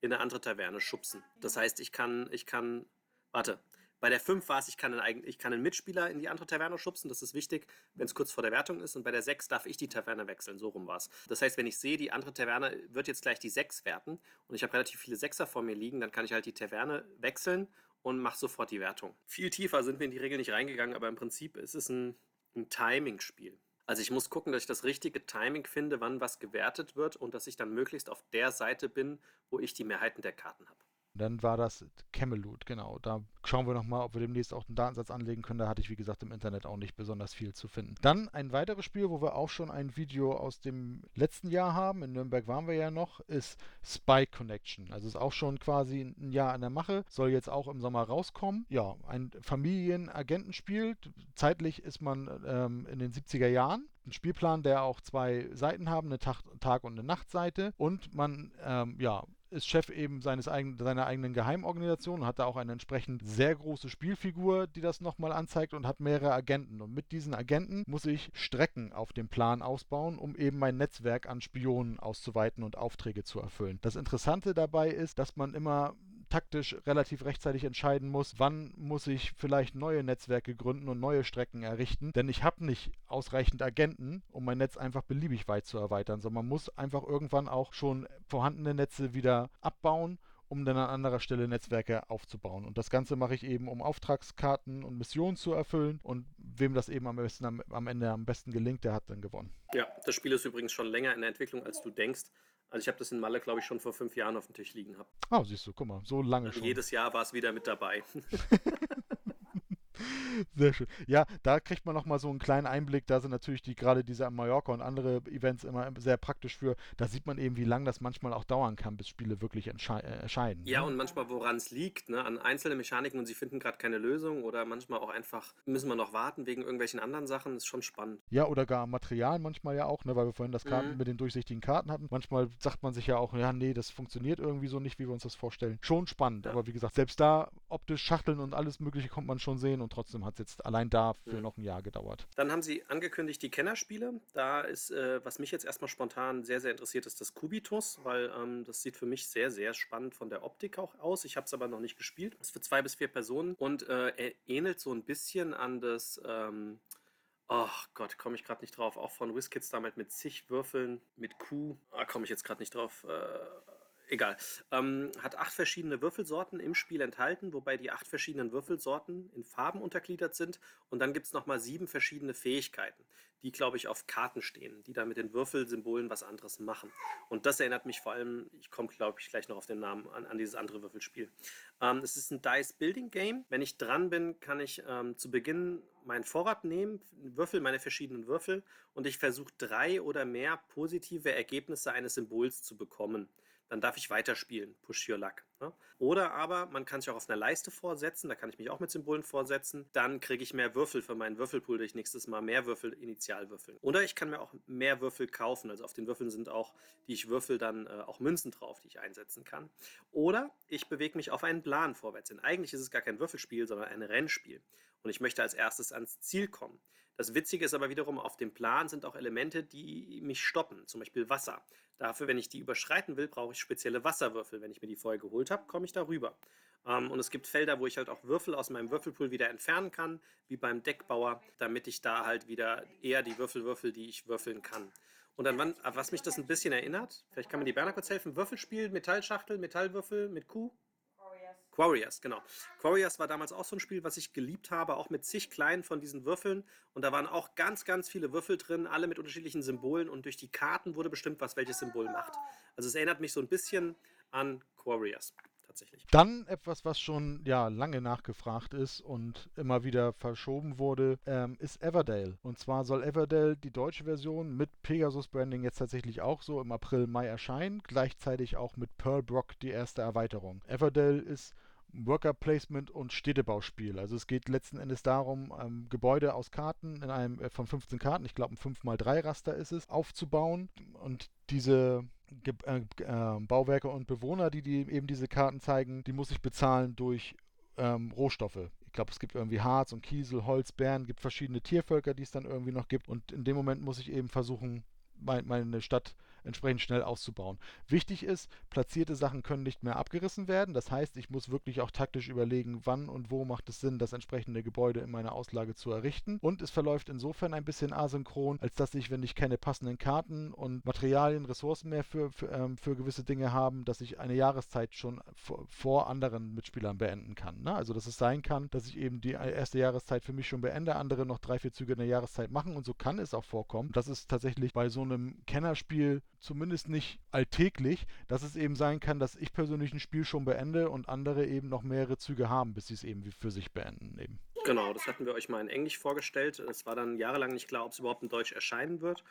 in eine andere Taverne schubsen. Das heißt, ich kann, ich kann, warte, bei der 5 war es, ich kann, einen, ich kann einen Mitspieler in die andere Taverne schubsen, das ist wichtig, wenn es kurz vor der Wertung ist. Und bei der 6 darf ich die Taverne wechseln, so rum war es. Das heißt, wenn ich sehe, die andere Taverne wird jetzt gleich die 6 werten und ich habe relativ viele Sechser vor mir liegen, dann kann ich halt die Taverne wechseln und mach sofort die Wertung. Viel tiefer sind wir in die Regel nicht reingegangen, aber im Prinzip ist es ein, ein Timing-Spiel. Also ich muss gucken, dass ich das richtige Timing finde, wann was gewertet wird und dass ich dann möglichst auf der Seite bin, wo ich die Mehrheiten der Karten habe. Dann war das Camelot, genau. Da schauen wir nochmal, ob wir demnächst auch einen Datensatz anlegen können. Da hatte ich, wie gesagt, im Internet auch nicht besonders viel zu finden. Dann ein weiteres Spiel, wo wir auch schon ein Video aus dem letzten Jahr haben. In Nürnberg waren wir ja noch, ist Spy Connection. Also ist auch schon quasi ein Jahr in der Mache. Soll jetzt auch im Sommer rauskommen. Ja, ein Familienagentenspiel. Zeitlich ist man ähm, in den 70er Jahren ein Spielplan, der auch zwei Seiten haben, eine Tag-, Tag und eine Nachtseite. Und man ähm, ja, ist Chef eben seines eigen, seiner eigenen Geheimorganisation und hat da auch eine entsprechend sehr große Spielfigur, die das nochmal anzeigt und hat mehrere Agenten. Und mit diesen Agenten muss ich Strecken auf dem Plan ausbauen, um eben mein Netzwerk an Spionen auszuweiten und Aufträge zu erfüllen. Das Interessante dabei ist, dass man immer taktisch relativ rechtzeitig entscheiden muss, wann muss ich vielleicht neue Netzwerke gründen und neue Strecken errichten, denn ich habe nicht ausreichend Agenten, um mein Netz einfach beliebig weit zu erweitern, sondern man muss einfach irgendwann auch schon vorhandene Netze wieder abbauen um dann an anderer Stelle Netzwerke aufzubauen. Und das Ganze mache ich eben, um Auftragskarten und Missionen zu erfüllen. Und wem das eben am, besten, am, am Ende am besten gelingt, der hat dann gewonnen. Ja, das Spiel ist übrigens schon länger in der Entwicklung, als du denkst. Also ich habe das in Malle, glaube ich, schon vor fünf Jahren auf dem Tisch liegen gehabt. Ah, oh, siehst du, guck mal, so lange schon. Jedes Jahr war es wieder mit dabei. [laughs] [laughs] Sehr schön. Ja, da kriegt man nochmal so einen kleinen Einblick. Da sind natürlich die gerade diese Mallorca und andere Events immer sehr praktisch für. Da sieht man eben, wie lange das manchmal auch dauern kann, bis Spiele wirklich äh, erscheinen. Ja, ne? und manchmal, woran es liegt, ne? an einzelnen Mechaniken und sie finden gerade keine Lösung oder manchmal auch einfach müssen wir noch warten wegen irgendwelchen anderen Sachen. ist schon spannend. Ja, oder gar Material manchmal ja auch, ne? weil wir vorhin das Karten mhm. mit den durchsichtigen Karten hatten. Manchmal sagt man sich ja auch, ja, nee, das funktioniert irgendwie so nicht, wie wir uns das vorstellen. Schon spannend, ja. aber wie gesagt, selbst da optisch Schachteln und alles Mögliche kommt man schon sehen und trotzdem hat es jetzt allein da für mhm. noch ein Jahr gedauert. Dann haben sie angekündigt die Kennerspiele. Da ist, äh, was mich jetzt erstmal spontan sehr, sehr interessiert, ist das Kubitus, weil ähm, das sieht für mich sehr, sehr spannend von der Optik auch aus. Ich habe es aber noch nicht gespielt. Das ist für zwei bis vier Personen und äh, er ähnelt so ein bisschen an das. Ähm, Oh Gott, komme ich gerade nicht drauf. Auch von WizKids damit mit zig Würfeln, mit Q. Ah, komme ich jetzt gerade nicht drauf. Äh, egal. Ähm, hat acht verschiedene Würfelsorten im Spiel enthalten, wobei die acht verschiedenen Würfelsorten in Farben untergliedert sind. Und dann gibt es nochmal sieben verschiedene Fähigkeiten, die, glaube ich, auf Karten stehen, die dann mit den Würfelsymbolen was anderes machen. Und das erinnert mich vor allem, ich komme, glaube ich, gleich noch auf den Namen, an, an dieses andere Würfelspiel. Ähm, es ist ein Dice-Building-Game. Wenn ich dran bin, kann ich ähm, zu Beginn meinen Vorrat nehmen, würfel meine verschiedenen Würfel und ich versuche drei oder mehr positive Ergebnisse eines Symbols zu bekommen dann darf ich weiterspielen. Push your luck. Ne? Oder aber man kann sich auch auf einer Leiste vorsetzen, da kann ich mich auch mit Symbolen vorsetzen. Dann kriege ich mehr Würfel für meinen Würfelpool, durch nächstes Mal mehr Würfel initial würfeln. Oder ich kann mir auch mehr Würfel kaufen. Also auf den Würfeln sind auch, die ich würfel, dann äh, auch Münzen drauf, die ich einsetzen kann. Oder ich bewege mich auf einen Plan vorwärts hin. Eigentlich ist es gar kein Würfelspiel, sondern ein Rennspiel. Und ich möchte als erstes ans Ziel kommen. Das Witzige ist aber wiederum, auf dem Plan sind auch Elemente, die mich stoppen, zum Beispiel Wasser. Dafür, wenn ich die überschreiten will, brauche ich spezielle Wasserwürfel. Wenn ich mir die vorher geholt habe, komme ich darüber. Ähm, und es gibt Felder, wo ich halt auch Würfel aus meinem Würfelpool wieder entfernen kann, wie beim Deckbauer, damit ich da halt wieder eher die Würfel würfel, die ich würfeln kann. Und dann, was mich das ein bisschen erinnert, vielleicht kann mir die Berner kurz helfen, Würfelspiel, Metallschachtel, Metallwürfel mit Kuh. Quarriors, genau. Quarriors war damals auch so ein Spiel, was ich geliebt habe, auch mit zig kleinen von diesen Würfeln. Und da waren auch ganz, ganz viele Würfel drin, alle mit unterschiedlichen Symbolen. Und durch die Karten wurde bestimmt, was welches Symbol macht. Also es erinnert mich so ein bisschen an Quarriors tatsächlich. Dann etwas, was schon ja lange nachgefragt ist und immer wieder verschoben wurde, ähm, ist Everdale. Und zwar soll Everdale die deutsche Version mit Pegasus Branding jetzt tatsächlich auch so im April, Mai erscheinen. Gleichzeitig auch mit Pearl Brock die erste Erweiterung. Everdale ist Worker Placement und Städtebauspiel. Also es geht letzten Endes darum, ähm, Gebäude aus Karten in einem äh, von 15 Karten, ich glaube ein 5x3 Raster ist es, aufzubauen und diese Ge äh, äh, Bauwerke und Bewohner, die, die eben diese Karten zeigen, die muss ich bezahlen durch ähm, Rohstoffe. Ich glaube, es gibt irgendwie Harz und Kiesel, Holz, Bären, gibt verschiedene Tiervölker, die es dann irgendwie noch gibt. Und in dem Moment muss ich eben versuchen, mein, meine Stadt entsprechend schnell auszubauen. Wichtig ist, platzierte Sachen können nicht mehr abgerissen werden. Das heißt, ich muss wirklich auch taktisch überlegen, wann und wo macht es Sinn, das entsprechende Gebäude in meiner Auslage zu errichten. Und es verläuft insofern ein bisschen asynchron, als dass ich, wenn ich keine passenden Karten und Materialien, Ressourcen mehr für, für, ähm, für gewisse Dinge habe, dass ich eine Jahreszeit schon vor, vor anderen Mitspielern beenden kann. Ne? Also, dass es sein kann, dass ich eben die erste Jahreszeit für mich schon beende, andere noch drei, vier Züge in der Jahreszeit machen und so kann es auch vorkommen. Das ist tatsächlich bei so einem Kennerspiel zumindest nicht alltäglich, dass es eben sein kann, dass ich persönlich ein Spiel schon beende und andere eben noch mehrere Züge haben, bis sie es eben für sich beenden. Eben. Genau, das hatten wir euch mal in Englisch vorgestellt. Es war dann jahrelang nicht klar, ob es überhaupt in Deutsch erscheinen wird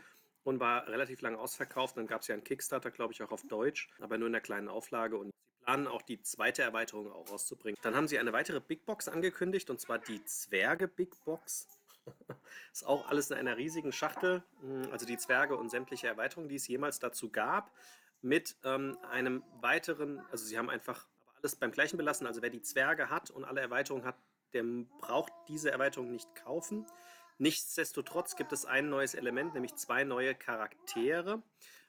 und war relativ lang ausverkauft. Dann gab es ja einen Kickstarter, glaube ich, auch auf Deutsch, aber nur in der kleinen Auflage und sie planen auch die zweite Erweiterung auch rauszubringen. Dann haben sie eine weitere Big Box angekündigt und zwar die Zwerge Big Box. [laughs] ist auch alles in einer riesigen Schachtel, hm, also die Zwerge und sämtliche Erweiterungen, die es jemals dazu gab, mit ähm, einem weiteren, also sie haben einfach alles beim gleichen belassen, also wer die Zwerge hat und alle Erweiterungen hat, der braucht diese Erweiterung nicht kaufen. Nichtsdestotrotz gibt es ein neues Element, nämlich zwei neue Charaktere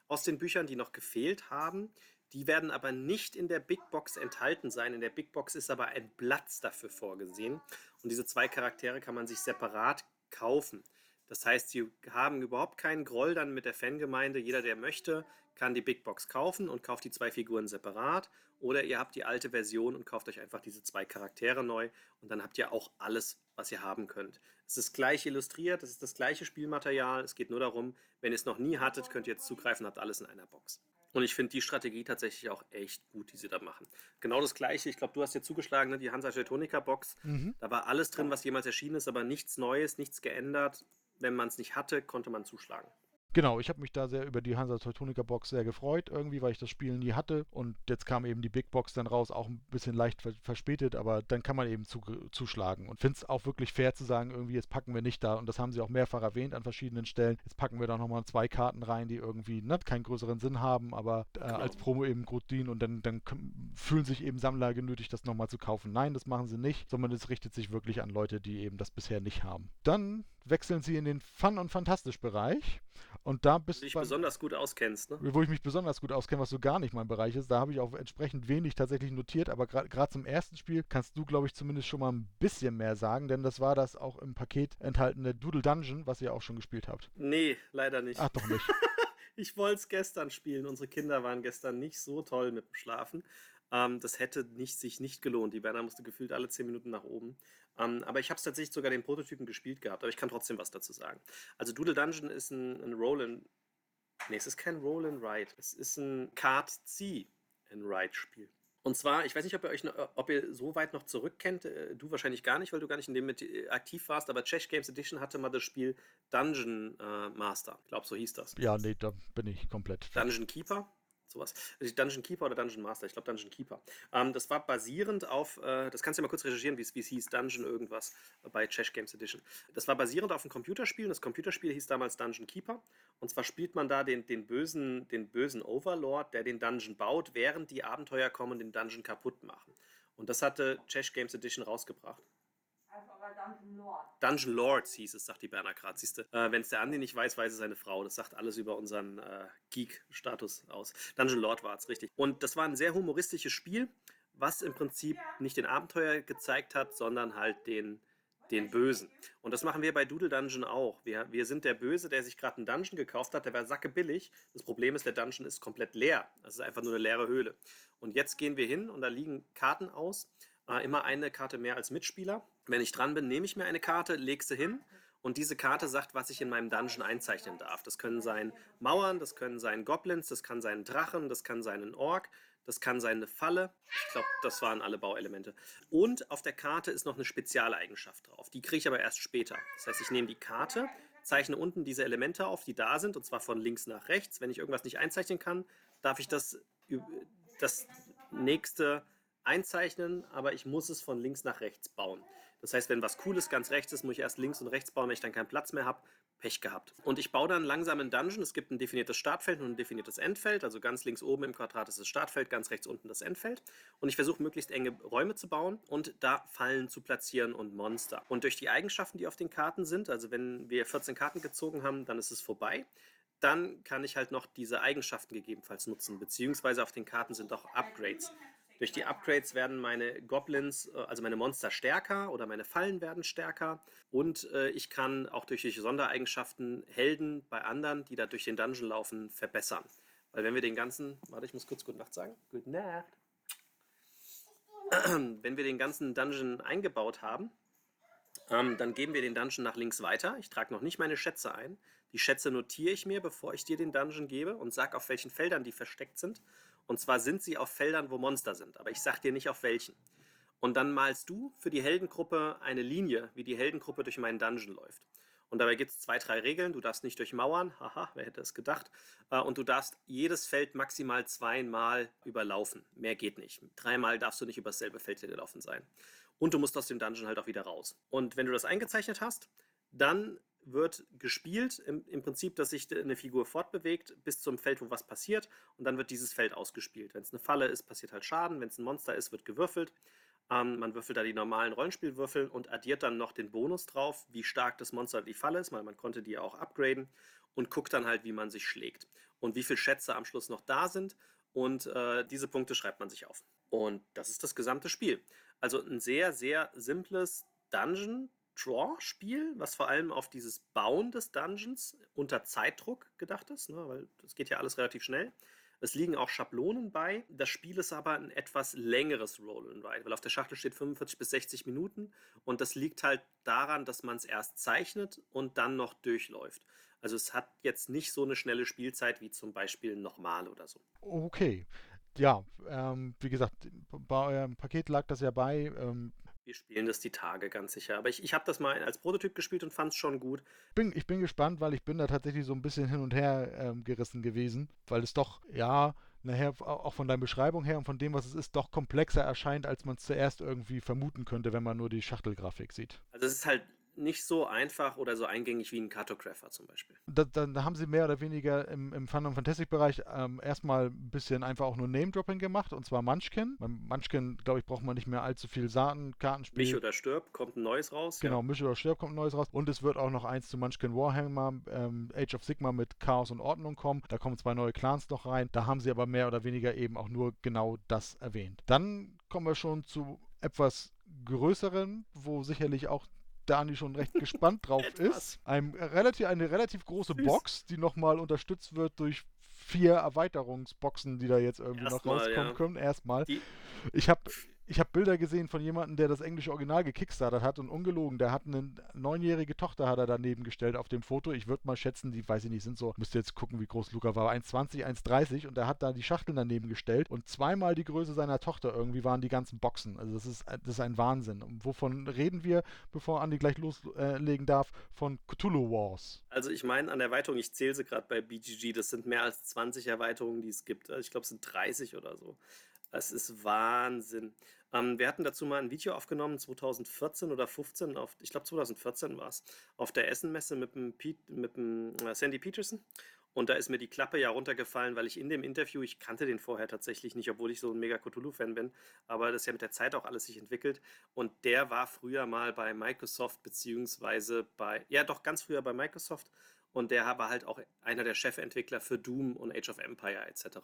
aus den Büchern, die noch gefehlt haben. Die werden aber nicht in der Big Box enthalten sein. In der Big Box ist aber ein Platz dafür vorgesehen. Und diese zwei Charaktere kann man sich separat kaufen. Das heißt, sie haben überhaupt keinen Groll dann mit der Fangemeinde. Jeder, der möchte, kann die Big Box kaufen und kauft die zwei Figuren separat. Oder ihr habt die alte Version und kauft euch einfach diese zwei Charaktere neu. Und dann habt ihr auch alles, was ihr haben könnt. Es ist gleich illustriert, es ist das gleiche Spielmaterial. Es geht nur darum, wenn ihr es noch nie hattet, könnt ihr jetzt zugreifen, habt alles in einer Box. Und ich finde die Strategie tatsächlich auch echt gut, die sie da machen. Genau das gleiche, ich glaube, du hast dir zugeschlagen, ne? die Hansa Teutonica Box. Mhm. Da war alles drin, was jemals erschienen ist, aber nichts Neues, nichts geändert. Wenn man es nicht hatte, konnte man zuschlagen. Genau, ich habe mich da sehr über die Hansa Teutonica Box sehr gefreut, irgendwie, weil ich das Spiel nie hatte. Und jetzt kam eben die Big Box dann raus, auch ein bisschen leicht verspätet, aber dann kann man eben zu, zuschlagen. Und finde es auch wirklich fair zu sagen, irgendwie, jetzt packen wir nicht da, und das haben sie auch mehrfach erwähnt an verschiedenen Stellen, jetzt packen wir da nochmal zwei Karten rein, die irgendwie ne, keinen größeren Sinn haben, aber äh, genau. als Promo eben gut dienen und dann, dann fühlen sich eben Sammler genötigt, das nochmal zu kaufen. Nein, das machen sie nicht, sondern es richtet sich wirklich an Leute, die eben das bisher nicht haben. Dann wechseln sie in den Fun- und Fantastisch-Bereich. Und da bist du. dich besonders gut auskennst, ne? Wo ich mich besonders gut auskenne, was so gar nicht mein Bereich ist. Da habe ich auch entsprechend wenig tatsächlich notiert. Aber gerade zum ersten Spiel kannst du, glaube ich, zumindest schon mal ein bisschen mehr sagen. Denn das war das auch im Paket enthaltene Doodle Dungeon, was ihr auch schon gespielt habt. Nee, leider nicht. Ach, doch nicht. [laughs] ich wollte es gestern spielen. Unsere Kinder waren gestern nicht so toll mit dem Schlafen. Ähm, das hätte nicht, sich nicht gelohnt. Die Werner musste gefühlt alle 10 Minuten nach oben. Ähm, aber ich habe es tatsächlich sogar den Prototypen gespielt gehabt, aber ich kann trotzdem was dazu sagen. Also Doodle Dungeon ist ein, ein Roll and. Nee, es ist kein Roll and Ride. Es ist ein Card C and Ride Spiel. Und zwar, ich weiß nicht, ob ihr euch, noch, ob ihr so weit noch zurückkennt. Äh, du wahrscheinlich gar nicht, weil du gar nicht in dem mit äh, aktiv warst. Aber Czech Games Edition hatte mal das Spiel Dungeon äh, Master. Ich glaube, so hieß das. Ja, nee, da bin ich komplett. Dungeon Keeper sowas. Also Dungeon Keeper oder Dungeon Master, ich glaube Dungeon Keeper. Ähm, das war basierend auf, äh, das kannst du ja mal kurz recherchieren, wie es hieß, Dungeon irgendwas bei Chesh Games Edition. Das war basierend auf einem Computerspiel das Computerspiel hieß damals Dungeon Keeper. Und zwar spielt man da den, den, bösen, den bösen Overlord, der den Dungeon baut, während die Abenteuer kommen und den Dungeon kaputt machen. Und das hatte Chesh Games Edition rausgebracht. Dungeon Lords. Dungeon Lords hieß es, sagt die Berner gerade. Siehst du, äh, wenn es der Andi nicht weiß, weiß es seine Frau. Das sagt alles über unseren äh, Geek-Status aus. Dungeon Lord war es, richtig. Und das war ein sehr humoristisches Spiel, was im Prinzip nicht den Abenteuer gezeigt hat, sondern halt den, den Bösen. Und das machen wir bei Doodle Dungeon auch. Wir, wir sind der Böse, der sich gerade einen Dungeon gekauft hat, der war sacke billig. Das Problem ist, der Dungeon ist komplett leer. Das ist einfach nur eine leere Höhle. Und jetzt gehen wir hin und da liegen Karten aus. Äh, immer eine Karte mehr als Mitspieler. Wenn ich dran bin, nehme ich mir eine Karte, lege sie hin und diese Karte sagt, was ich in meinem Dungeon einzeichnen darf. Das können sein Mauern, das können sein Goblins, das kann sein Drachen, das kann sein ein Ork, das kann sein eine Falle. Ich glaube, das waren alle Bauelemente. Und auf der Karte ist noch eine Spezialeigenschaft drauf. Die kriege ich aber erst später. Das heißt, ich nehme die Karte, zeichne unten diese Elemente auf, die da sind, und zwar von links nach rechts. Wenn ich irgendwas nicht einzeichnen kann, darf ich das, das nächste einzeichnen, aber ich muss es von links nach rechts bauen. Das heißt, wenn was Cooles ganz rechts ist, muss ich erst links und rechts bauen, wenn ich dann keinen Platz mehr habe. Pech gehabt. Und ich baue dann langsam einen Dungeon. Es gibt ein definiertes Startfeld und ein definiertes Endfeld. Also ganz links oben im Quadrat ist das Startfeld, ganz rechts unten das Endfeld. Und ich versuche möglichst enge Räume zu bauen und da Fallen zu platzieren und Monster. Und durch die Eigenschaften, die auf den Karten sind, also wenn wir 14 Karten gezogen haben, dann ist es vorbei dann kann ich halt noch diese Eigenschaften gegebenenfalls nutzen, beziehungsweise auf den Karten sind auch Upgrades. Durch die Upgrades werden meine Goblins, äh, also meine Monster stärker oder meine Fallen werden stärker. Und äh, ich kann auch durch Sondereigenschaften Helden bei anderen, die da durch den Dungeon laufen, verbessern. Weil wenn wir den ganzen, warte, ich muss kurz Gute Nacht sagen. Gute Nacht. [clears throat] Wenn wir den ganzen Dungeon eingebaut haben, Ähm, dann geben wir den Dungeon nach links weiter. Ich trage noch nicht meine Schätze ein. Die Schätze notiere ich mir, bevor ich dir den Dungeon gebe und sage, auf welchen Feldern die versteckt sind. Und zwar sind sie auf Feldern, wo Monster sind, aber ich sage dir nicht auf welchen. Und dann malst du für die Heldengruppe eine Linie, wie die Heldengruppe durch meinen Dungeon läuft. Und dabei gibt es zwei, drei Regeln. Du darfst nicht durchmauern. Haha, wer hätte es gedacht. Äh, und du darfst jedes Feld maximal zweimal überlaufen. Mehr geht nicht. Dreimal darfst du nicht über dasselbe Feld gelaufen sein. Und du musst aus dem Dungeon halt auch wieder raus. Und wenn du das eingezeichnet hast, dann wird gespielt, im, im, Prinzip, dass sich eine Figur fortbewegt bis zum Feld, wo was passiert. Und dann wird dieses Feld ausgespielt. Wenn es eine Falle ist, passiert halt Schaden. Wenn es ein Monster ist, wird gewürfelt. Ähm, man würfelt da die normalen Rollenspielwürfel und addiert dann noch den Bonus drauf, wie stark das Monster die Falle ist, weil man konnte die auch upgraden und guckt dann halt, wie man sich schlägt und wie viele Schätze am Schluss noch da sind. Und äh, diese Punkte schreibt man sich auf. Und das ist das gesamte Spiel. Also ein sehr, sehr simples Dungeon-Draw-Spiel, was vor allem auf dieses Bauen des Dungeons unter Zeitdruck gedacht ist, ne? weil das geht ja alles relativ schnell. Es liegen auch Schablonen bei. Das Spiel ist aber ein etwas längeres Roll and Ride, weil auf der Schachtel steht 45 bis 60 Minuten und das liegt halt daran, dass man es erst zeichnet und dann noch durchläuft. Also es hat jetzt nicht so eine schnelle Spielzeit wie zum Beispiel nochmal oder so. Okay. Ja, ähm, wie gesagt, bei eurem Paket lag das ja bei. Ähm, wir spielen das die Tage ganz sicher. Aber ich, ich habe das mal als Prototyp gespielt und fand es schon gut. Bin, ich bin gespannt, weil ich bin da tatsächlich so ein bisschen hin und her ähm, gerissen gewesen, weil es doch, ja, nachher auch von deiner Beschreibung her und von dem, was es ist, doch komplexer erscheint, als man es zuerst irgendwie vermuten könnte, wenn man nur die Schachtelgrafik sieht. Also es ist halt nicht so einfach oder so eingängig wie ein Cartographer zum Beispiel. Da, da, da haben sie mehr oder weniger im, im Fun- und Fantastic-Bereich ähm, erstmal ein bisschen einfach auch nur Name-Dropping gemacht, und zwar Munchkin. Beim Munchkin, glaube ich, braucht man nicht mehr allzu viel Saaten-Kartenspiel. Mich oder stirb, kommt ein neues raus. Genau, ja. Mich oder stirb kommt ein neues raus. Und es wird auch noch eins zu Munchkin Warhammer, ähm, Age of Sigma mit Chaos und Ordnung kommen. Da kommen zwei neue Clans noch rein. Da haben sie aber mehr oder weniger eben auch nur genau das erwähnt. Dann kommen wir schon zu etwas größeren, wo sicherlich auch Dani schon recht [laughs] gespannt drauf ist. Ein, relativ, eine relativ große Süß. Box, die nochmal unterstützt wird durch vier Erweiterungsboxen, die da jetzt irgendwie Erst noch mal, rauskommen ja. können. Erstmal. Ich habe ich habe Bilder gesehen von jemandem, der das englische Original gekickstartet hat und ungelogen, der hat eine neunjährige Tochter hat er daneben gestellt auf dem Foto. Ich würde mal schätzen, die weiß ich nicht, sind so, müsste jetzt gucken, wie groß Luca war, 1,20, 1,30 und er hat da die Schachteln daneben gestellt und zweimal die Größe seiner Tochter irgendwie waren die ganzen Boxen. Also das ist, das ist ein Wahnsinn. Und wovon reden wir, bevor Andi gleich loslegen darf? Von Cthulhu Wars. Also ich meine an Erweiterungen, ich zähle sie gerade bei BGG, das sind mehr als 20 Erweiterungen, die es gibt. Also ich glaube, es sind 30 oder so. Es ist Wahnsinn. Ähm, wir hatten dazu mal ein Video aufgenommen, 2014 oder 15, auf, ich glaube 2014 war es, auf der Essenmesse mit dem, Pete, mit dem äh, Sandy Peterson. Und da ist mir die Klappe ja runtergefallen, weil ich in dem Interview, ich kannte den vorher tatsächlich nicht, obwohl ich so ein mega Cthulhu-Fan bin, aber das ist ja mit der Zeit auch alles sich entwickelt. Und der war früher mal bei Microsoft, beziehungsweise bei, ja doch ganz früher bei Microsoft. Und der war halt auch einer der Chefentwickler für Doom und Age of Empire etc.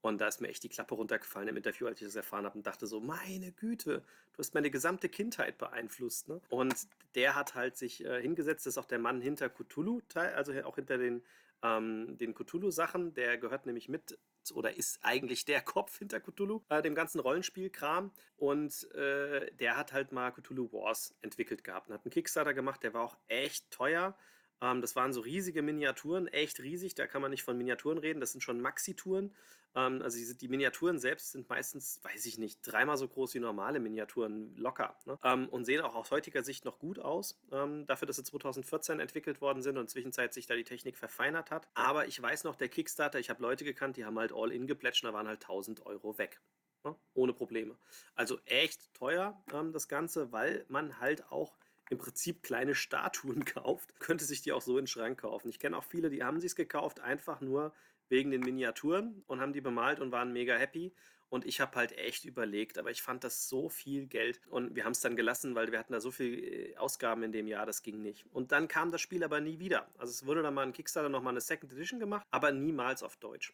Und da ist mir echt die Klappe runtergefallen im Interview, als ich das erfahren habe und dachte so, meine Güte, du hast meine gesamte Kindheit beeinflusst. Ne? Und der hat halt sich äh, hingesetzt, das ist auch der Mann hinter Cthulhu, also auch hinter den, ähm, den Cthulhu-Sachen. Der gehört nämlich mit oder ist eigentlich der [laughs] Kopf hinter Cthulhu, äh, dem ganzen Rollenspielkram. Und äh, der hat halt mal Cthulhu Wars entwickelt gehabt und hat einen Kickstarter gemacht, der war auch echt teuer. Ähm, das waren so riesige Miniaturen, echt riesig. Da kann man nicht von Miniaturen reden, das sind schon Maxi-Touren. Ähm, also die, die, Miniaturen selbst sind meistens, weiß ich nicht, dreimal so groß wie normale Miniaturen, locker. Ne? Ähm, und sehen auch aus heutiger Sicht noch gut aus, ähm, dafür, dass sie 2014 entwickelt worden sind und zwischenzeit sich da die Technik verfeinert hat. Aber ich weiß noch, der Kickstarter, ich habe Leute gekannt, die haben halt All-In geplätscht, da waren halt 1000 Euro weg. Ne? Ohne Probleme. Also echt teuer ähm, das Ganze, weil man halt auch im Prinzip kleine Statuen [laughs] kauft, könnte sich die auch so in den Schrank kaufen. Ich kenne auch viele, die haben sich gekauft, einfach nur wegen den Miniaturen und haben die bemalt und waren mega happy. Und ich habe halt echt überlegt, aber ich fand das so viel Geld und wir haben es dann gelassen, weil wir hatten da so viel äh, Ausgaben in dem Jahr, das ging nicht. Und dann kam das Spiel aber nie wieder. Also es wurde dann mal ein Kickstarter nochmal eine Second Edition gemacht, aber niemals auf Deutsch.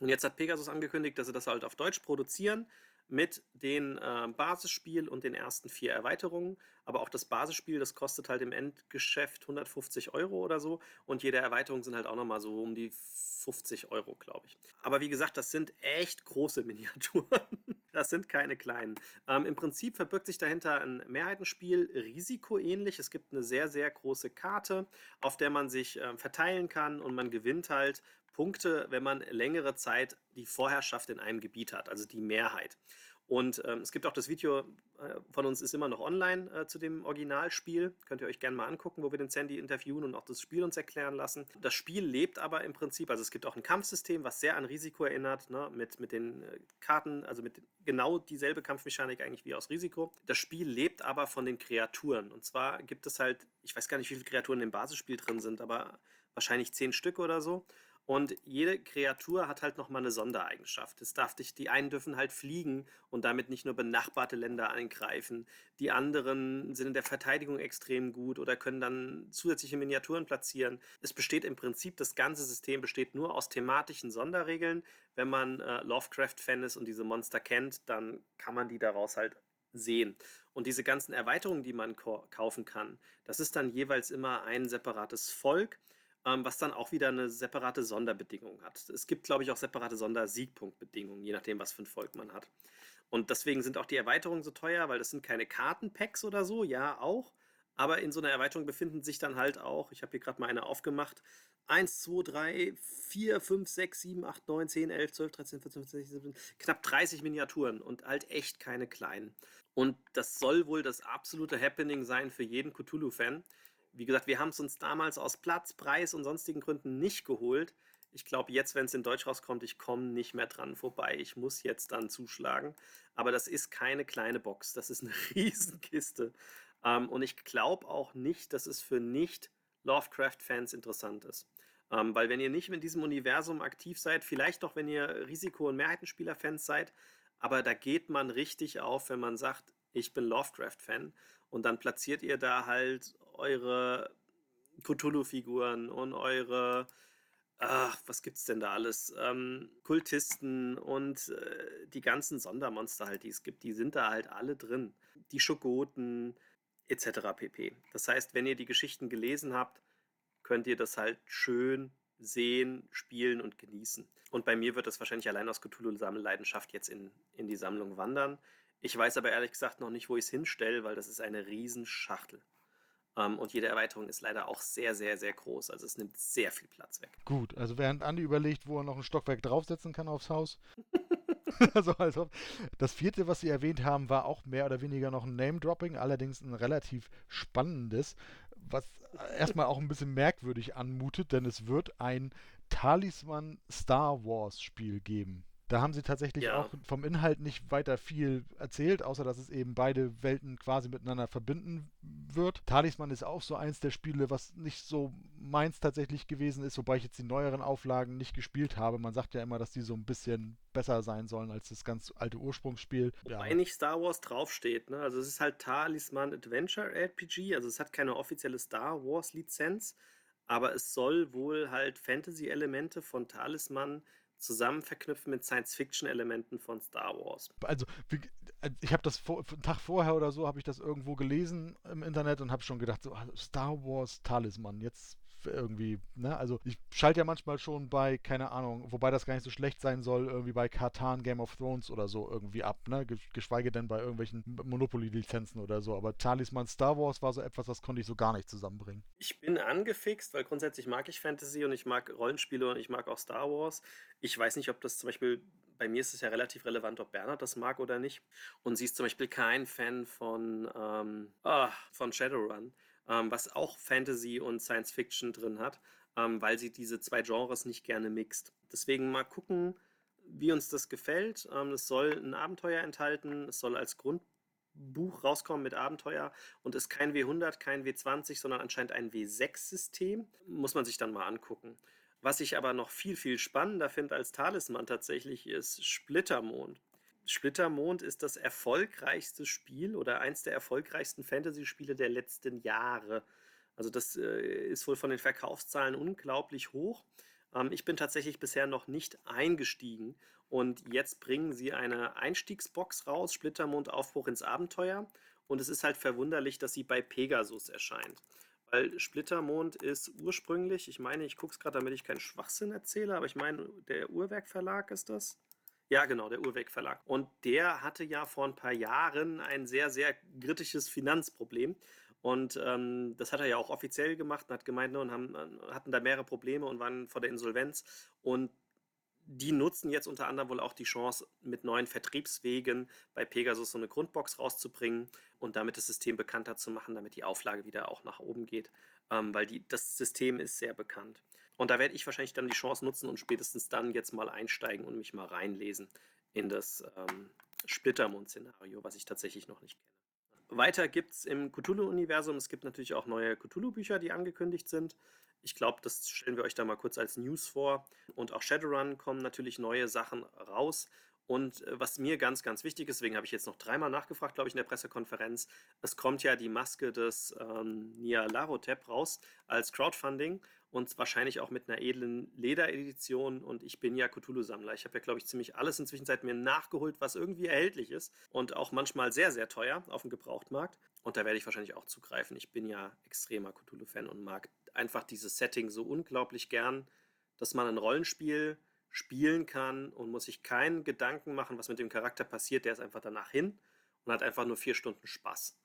Und jetzt hat Pegasus angekündigt, dass sie das halt auf Deutsch produzieren mit dem äh, Basisspiel und den ersten vier Erweiterungen. Aber auch das Basisspiel, das kostet halt im Endgeschäft 150 Euro oder so. Und jede Erweiterung sind halt auch nochmal so um die 50 Euro, glaube ich. Aber wie gesagt, das sind echt große [laughs] Miniaturen. Das sind keine kleinen. Ähm, Im Prinzip verbirgt sich dahinter ein Mehrheitenspiel, risikoähnlich. Es gibt eine sehr, sehr große Karte, auf der man sich äh, verteilen kann und man gewinnt halt Punkte, wenn man längere Zeit die Vorherrschaft in einem Gebiet hat, also die Mehrheit. Und ähm, es gibt auch das Video äh, von uns ist immer noch online äh, zu dem Originalspiel. Könnt ihr euch gerne mal angucken, wo wir den Sandy interviewen und auch das Spiel uns erklären lassen. Das Spiel lebt aber im Prinzip, also es gibt auch ein Kampfsystem, was sehr an Risiko erinnert, ne, mit, mit den äh, Karten, also mit genau dieselbe Kampfmechanik eigentlich wie aus Risiko. Das Spiel lebt aber von den Kreaturen. Und zwar gibt es halt, ich weiß gar nicht, wie viele Kreaturen im Basisspiel drin sind, aber wahrscheinlich zehn Stück oder so. Und jede Kreatur hat halt nochmal eine Sondereigenschaft. Es darf dich, die einen dürfen halt fliegen und damit nicht nur benachbarte Länder angreifen. Die anderen sind in der Verteidigung extrem gut oder können dann zusätzliche Miniaturen platzieren. Es besteht im Prinzip, das ganze System besteht nur aus thematischen Sonderregeln. Wenn man äh, Lovecraft-Fan ist und diese Monster kennt, dann kann man die daraus halt sehen. Und diese ganzen Erweiterungen, die man kaufen kann, das ist dann jeweils immer ein separates Volk ähm, was dann auch wieder eine separate Sonderbedingung hat. Es gibt, glaube ich, auch separate Sondersiegpunktbedingungen, je nachdem, was für ein Volk man hat. Und deswegen sind auch die Erweiterungen so teuer, weil das sind keine Kartenpacks oder so, ja auch. Aber in so einer Erweiterung befinden sich dann halt auch, ich habe hier gerade mal eine aufgemacht, 1, 2, 3, 4, 5, 6, 7, 8, 9, 10, 11, 12, 13, 14, 15, 16, 17, knapp 30 Miniaturen und halt echt keine kleinen. Und das soll wohl das absolute Happening sein für jeden Cthulhu-Fan. Wie gesagt, wir haben es uns damals aus Platz, Preis und sonstigen Gründen nicht geholt. Ich glaube, jetzt, wenn es in Deutsch rauskommt, ich komme nicht mehr dran vorbei. Ich muss jetzt dann zuschlagen. Aber das ist keine kleine Box. Das ist eine [laughs] Riesenkiste. Ähm, und ich glaube auch nicht, dass es für Nicht-Lovecraft-Fans interessant ist. Ähm, weil wenn ihr nicht in diesem Universum aktiv seid, vielleicht doch, wenn ihr Risiko- und Mehrheitenspieler-Fans seid, aber da geht man richtig auf, wenn man sagt, ich bin Lovecraft-Fan. Und dann platziert ihr da halt eure Cthulhu-Figuren und eure, ach, was gibt's denn da alles? Ähm, Kultisten und äh, die ganzen Sondermonster halt, die es gibt, die sind da halt alle drin. Die Schogoten etc. pp. Das heißt, wenn ihr die Geschichten gelesen habt, könnt ihr das halt schön sehen, spielen und genießen. Und bei mir wird das wahrscheinlich allein aus Cthulhu-Sammelleidenschaft jetzt in, in die Sammlung wandern. Ich weiß aber ehrlich gesagt noch nicht, wo ich es hinstelle, weil das ist eine Riesenschachtel. Ähm, und jede Erweiterung ist leider auch sehr, sehr, sehr groß. Also es nimmt sehr viel Platz weg. Gut, also während Andi überlegt, wo er noch ein Stockwerk draufsetzen kann aufs Haus. [laughs] [laughs] also, also das vierte, was Sie erwähnt haben, war auch mehr oder weniger noch ein Name-Dropping, allerdings ein relativ spannendes, was erstmal auch ein bisschen merkwürdig anmutet, denn es wird ein Talisman Star Wars Spiel geben. Da haben sie tatsächlich ja. auch vom Inhalt nicht weiter viel erzählt, außer dass es eben beide Welten quasi miteinander verbinden wird. Talisman ist auch so eins der Spiele, was nicht so meins tatsächlich gewesen ist, wobei ich jetzt die neueren Auflagen nicht gespielt habe. Man sagt ja immer, dass die so ein bisschen besser sein sollen als das ganz alte Ursprungsspiel. Wobei ja. nicht Star Wars draufsteht. Ne? Also es ist halt Talisman Adventure RPG, also es hat keine offizielle Star Wars Lizenz, aber es soll wohl halt Fantasy-Elemente von Talisman zusammen verknüpfen mit Science-Fiction-Elementen von Star Wars. Also, äh, ich habe das vor, einen Tag vorher oder so, habe ich das irgendwo gelesen im Internet und habe schon gedacht, so, ah, Star Wars Talisman, jetzt irgendwie, ne? Also ich schalte ja manchmal schon bei, keine Ahnung, wobei das gar nicht so schlecht sein soll, irgendwie bei Katan, Game of Thrones oder so irgendwie ab, ne? Geschweige denn bei irgendwelchen Monopoly-Lizenzen oder so. Aber Talisman Star Wars war so etwas, das konnte ich so gar nicht zusammenbringen. Ich bin angefixt, weil grundsätzlich mag ich Fantasy und ich mag Rollenspiele und ich mag auch Star Wars. Ich weiß nicht, ob das zum Beispiel bei mir ist es ja relativ relevant, ob Bernhard das mag oder nicht. Und sie ist zum Beispiel kein Fan von, ähm, ah, von Shadowrun ähm, was auch Fantasy und Science Fiction drin hat, ähm, weil sie diese zwei Genres nicht gerne mixt. Deswegen mal gucken, wie uns das gefällt. Ähm, es soll ein Abenteuer enthalten, es soll als Grundbuch rauskommen mit Abenteuer und ist kein W100, kein W20, sondern anscheinend ein W6-System. Muss man sich dann mal angucken. Was ich aber noch viel, viel spannender finde als Talisman tatsächlich ist Splittermond. Splittermond ist das erfolgreichste Spiel oder eins der erfolgreichsten Fantasy-Spiele der letzten Jahre. Also das äh, ist wohl von den Verkaufszahlen unglaublich hoch. Ähm, ich bin tatsächlich bisher noch nicht eingestiegen und jetzt bringen sie eine Einstiegsbox raus, Splittermond Aufbruch ins Abenteuer. Und es ist halt verwunderlich, dass sie bei Pegasus erscheint. Weil Splittermond ist ursprünglich, ich meine, ich gucke es gerade, damit ich keinen Schwachsinn erzähle, aber ich meine, der Uhrwerk Verlag ist das. Ja, genau, der Urweg Verlag. Und der hatte ja vor ein paar Jahren ein sehr, sehr kritisches Finanzproblem. Und ähm, das hat er ja auch offiziell gemacht und hat gemeint, ne, und haben, äh, hatten da mehrere Probleme und waren vor der Insolvenz. Und die nutzen jetzt unter anderem wohl auch die Chance, mit neuen Vertriebswegen bei Pegasus so eine Grundbox rauszubringen und damit das System bekannter zu machen, damit die Auflage wieder auch nach oben geht, ähm, weil die, das System ist sehr bekannt. Und da werde ich wahrscheinlich dann die Chance nutzen und spätestens dann jetzt mal einsteigen und mich mal reinlesen in das ähm, Splittermond-Szenario, was ich tatsächlich noch nicht kenne. Weiter gibt es im Cthulhu-Universum, es gibt natürlich auch neue Cthulhu-Bücher, die angekündigt sind. Ich glaube, das stellen wir euch da mal kurz als News vor. Und auch Shadowrun kommen natürlich neue Sachen raus. Und äh, was mir ganz, ganz wichtig ist, deswegen habe ich jetzt noch dreimal nachgefragt, glaube ich, in der Pressekonferenz, es kommt ja die Maske des ähm, Nia Larotep raus als Crowdfunding und wahrscheinlich auch mit einer edlen Lederedition. Und ich bin ja Cthulhu-Sammler. Ich habe ja, glaube ich, ziemlich alles inzwischen seit mir nachgeholt, was irgendwie erhältlich ist und auch manchmal sehr, sehr teuer auf dem Gebrauchtmarkt. Und da werde ich wahrscheinlich auch zugreifen. Ich bin ja extremer Cthulhu-Fan und mag einfach dieses Setting so unglaublich gern, dass man ein Rollenspiel spielen kann und muss sich keinen Gedanken machen, was mit dem Charakter passiert. Der ist einfach danach hin und hat einfach nur vier Stunden Spaß.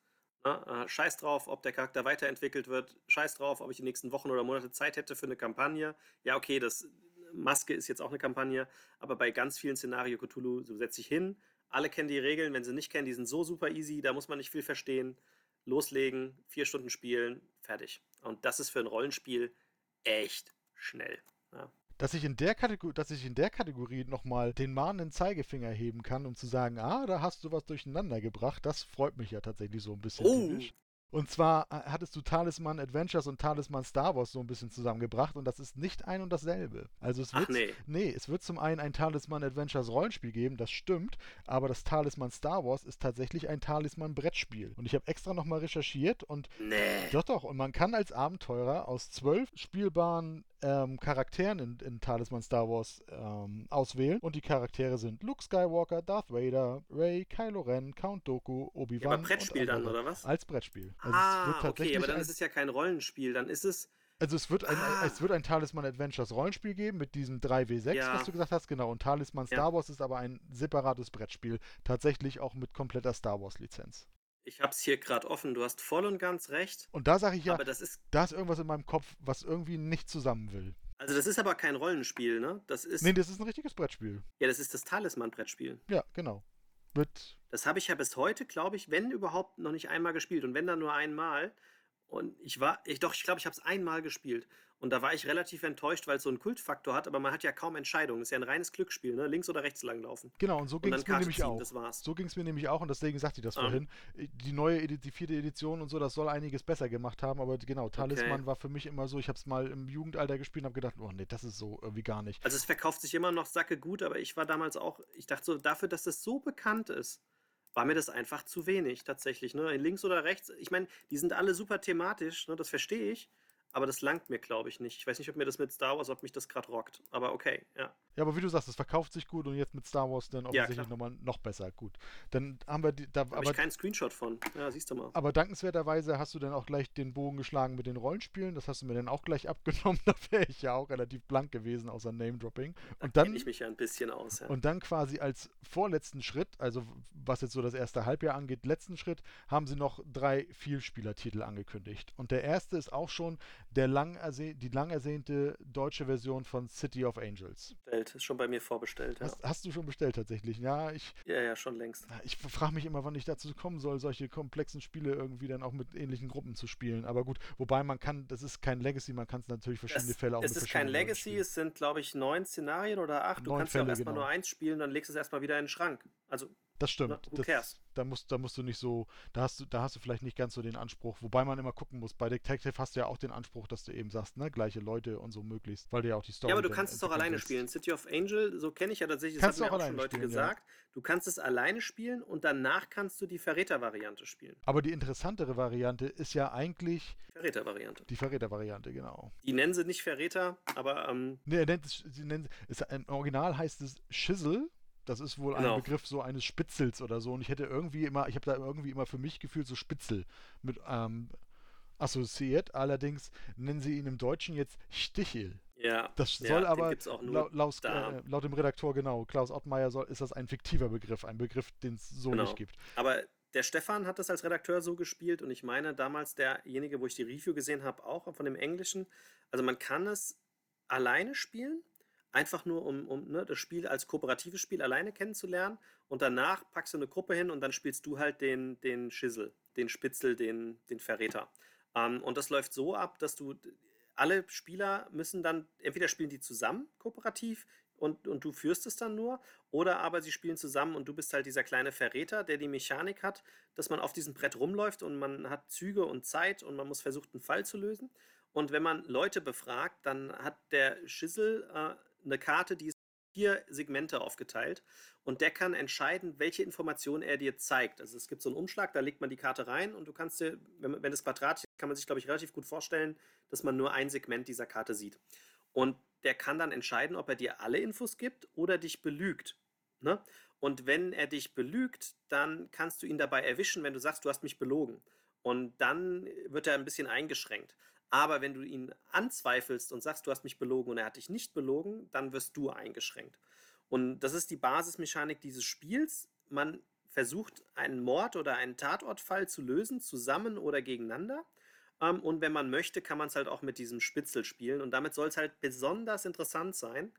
Na, äh, scheiß drauf, ob der Charakter weiterentwickelt wird. Scheiß drauf, ob ich die nächsten Wochen oder Monate Zeit hätte für eine Kampagne. Ja, okay, das Maske ist jetzt auch eine Kampagne, aber bei ganz vielen Szenario Cthulhu, so setze ich hin. Alle kennen die Regeln, wenn sie nicht kennen, die sind so super easy, da muss man nicht viel verstehen. Loslegen, vier Stunden spielen, fertig. Und das ist für ein Rollenspiel echt schnell. Ja dass ich in der Kategorie, dass ich in der Kategorie nochmal den mahnenden Zeigefinger heben kann, um zu sagen, ah, da hast du was durcheinander gebracht, das freut mich ja tatsächlich so ein bisschen. Oh. Und zwar äh, hattest du Talisman Adventures und Talisman Star Wars so ein bisschen zusammengebracht und das ist nicht ein und dasselbe. Also es wird, nee. nee, es wird zum einen ein Talisman Adventures Rollenspiel geben, das stimmt, aber das Talisman Star Wars ist tatsächlich ein Talisman Brettspiel. Und ich habe extra nochmal recherchiert und nee. doch doch, und man kann als Abenteurer aus zwölf spielbaren ähm, Charakteren in, in, Talisman Star Wars ähm, auswählen. Und die Charaktere sind Luke Skywalker, Darth Vader, Rey, Kylo Ren, Count Dooku, Obi-Wan. Ja, aber Brettspiel dann, oder was? Als Brettspiel. Also ah, okay, aber dann ist es ja kein Rollenspiel, dann ist es. Also es wird ein, ah. es wird ein Talisman Adventures Rollenspiel geben mit diesem 3W6, ja. was du gesagt hast, genau. Und Talisman Star ja. Wars ist aber ein separates Brettspiel, tatsächlich auch mit kompletter Star Wars Lizenz. Ich habe es hier gerade offen, du hast voll und ganz recht. Und da sage ich ja, das ist, da ist irgendwas in meinem Kopf, was irgendwie nicht zusammen will. Also das ist aber kein Rollenspiel, ne? Das ist. Nee, das ist ein richtiges Brettspiel. Ja, das ist das Talisman-Brettspiel. Ja, genau. Mit das habe ich ja bis heute, glaube ich, wenn überhaupt, noch nicht einmal gespielt. Und wenn dann nur einmal. Und ich war, ich doch, ich glaube, ich habe es einmal gespielt. Und da war ich relativ enttäuscht, weil es so einen Kultfaktor hat, aber man hat ja kaum Entscheidungen. Es ist ja ein reines Glücksspiel, ne? Links oder rechts langlaufen. Genau, und so ging es mir nämlich ziehen, auch. So ging es mir nämlich auch und deswegen sagte ich das ah. vorhin. Die neue, die vierte Edition und so, das soll einiges besser gemacht haben, aber genau, Talisman okay. war für mich immer so, ich habe es mal im Jugendalter gespielt und habe gedacht, oh nee, das ist so irgendwie gar nicht. Also es verkauft sich immer noch Sacke gut, aber ich war damals auch, ich dachte so, dafür, dass das so bekannt ist, war mir das einfach zu wenig tatsächlich. Ne? Links oder rechts, ich meine, die sind alle super thematisch, ne? das verstehe ich. Aber das langt mir, glaube ich, nicht. Ich weiß nicht, ob mir das mit Star Wars, ob mich das gerade rockt. Aber okay, ja. Ja, aber wie du sagst, es verkauft sich gut und jetzt mit Star Wars dann offensichtlich ja, nochmal noch besser. Gut. Dann haben wir die, da. Hab aber ich keinen Screenshot von. Ja, siehst du mal. Aber dankenswerterweise hast du dann auch gleich den Bogen geschlagen mit den Rollenspielen. Das hast du mir dann auch gleich [laughs] abgenommen. Da wäre ich ja auch relativ blank gewesen, außer Name-Dropping. Und dann. ich mich ja ein bisschen aus. Ja. Und dann quasi als vorletzten Schritt, also was jetzt so das erste Halbjahr angeht, letzten Schritt, haben sie noch drei Vielspielertitel angekündigt. Und der erste ist auch schon der lang die lang ersehnte deutsche Version von City of Angels. Ist schon bei mir vorbestellt bestellt. Ja. Hast, hast, du schon bestellt tatsächlich? Ja, ich. Ja, ja, schon längst. Ich frage mich immer, wann ich dazu kommen soll, solche komplexen Spiele irgendwie dann auch mit ähnlichen Gruppen zu spielen. Aber gut, wobei man kann, das ist kein Legacy, man kann es natürlich verschiedene es, Fälle auch Es ist kein Legacy, es sind, glaube ich, neun Szenarien oder acht. Du neun kannst Fälle, ja auch erstmal genau. nur eins spielen, dann legst du es erstmal wieder in den Schrank. Also das stimmt. Who das, Da musst, da musst du nicht so, da hast du, da hast du vielleicht nicht ganz so den Anspruch, wobei man immer gucken muss. Bei Detective hast du ja auch den Anspruch, dass du eben sagst, ne, gleiche Leute und so möglichst, weil du ja auch die Story. Ja, aber du kannst es auch alleine willst. spielen. City of Angel, so kenne ich ja tatsächlich, das haben mir auch schon Leute spielen, gesagt. Ja. Du kannst es alleine spielen und danach kannst du die Verräter-Variante spielen. Aber die interessantere Variante ist ja eigentlich. Verräter-Variante. Die Verräter-Variante, genau. Die nennen sie nicht Verräter, aber. Ähm, nee, er nennt es, sie nennen, es, im Original heißt es Schissel das ist wohl genau. ein Begriff so eines Spitzels oder so. Und ich hätte irgendwie immer, ich habe da irgendwie immer für mich gefühlt so Spitzel mit ähm, assoziiert. Allerdings nennen sie ihn im Deutschen jetzt Stichel. Ja. Das ja, soll den aber laut, laut, äh, laut dem Redaktor, genau, Klaus Ottmeier, soll, ist das ein fiktiver Begriff, ein Begriff, den es so Genau. nicht gibt. Aber der Stefan hat das als Redakteur so gespielt und ich meine damals derjenige, wo ich die Review gesehen habe, auch von dem Englischen. Also man kann es alleine spielen, einfach nur um, um ne, das Spiel als kooperatives Spiel alleine kennenzulernen und danach packst du eine Gruppe hin und dann spielst du halt den, den Schissel, den Spitzel, den, den Verräter. Ähm, und das läuft so ab, dass du alle Spieler müssen dann, entweder spielen die zusammen kooperativ und, und du führst es dann nur, oder aber sie spielen zusammen und du bist halt dieser kleine Verräter, der die Mechanik hat, dass man auf diesem Brett rumläuft und man hat Züge und Zeit und man muss versuchen, einen Fall zu lösen. Und wenn man Leute befragt, dann hat der Schissel äh, eine Karte, die ist vier Segmente aufgeteilt und der kann entscheiden, welche Informationen er dir zeigt. Also es gibt so einen Umschlag, da legt man die Karte rein und du kannst dir, wenn, wenn das Quadrat ist, kann man sich, glaube ich, relativ gut vorstellen, dass man nur ein Segment dieser Karte sieht. Und der kann dann entscheiden, ob er dir alle Infos gibt oder dich belügt. Ne? Und wenn er dich belügt, dann kannst du ihn dabei erwischen, wenn du sagst, du hast mich belogen. Und dann wird er ein bisschen eingeschränkt. Aber wenn du ihn anzweifelst und sagst, du hast mich belogen und er hat dich nicht belogen, dann wirst du eingeschränkt. Und das ist die Basismechanik dieses Spiels. Man versucht, einen Mord oder einen Tatortfall zu lösen, zusammen oder gegeneinander. Ähm, und wenn man möchte, kann man es halt auch mit diesem Spitzel spielen. Und damit soll es halt besonders interessant sein.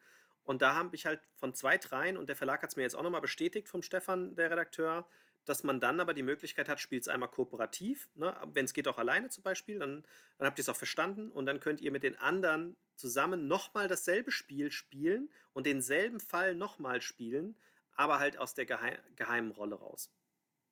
Und da habe ich halt von zwei, dreien, und der Verlag hat es mir jetzt auch nochmal bestätigt vom Stefan, der Redakteur, dass man dann aber die Möglichkeit hat, spielt es einmal kooperativ, ne? wenn es geht auch alleine zum Beispiel, dann, dann habt ihr es auch verstanden und dann könnt ihr mit den anderen zusammen nochmal dasselbe Spiel spielen und denselben Fall nochmal spielen, aber halt aus der Geheim geheimen Rolle raus.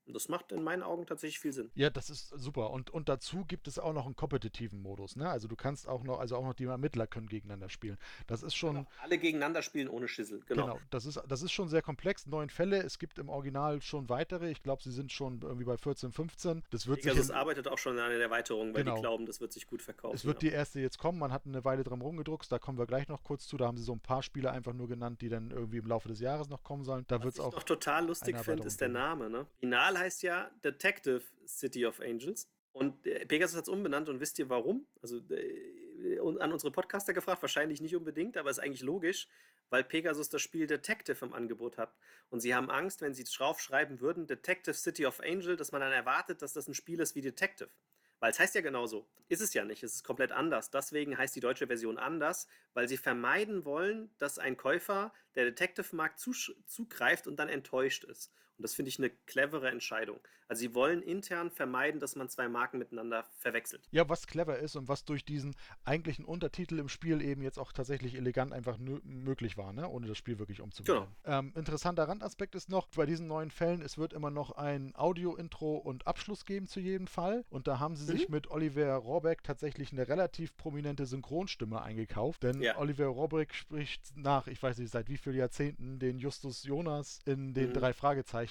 Und das macht in meinen Augen tatsächlich viel Sinn. Ja, das ist super. Und, und dazu gibt es auch noch einen kompetitiven Modus. Ne? Also du kannst auch noch, also auch noch die Ermittler können gegeneinander spielen. Das ist schon, Genau. Alle gegeneinander spielen ohne Schissel. Genau. Genau, das ist, das ist schon sehr komplex. Neun Fälle, es gibt im Original schon weitere. Ich glaube, sie sind schon irgendwie bei 14, 15. Das wird Pegasus sich in, arbeitet auch schon an der Erweiterung, weil Genau. die glauben, das wird sich gut verkaufen. es wird ja. die erste jetzt kommen. Man hat eine Weile dran rumgedruckst, da kommen wir gleich noch kurz zu. Da haben sie so ein paar Spiele einfach nur genannt, die dann irgendwie im Laufe des Jahres noch kommen sollen. Da wird Was es ich auch. noch total lustig finde, ist der Name. Ne? Final heißt ja Detective City of Angels. Und äh, Pegasus hat es umbenannt und wisst ihr warum? Also äh, an unsere Podcaster gefragt, wahrscheinlich nicht unbedingt, aber ist eigentlich logisch, weil Pegasus das Spiel Detective im Angebot hat. Und sie haben Angst, wenn sie draufschreiben würden, Detective City of Angel, dass man dann erwartet, dass das ein Spiel ist wie Detective. Weil es heißt ja genauso. Ist es ja nicht. Es ist komplett anders. Deswegen heißt die deutsche Version anders, weil sie vermeiden wollen, dass ein Käufer der Detective-Markt zugreift und dann enttäuscht ist. Und das finde ich eine clevere Entscheidung. Also sie wollen intern vermeiden, dass man zwei Marken miteinander verwechselt. Ja, was clever ist und was durch diesen eigentlichen Untertitel im Spiel eben jetzt auch tatsächlich elegant einfach möglich war, ne? ohne das Spiel wirklich umzubauen. Ähm, interessanter Randaspekt ist noch, bei diesen neuen Fällen, es wird immer noch ein Audio-Intro und Abschluss geben zu jedem Fall. Und da haben sie sich mit Oliver Rohrbeck tatsächlich eine relativ prominente Synchronstimme eingekauft. Denn Ja. Oliver Rohrbeck spricht nach, ich weiß nicht, seit wie vielen Jahrzehnten den Justus Jonas in den Mhm. drei Fragezeichen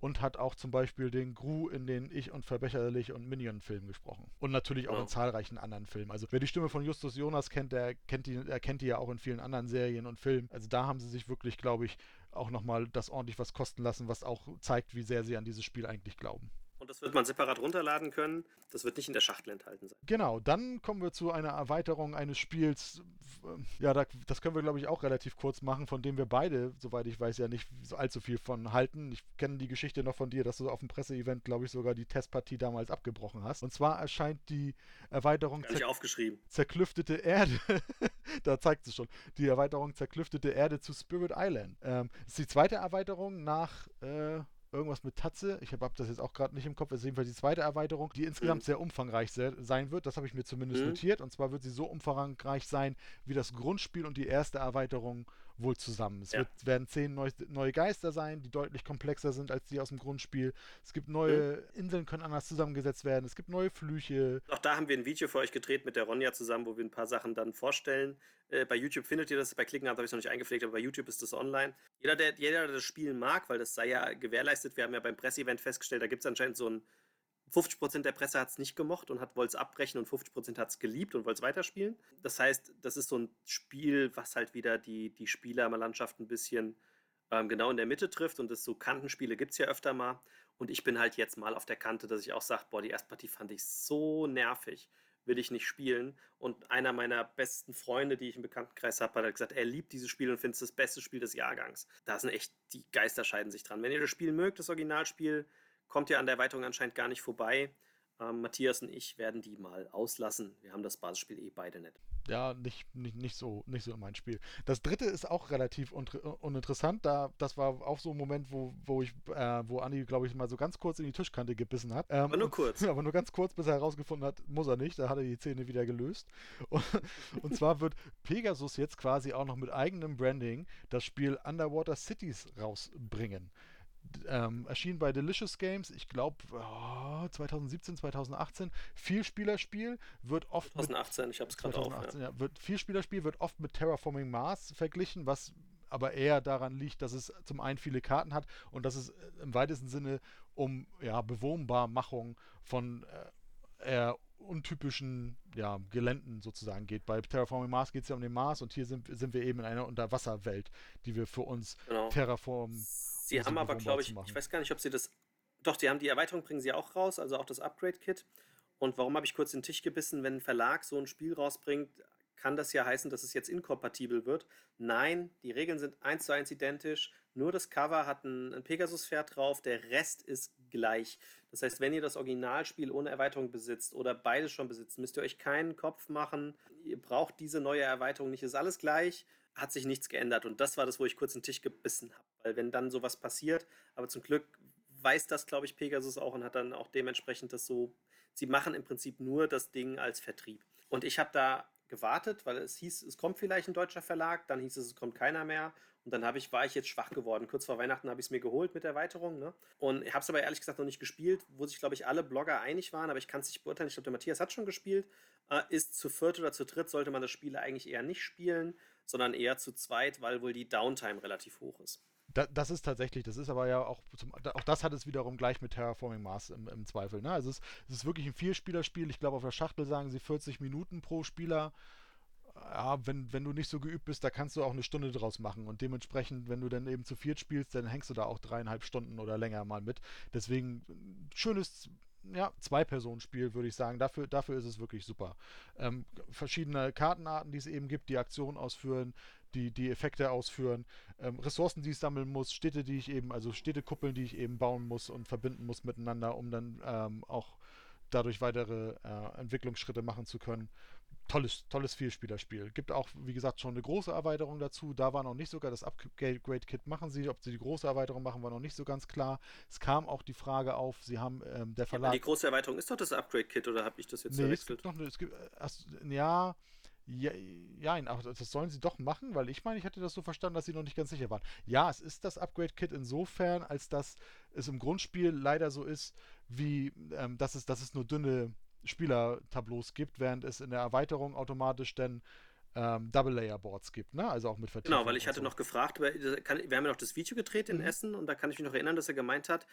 und hat auch zum Beispiel den Gru in den Ich und Verbrecherlich und Minion-Filmen gesprochen. Und natürlich auch Ja. in zahlreichen anderen Filmen. Also wer die Stimme von Justus Jonas kennt, der kennt die, der kennt die ja auch in vielen anderen Serien und Filmen. Also da haben sie sich wirklich, glaube ich, auch nochmal das ordentlich was kosten lassen, was auch zeigt, wie sehr sie an dieses Spiel eigentlich glauben. Und das wird man separat runterladen können. Das wird nicht in der Schachtel enthalten sein. Genau, dann kommen wir zu einer Erweiterung eines Spiels. Ja, da, das können wir, glaube ich, auch relativ kurz machen, von dem wir beide, soweit ich weiß, ja nicht allzu viel von halten. Ich kenne die Geschichte noch von dir, dass du auf dem Presseevent, glaube ich, sogar die Testpartie damals abgebrochen hast. Und zwar erscheint die Erweiterung nicht aufgeschrieben. Zerklüftete Erde. [laughs] da zeigt es schon. Die Erweiterung Zerklüftete Erde zu Spirit Island. Ähm, ist die zweite Erweiterung nach äh, irgendwas mit Tatze. Ich habe hab das jetzt auch gerade nicht im Kopf. Es ist jedenfalls die zweite Erweiterung, die insgesamt Mhm. sehr umfangreich se sein wird. Das habe ich mir zumindest Mhm. notiert. Und zwar wird sie so umfangreich sein wie das Grundspiel und die erste Erweiterung wohl zusammen. Es Ja. wird, werden zehn neu, neue Geister sein, die deutlich komplexer sind als die aus dem Grundspiel. Es gibt neue Mhm. Inseln, können anders zusammengesetzt werden. Es gibt neue Flüche. Auch da haben wir ein Video für euch gedreht mit der Ronja zusammen, wo wir ein paar Sachen dann vorstellen. Äh, bei YouTube findet ihr das, bei Klicken habe ich es noch nicht eingepflegt, aber bei YouTube ist das online. Jeder der, jeder, der das Spiel mag, weil das sei ja gewährleistet, wir haben ja beim Presseevent festgestellt, da gibt es anscheinend so ein 50% der Presse hat es nicht gemocht und wollte es abbrechen und 50% hat es geliebt und wollte es weiterspielen. Das heißt, das ist so ein Spiel, was halt wieder die, die Spielerlandschaft ein bisschen ähm, genau in der Mitte trifft und das so Kantenspiele gibt es ja öfter mal. Und ich bin halt jetzt mal auf der Kante, dass ich auch sage, boah, die erste Partie fand ich so nervig. will ich nicht spielen. Und einer meiner besten Freunde, die ich im Bekanntenkreis habe, hat halt gesagt, er liebt dieses Spiel und findet es das beste Spiel des Jahrgangs. Da sind echt, die Geister scheiden sich dran. Wenn ihr das Spiel mögt, das Originalspiel, kommt ihr an der Erweiterung anscheinend gar nicht vorbei. Ähm, Matthias und ich werden die mal auslassen. Wir haben das Basisspiel eh beide nicht. Ja, nicht, nicht, nicht, so, nicht so mein Spiel. Das dritte ist auch relativ un uninteressant. Da, das war auch so ein Moment, wo, wo ich, äh, wo Andi, glaube ich, mal so ganz kurz in die Tischkante gebissen hat. Ähm, aber nur kurz. [laughs] aber nur ganz kurz, bis er herausgefunden hat, muss er nicht. Da hat er die Zähne wieder gelöst. [laughs] Und, und zwar wird Pegasus jetzt quasi auch noch mit eigenem Branding das Spiel Underwater Cities rausbringen ähm, erschien bei Delicious Games, ich glaube oh, 2017, 2018. Vielspielerspiel wird oft 2018, mit, ich habe es gerade auf. Ja. Ja, wird Vielspielerspiel wird oft mit Terraforming Mars verglichen, was aber eher daran liegt, dass es zum einen viele Karten hat und dass es äh, im weitesten Sinne um ja, Bewohnbarmachung von äh, eher untypischen ja, Geländen sozusagen geht. Bei Terraforming Mars geht es ja um den Mars und hier sind, sind wir eben in einer Unterwasserwelt, die wir für uns genau. terraformen. Sie haben aber, glaube ich, ich weiß gar nicht, ob sie das. Doch, die haben die Erweiterung, bringen sie auch raus, also auch das Upgrade-Kit. Und warum habe ich kurz den Tisch gebissen? Wenn ein Verlag so ein Spiel rausbringt, kann das ja heißen, dass es jetzt inkompatibel wird. Nein, die Regeln sind eins zu eins identisch. Nur das Cover hat ein, ein Pegasus-Pferd drauf, der Rest ist gleich. Das heißt, wenn ihr das Originalspiel ohne Erweiterung besitzt oder beides schon besitzt, müsst ihr euch keinen Kopf machen. Ihr braucht diese neue Erweiterung nicht. Ist alles gleich, hat sich nichts geändert. Und das war das, wo ich kurz den Tisch gebissen habe. Weil wenn dann sowas passiert, aber zum Glück weiß das, glaube ich, Pegasus auch und hat dann auch dementsprechend das so. Sie machen im Prinzip nur das Ding als Vertrieb. Und ich habe da gewartet, weil es hieß, es kommt vielleicht ein deutscher Verlag, dann hieß es, es kommt keiner mehr. Und dann ich, war ich jetzt schwach geworden. Kurz vor Weihnachten habe ich es mir geholt mit der Erweiterung. Ne? Und habe es aber ehrlich gesagt noch nicht gespielt, wo sich, glaube ich, alle Blogger einig waren, aber ich kann es nicht beurteilen. Ich glaube, der Matthias hat schon gespielt. Äh, ist zu viert oder zu dritt sollte man das Spiel eigentlich eher nicht spielen, sondern eher zu zweit, weil wohl die Downtime relativ hoch ist. Da, das ist tatsächlich, das ist aber ja auch, zum, auch das hat es wiederum gleich mit Terraforming Mars im, im Zweifel. Ne? Also es, es ist wirklich ein Vierspielerspiel. Ich glaube, auf der Schachtel sagen sie 40 Minuten pro Spieler ja, wenn, wenn du nicht so geübt bist, da kannst du auch eine Stunde draus machen. Und dementsprechend, wenn du dann eben zu viert spielst, dann hängst du da auch dreieinhalb Stunden oder länger mal mit. Deswegen schönes ja, Zwei-Personen-Spiel, würde ich sagen. Dafür, dafür ist es wirklich super. Ähm, verschiedene Kartenarten, die es eben gibt, die Aktionen ausführen, die, die Effekte ausführen, ähm, Ressourcen, die ich sammeln muss, Städte, die ich eben, also Städtekuppeln, die ich eben bauen muss und verbinden muss miteinander, um dann ähm, auch dadurch weitere äh, Entwicklungsschritte machen zu können tolles, tolles Vielspielerspiel. Gibt auch, wie gesagt, schon eine große Erweiterung dazu. Da war noch nicht sogar das Upgrade-Kit machen sie. Ob sie die große Erweiterung machen, war noch nicht so ganz klar. Es kam auch die Frage auf, sie haben ähm, der Verlag. Ja, die große Erweiterung ist doch das Upgrade-Kit oder habe ich das jetzt nee, verwechselt? Es gibt noch, es gibt, äh, erst, ja, ja, ja, aber das sollen sie doch machen, weil ich meine, ich hatte das so verstanden, dass sie noch nicht ganz sicher waren. Ja, es ist das Upgrade-Kit insofern, als dass es im Grundspiel leider so ist, wie ähm, dass, es, dass es nur dünne Spielertableaus gibt, während es in der Erweiterung automatisch dann ähm, Double-Layer-Boards gibt, ne? Also auch mit Vertiefung. Genau, weil ich hatte so. noch gefragt, wir haben ja noch das Video gedreht in mhm. Essen und da kann ich mich noch erinnern, dass er gemeint hat,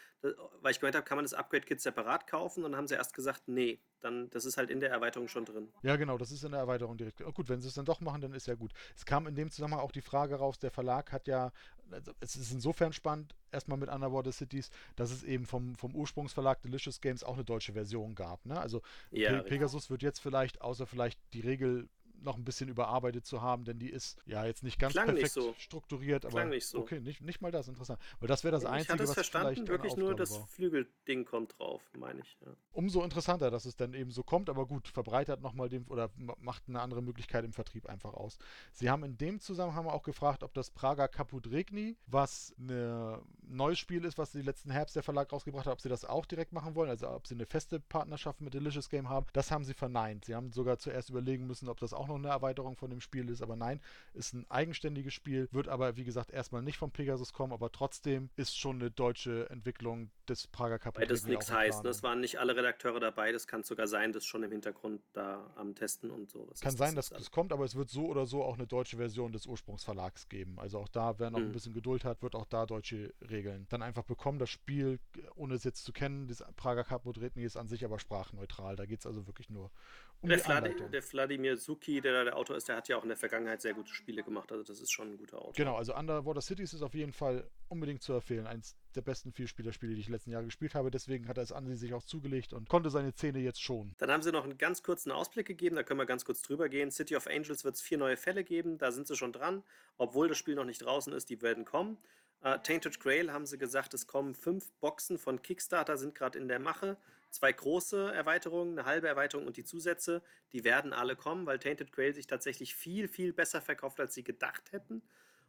weil ich gemeint habe, kann man das Upgrade-Kit separat kaufen und dann haben sie erst gesagt, nee, dann, das ist halt in der Erweiterung schon drin. Ja, genau, das ist in der Erweiterung direkt. Oh, gut, wenn sie es dann doch machen, dann ist ja gut. Es kam in dem Zusammenhang auch die Frage raus, der Verlag hat ja, also es ist insofern spannend, erstmal mit Underwater Cities, dass es eben vom, vom Ursprungsverlag Delicious Games auch eine deutsche Version gab. Ne? Also ja, Pe Pegasus wird jetzt vielleicht, außer vielleicht die Regel noch ein bisschen überarbeitet zu haben, denn die ist ja jetzt nicht ganz Klang perfekt nicht so. strukturiert, aber Klang nicht so. okay, nicht, nicht mal das, interessant. Weil das wäre das ich Einzige, was hatte es verstanden, wirklich nur das Flügelding kommt drauf, meine ich. Ja. Umso interessanter, dass es dann eben so kommt, aber gut, verbreitert nochmal den oder macht eine andere Möglichkeit im Vertrieb einfach aus. Sie haben in dem Zusammenhang auch gefragt, ob das Prager Kaput Regni, was ein neues Spiel ist, was die letzten Herbst der Verlag rausgebracht hat, ob sie das auch direkt machen wollen, also ob sie eine feste Partnerschaft mit Delicious Game haben. Das haben sie verneint. Sie haben sogar zuerst überlegen müssen, ob das auch noch eine Erweiterung von dem Spiel ist, aber nein, ist ein eigenständiges Spiel, wird aber wie gesagt erstmal nicht von Pegasus kommen, aber trotzdem ist schon eine deutsche Entwicklung des Prager Kapitels. Weil das nichts heißt, das waren nicht alle Redakteure dabei, das kann sogar sein, dass schon im Hintergrund da am Testen und so. Was kann sein, das dass das kommt, aber es wird so oder so auch eine deutsche Version des Ursprungsverlags geben. Also auch da, wer noch mhm. ein bisschen Geduld hat, wird auch da deutsche Regeln dann einfach bekommen. Das Spiel, ohne es jetzt zu kennen, das Prager Kapodretny ist an sich aber sprachneutral. Da geht es also wirklich nur um der, Vladi, der Vladimir Suki, der da der Autor ist, der hat ja auch in der Vergangenheit sehr gute Spiele gemacht. Also das ist schon ein guter Autor. Genau, also Underwater Cities ist auf jeden Fall unbedingt zu empfehlen. Eins der besten Vielspielerspiele, die ich letzten Jahre gespielt habe. Deswegen hat er es an sich auch zugelegt und konnte seine Zähne jetzt schon. Dann haben sie noch einen ganz kurzen Ausblick gegeben, da können wir ganz kurz drüber gehen. City of Angels wird es vier neue Fälle geben, da sind sie schon dran. Obwohl das Spiel noch nicht draußen ist, die werden kommen. Uh, Tainted Grail haben sie gesagt, es kommen fünf Boxen von Kickstarter, sind gerade in der Mache zwei große Erweiterungen, eine halbe Erweiterung und die Zusätze, die werden alle kommen, weil Tainted Grail sich tatsächlich viel, viel besser verkauft, als sie gedacht hätten.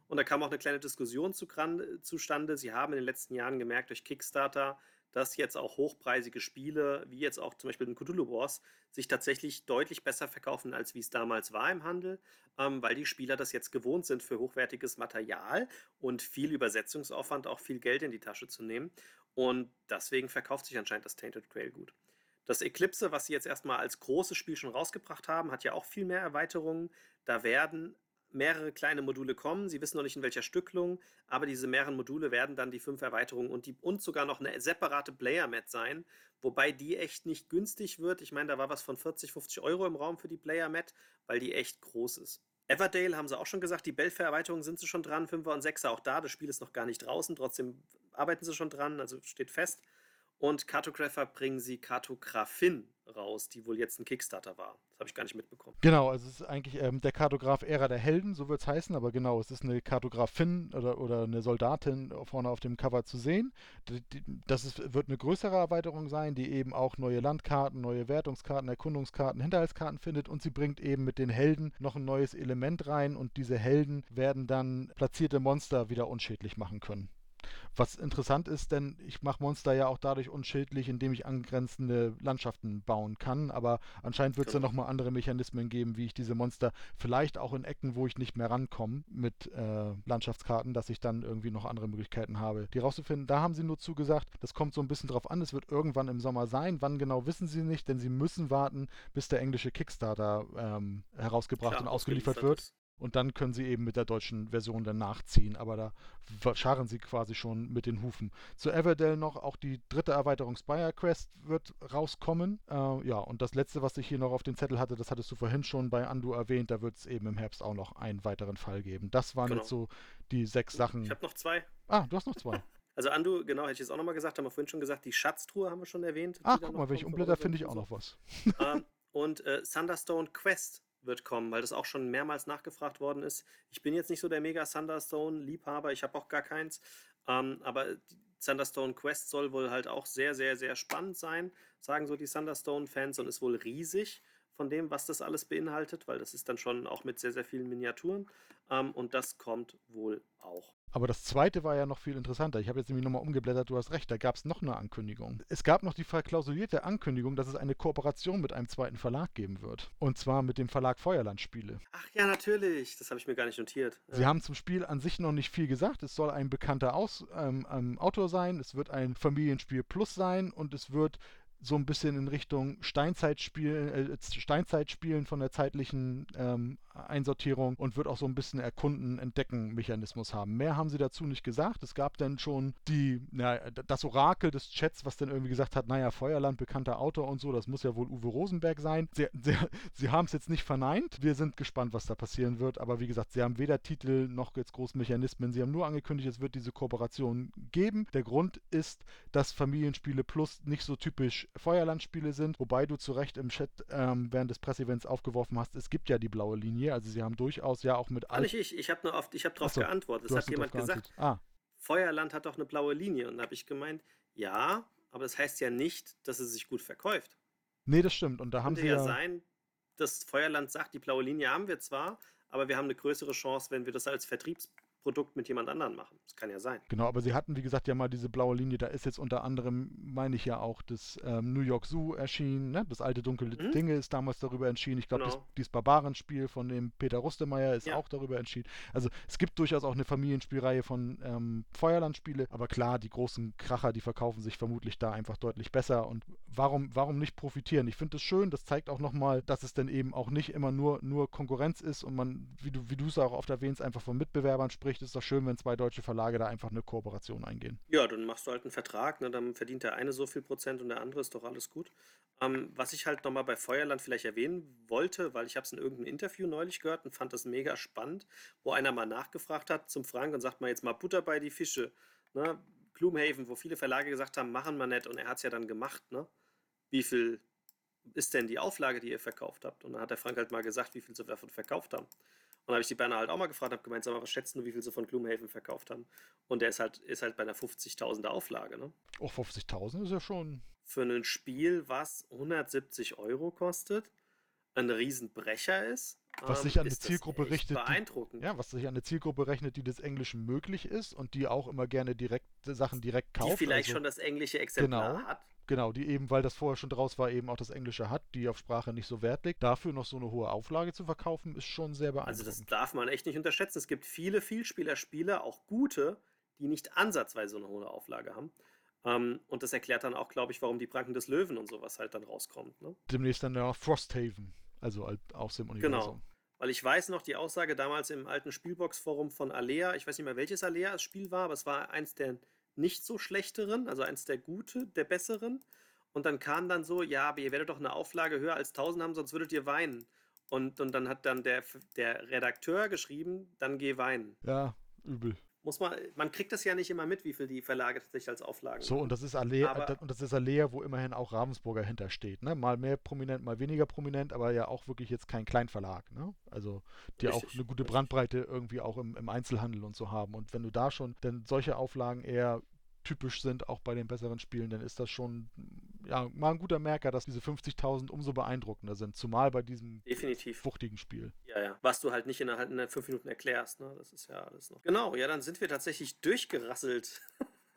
Und da kam auch eine kleine Diskussion zustande. Sie haben in den letzten Jahren gemerkt durch Kickstarter, dass jetzt auch hochpreisige Spiele, wie jetzt auch zum Beispiel den Cthulhu Wars, sich tatsächlich deutlich besser verkaufen, als wie es damals war im Handel, ähm, weil die Spieler das jetzt gewohnt sind, für hochwertiges Material und viel Übersetzungsaufwand auch viel Geld in die Tasche zu nehmen. Und deswegen verkauft sich anscheinend das Tainted Grail gut. Das Eclipse, was sie jetzt erstmal als großes Spiel schon rausgebracht haben, hat ja auch viel mehr Erweiterungen. Da werden mehrere kleine Module kommen. Sie wissen noch nicht in welcher Stücklung, aber diese mehreren Module werden dann die fünf Erweiterungen und, die, und sogar noch eine separate Player-Mat sein, wobei die echt nicht günstig wird. Ich meine, da war was von 40, 50 Euro im Raum für die Player-Mat, weil die echt groß ist. Everdale haben sie auch schon gesagt, die Belfair-Erweiterungen sind sie schon dran, 5er und 6er auch da. Das Spiel ist noch gar nicht draußen, trotzdem arbeiten sie schon dran, also steht fest. Und Cartographer bringen sie Kartografin raus, die wohl jetzt ein Kickstarter war. Das habe ich gar nicht mitbekommen. Genau, also es ist eigentlich ähm, der Kartograf Ära der Helden, so wird es heißen, aber genau, es ist eine Kartografin oder, oder eine Soldatin vorne auf dem Cover zu sehen. Das ist, wird eine größere Erweiterung sein, die eben auch neue Landkarten, neue Wertungskarten, Erkundungskarten, Hinterhaltskarten findet und sie bringt eben mit den Helden noch ein neues Element rein und diese Helden werden dann platzierte Monster wieder unschädlich machen können. Was interessant ist, denn ich mache Monster ja auch dadurch unschädlich, indem ich angrenzende Landschaften bauen kann. Aber anscheinend wird es genau. ja nochmal andere Mechanismen geben, wie ich diese Monster vielleicht auch in Ecken, wo ich nicht mehr rankomme mit äh, Landschaftskarten, dass ich dann irgendwie noch andere Möglichkeiten habe, die rauszufinden. Da haben sie nur zugesagt, das kommt so ein bisschen drauf an. Es wird irgendwann im Sommer sein. Wann genau wissen sie nicht, denn sie müssen warten, bis der englische Kickstarter ähm, herausgebracht Klar, und ausgeliefert wird. Ist. Und dann können sie eben mit der deutschen Version dann nachziehen. Aber da scharren sie quasi schon mit den Hufen. Zu Everdell noch, auch die dritte Erweiterung Spire Quest wird rauskommen. Äh, ja, und das letzte, was ich hier noch auf den Zettel hatte, das hattest du vorhin schon bei Andu erwähnt, da wird es eben im Herbst auch noch einen weiteren Fall geben. Das waren genau. jetzt so die sechs Sachen. Ich habe noch zwei. Ah, du hast noch zwei. [laughs] Also Andu, genau, hätte ich jetzt auch nochmal gesagt, haben wir vorhin schon gesagt, die Schatztruhe haben wir schon erwähnt. Ach, guck mal, wenn ich umblätter, finde ich auch noch was. ähm, und äh, Thunderstone Quest wird kommen, weil das auch schon mehrmals nachgefragt worden ist. Ich bin jetzt nicht so der mega Thunderstone-Liebhaber, ich habe auch gar keins. Ähm, aber Thunderstone Quest soll wohl halt auch sehr, sehr, sehr spannend sein, sagen so die Thunderstone-Fans und ist wohl riesig von dem, was das alles beinhaltet, weil das ist dann schon auch mit sehr, sehr vielen Miniaturen. Ähm, und das kommt wohl auch. Aber das zweite war ja noch viel interessanter. Ich habe jetzt nämlich nochmal umgeblättert, du hast recht, da gab es noch eine Ankündigung. Es gab noch die verklausulierte Ankündigung, dass es eine Kooperation mit einem zweiten Verlag geben wird. Und zwar mit dem Verlag Feuerland-Spiele. Ach ja, natürlich. Das habe ich mir gar nicht notiert. Sie ja. haben zum Spiel an sich noch nicht viel gesagt. Es soll ein bekannter Aus ähm, ähm, Autor sein, es wird ein Familienspiel Plus sein und es wird so ein bisschen in Richtung Steinzeitspielen, äh, Steinzeitspielen von der zeitlichen ähm, Einsortierung und wird auch so ein bisschen Erkunden, Entdecken Mechanismus haben. Mehr haben sie dazu nicht gesagt. Es gab dann schon die, na, das Orakel des Chats, was dann irgendwie gesagt hat, naja, Feuerland, bekannter Autor und so, das muss ja wohl Uwe Rosenberg sein. Sie, sie, sie haben es jetzt nicht verneint. Wir sind gespannt, was da passieren wird. Aber wie gesagt, sie haben weder Titel noch jetzt große Mechanismen. Sie haben nur angekündigt, es wird diese Kooperation geben. Der Grund ist, dass Familienspiele Plus nicht so typisch Feuerlandspiele sind, wobei du zu Recht im Chat ähm, während des Presseevents aufgeworfen hast, es gibt ja die blaue Linie, also sie haben durchaus ja auch mit... All nicht ich, ich habe nur oft, ich habe darauf so, geantwortet, es hat jemand gesagt, ah. Feuerland hat doch eine blaue Linie. Und da habe ich gemeint, ja, aber das heißt ja nicht, dass es sich gut verkauft. Nee, das stimmt. Und da haben sie ja... sein, dass Feuerland sagt, die blaue Linie haben wir zwar, aber wir haben eine größere Chance, wenn wir das als Vertriebs Produkt mit jemand anderem machen. Das kann ja sein. Genau, aber sie hatten, wie gesagt, ja mal diese blaue Linie. Da ist jetzt unter anderem, meine ich ja auch, das ähm, New York Zoo erschienen. Ne? Das alte Dunkle mhm. Dinge ist damals darüber entschieden. Ich glaube, genau. dieses Barbarenspiel von dem Peter Rustemeyer ist ja. auch darüber entschieden. Also es gibt durchaus auch eine Familienspielreihe von ähm, Feuerlandspiele. Aber klar, die großen Kracher, die verkaufen sich vermutlich da einfach deutlich besser. Und warum, warum nicht profitieren? Ich finde es schön. Das zeigt auch nochmal, dass es dann eben auch nicht immer nur, nur Konkurrenz ist und man, wie du wie es auch oft erwähnst, einfach von Mitbewerbern spricht Sicht ist doch schön, wenn zwei deutsche Verlage da einfach eine Kooperation eingehen. Ja, dann machst du halt einen Vertrag, ne? dann verdient der eine so viel Prozent und der andere ist doch alles gut. Ähm, was ich halt nochmal bei Feuerland vielleicht erwähnen wollte, weil ich habe es in irgendeinem Interview neulich gehört und fand das mega spannend, wo einer mal nachgefragt hat zum Frank und sagt mal jetzt mal Butter bei die Fische. Ne? Gloomhaven, wo viele Verlage gesagt haben, machen wir nicht und er hat es ja dann gemacht. Ne? Wie viel ist denn die Auflage, die ihr verkauft habt? Und dann hat der Frank halt mal gesagt, wie viel sie davon verkauft haben. Und dann habe ich die Berner halt auch mal gefragt, habe gemeint, sag mal, was schätzen du, wie viel sie von Gloomhaven verkauft haben? Und der ist halt, ist halt bei einer 50.000er Auflage, ne? Oh, 50.000 ist ja schon. Für ein Spiel, was 170 Euro kostet, ein Riesenbrecher ist. Was ähm, sich an eine Zielgruppe richtet. Die, Beeindruckend. ja, was sich an eine Zielgruppe rechnet, die des Englischen möglich ist und die auch immer gerne direkt Sachen direkt kauft. die vielleicht also, schon das englische Exemplar Genau. hat. Genau, die eben, weil das vorher schon draus war, eben auch das Englische hat, die auf Sprache nicht so Wert legt. Dafür noch so eine hohe Auflage zu verkaufen, ist schon sehr Also das beeindruckend. darf man echt nicht unterschätzen. Es gibt viele Vielspieler-Spiele, auch gute, die nicht ansatzweise so eine hohe Auflage haben. Ähm, und das erklärt dann auch, glaube ich, warum die Pranken des Löwen und sowas halt dann rauskommt. Ne? Demnächst dann ja Frosthaven, also halt aus dem Universum. Genau. Weil ich weiß noch die Aussage damals im alten Spielbox-Forum von Alea, ich weiß nicht mehr, welches Alea das Spiel war, aber es war eins der nicht so schlechteren, also eins der gute, der besseren. Und dann kam dann so, ja, aber ihr werdet doch eine Auflage höher als 1000 haben, sonst würdet ihr weinen. Und, und dann hat dann der, der Redakteur geschrieben, dann geh weinen. Ja, übel. Muss man, man kriegt das ja nicht immer mit, wie viel die Verlage tatsächlich als Auflagen So, haben. und das ist Alea, Aber- und das ist Alea, wo immerhin auch Ravensburger hintersteht, ne? Mal mehr prominent, mal weniger prominent, aber ja auch wirklich jetzt kein Kleinverlag, ne? Also, die auch Richtig, eine gute richtig. Brandbreite irgendwie auch im, im Einzelhandel und so haben. Und wenn du da schon, denn solche Auflagen eher typisch sind, auch bei den besseren Spielen, dann ist das schon, ja, mal ein guter Merker, dass diese 50.000 umso beeindruckender sind. Zumal bei diesem Definitiv. wuchtigen Spiel. Ja, ja. Was du halt nicht innerhalb in fünf Minuten erklärst, ne? Das ist ja alles noch. Genau, ja, dann sind wir tatsächlich durchgerasselt.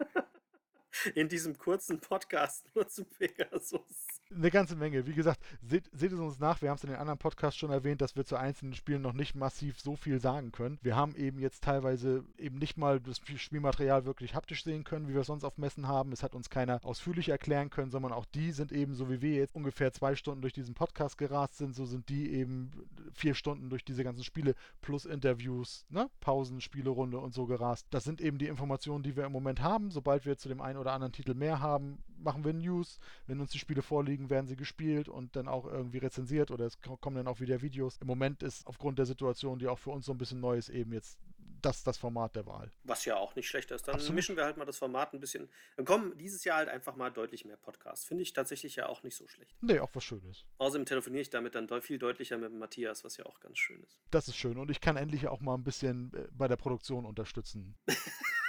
[laughs] in diesem kurzen Podcast nur zu Pegasus. Eine ganze Menge. Wie gesagt, seht, seht es uns nach. Wir haben es in den anderen Podcasts schon erwähnt, dass wir zu einzelnen Spielen noch nicht massiv so viel sagen können. Wir haben eben jetzt teilweise eben nicht mal das Spielmaterial wirklich haptisch sehen können, wie wir es sonst auf Messen haben. Es hat uns keiner ausführlich erklären können, sondern auch die sind eben, so wie wir jetzt ungefähr zwei Stunden durch diesen Podcast gerast sind, so sind die eben vier Stunden durch diese ganzen Spiele plus Interviews, ne? Pausen, Spielerunde und so gerast. Das sind eben die Informationen, die wir im Moment haben. Sobald wir zu dem einen oder anderen Titel mehr haben, machen wir News. Wenn uns die Spiele vorliegen, werden sie gespielt und dann auch irgendwie rezensiert oder es ko- kommen dann auch wieder Videos. Im Moment ist aufgrund der Situation, die auch für uns so ein bisschen neu ist, eben jetzt das das Format der Wahl. Was ja auch nicht schlecht ist. Dann Absolut. mischen wir halt mal das Format ein bisschen. Dann kommen dieses Jahr halt einfach mal deutlich mehr Podcasts. Finde ich tatsächlich ja auch nicht so schlecht. Nee, auch was Schönes. Außerdem telefoniere ich damit dann viel deutlicher mit Matthias, was ja auch ganz schön ist. Das ist schön und ich kann endlich auch mal ein bisschen äh, bei der Produktion unterstützen. [laughs]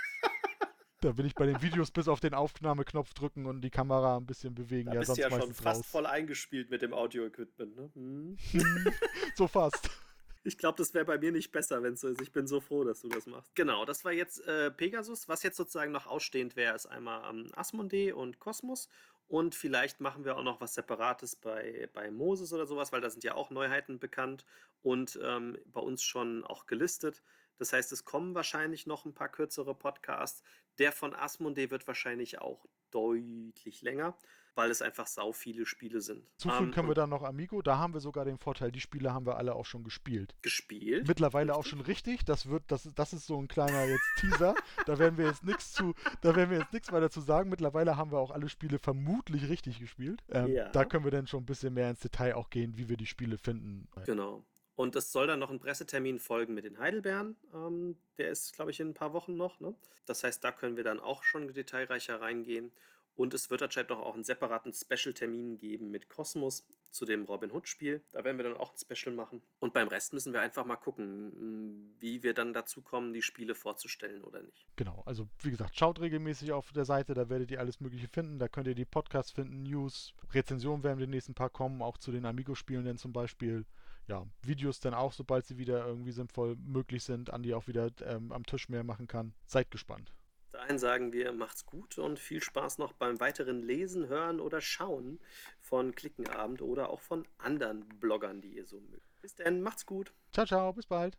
da will ich bei den Videos bis auf den Aufnahmeknopf drücken und die Kamera ein bisschen bewegen. Da ja, bist sonst du ja schon fast raus. voll eingespielt mit dem Audio-Equipment. Ne? Hm. [laughs] so fast. Ich glaube, das wäre bei mir nicht besser, wenn es so ist. Ich bin so froh, dass du das machst. Genau, das war jetzt äh, Pegasus. Was jetzt sozusagen noch ausstehend wäre, ist einmal ähm, Asmodee und Kosmos. Und vielleicht machen wir auch noch was Separates bei, bei Moses oder sowas, weil da sind ja auch Neuheiten bekannt und ähm, bei uns schon auch gelistet. Das heißt, es kommen wahrscheinlich noch ein paar kürzere Podcasts. Der von Asmodee wird wahrscheinlich auch deutlich länger, weil es einfach sau viele Spiele sind. Zufügen Ähm, können wir dann noch Amigo. Da haben wir sogar den Vorteil, die Spiele haben wir alle auch schon gespielt. gespielt. Mittlerweile auch schon richtig. Das wird, das, das ist so ein kleiner jetzt Teaser. da werden wir jetzt nichts zu, da werden wir jetzt nichts weiter zu sagen. Mittlerweile haben wir auch alle Spiele vermutlich richtig gespielt. Ähm, Ja. Da können wir dann schon ein bisschen mehr ins Detail auch gehen, wie wir die Spiele finden. Genau. Und es soll dann noch ein Pressetermin folgen mit den Heidelbeeren. Ähm, der ist, glaube ich, in ein paar Wochen noch. Ne? Das heißt, da können wir dann auch schon detailreicher reingehen. Und es wird anscheinend noch auch einen separaten Special-Termin geben mit Kosmos zu dem Robin Hood-Spiel. Da werden wir dann auch ein Special machen. Und beim Rest müssen wir einfach mal gucken, wie wir dann dazu kommen, die Spiele vorzustellen oder nicht. Genau, also wie gesagt, schaut regelmäßig auf der Seite, da werdet ihr alles Mögliche finden. Da könnt ihr die Podcasts finden, News, Rezensionen werden demnächst ein paar kommen, auch zu den Amigo-Spielen dann zum Beispiel. Ja, Videos dann auch, sobald sie wieder irgendwie sinnvoll möglich sind, Andi auch wieder ähm, am Tisch mehr machen kann. Seid gespannt. Dahin sagen wir, macht's gut und viel Spaß noch beim weiteren Lesen, Hören oder Schauen von Klickenabend oder auch von anderen Bloggern, die ihr so mögt. Bis dann, macht's gut. Ciao, ciao, bis bald.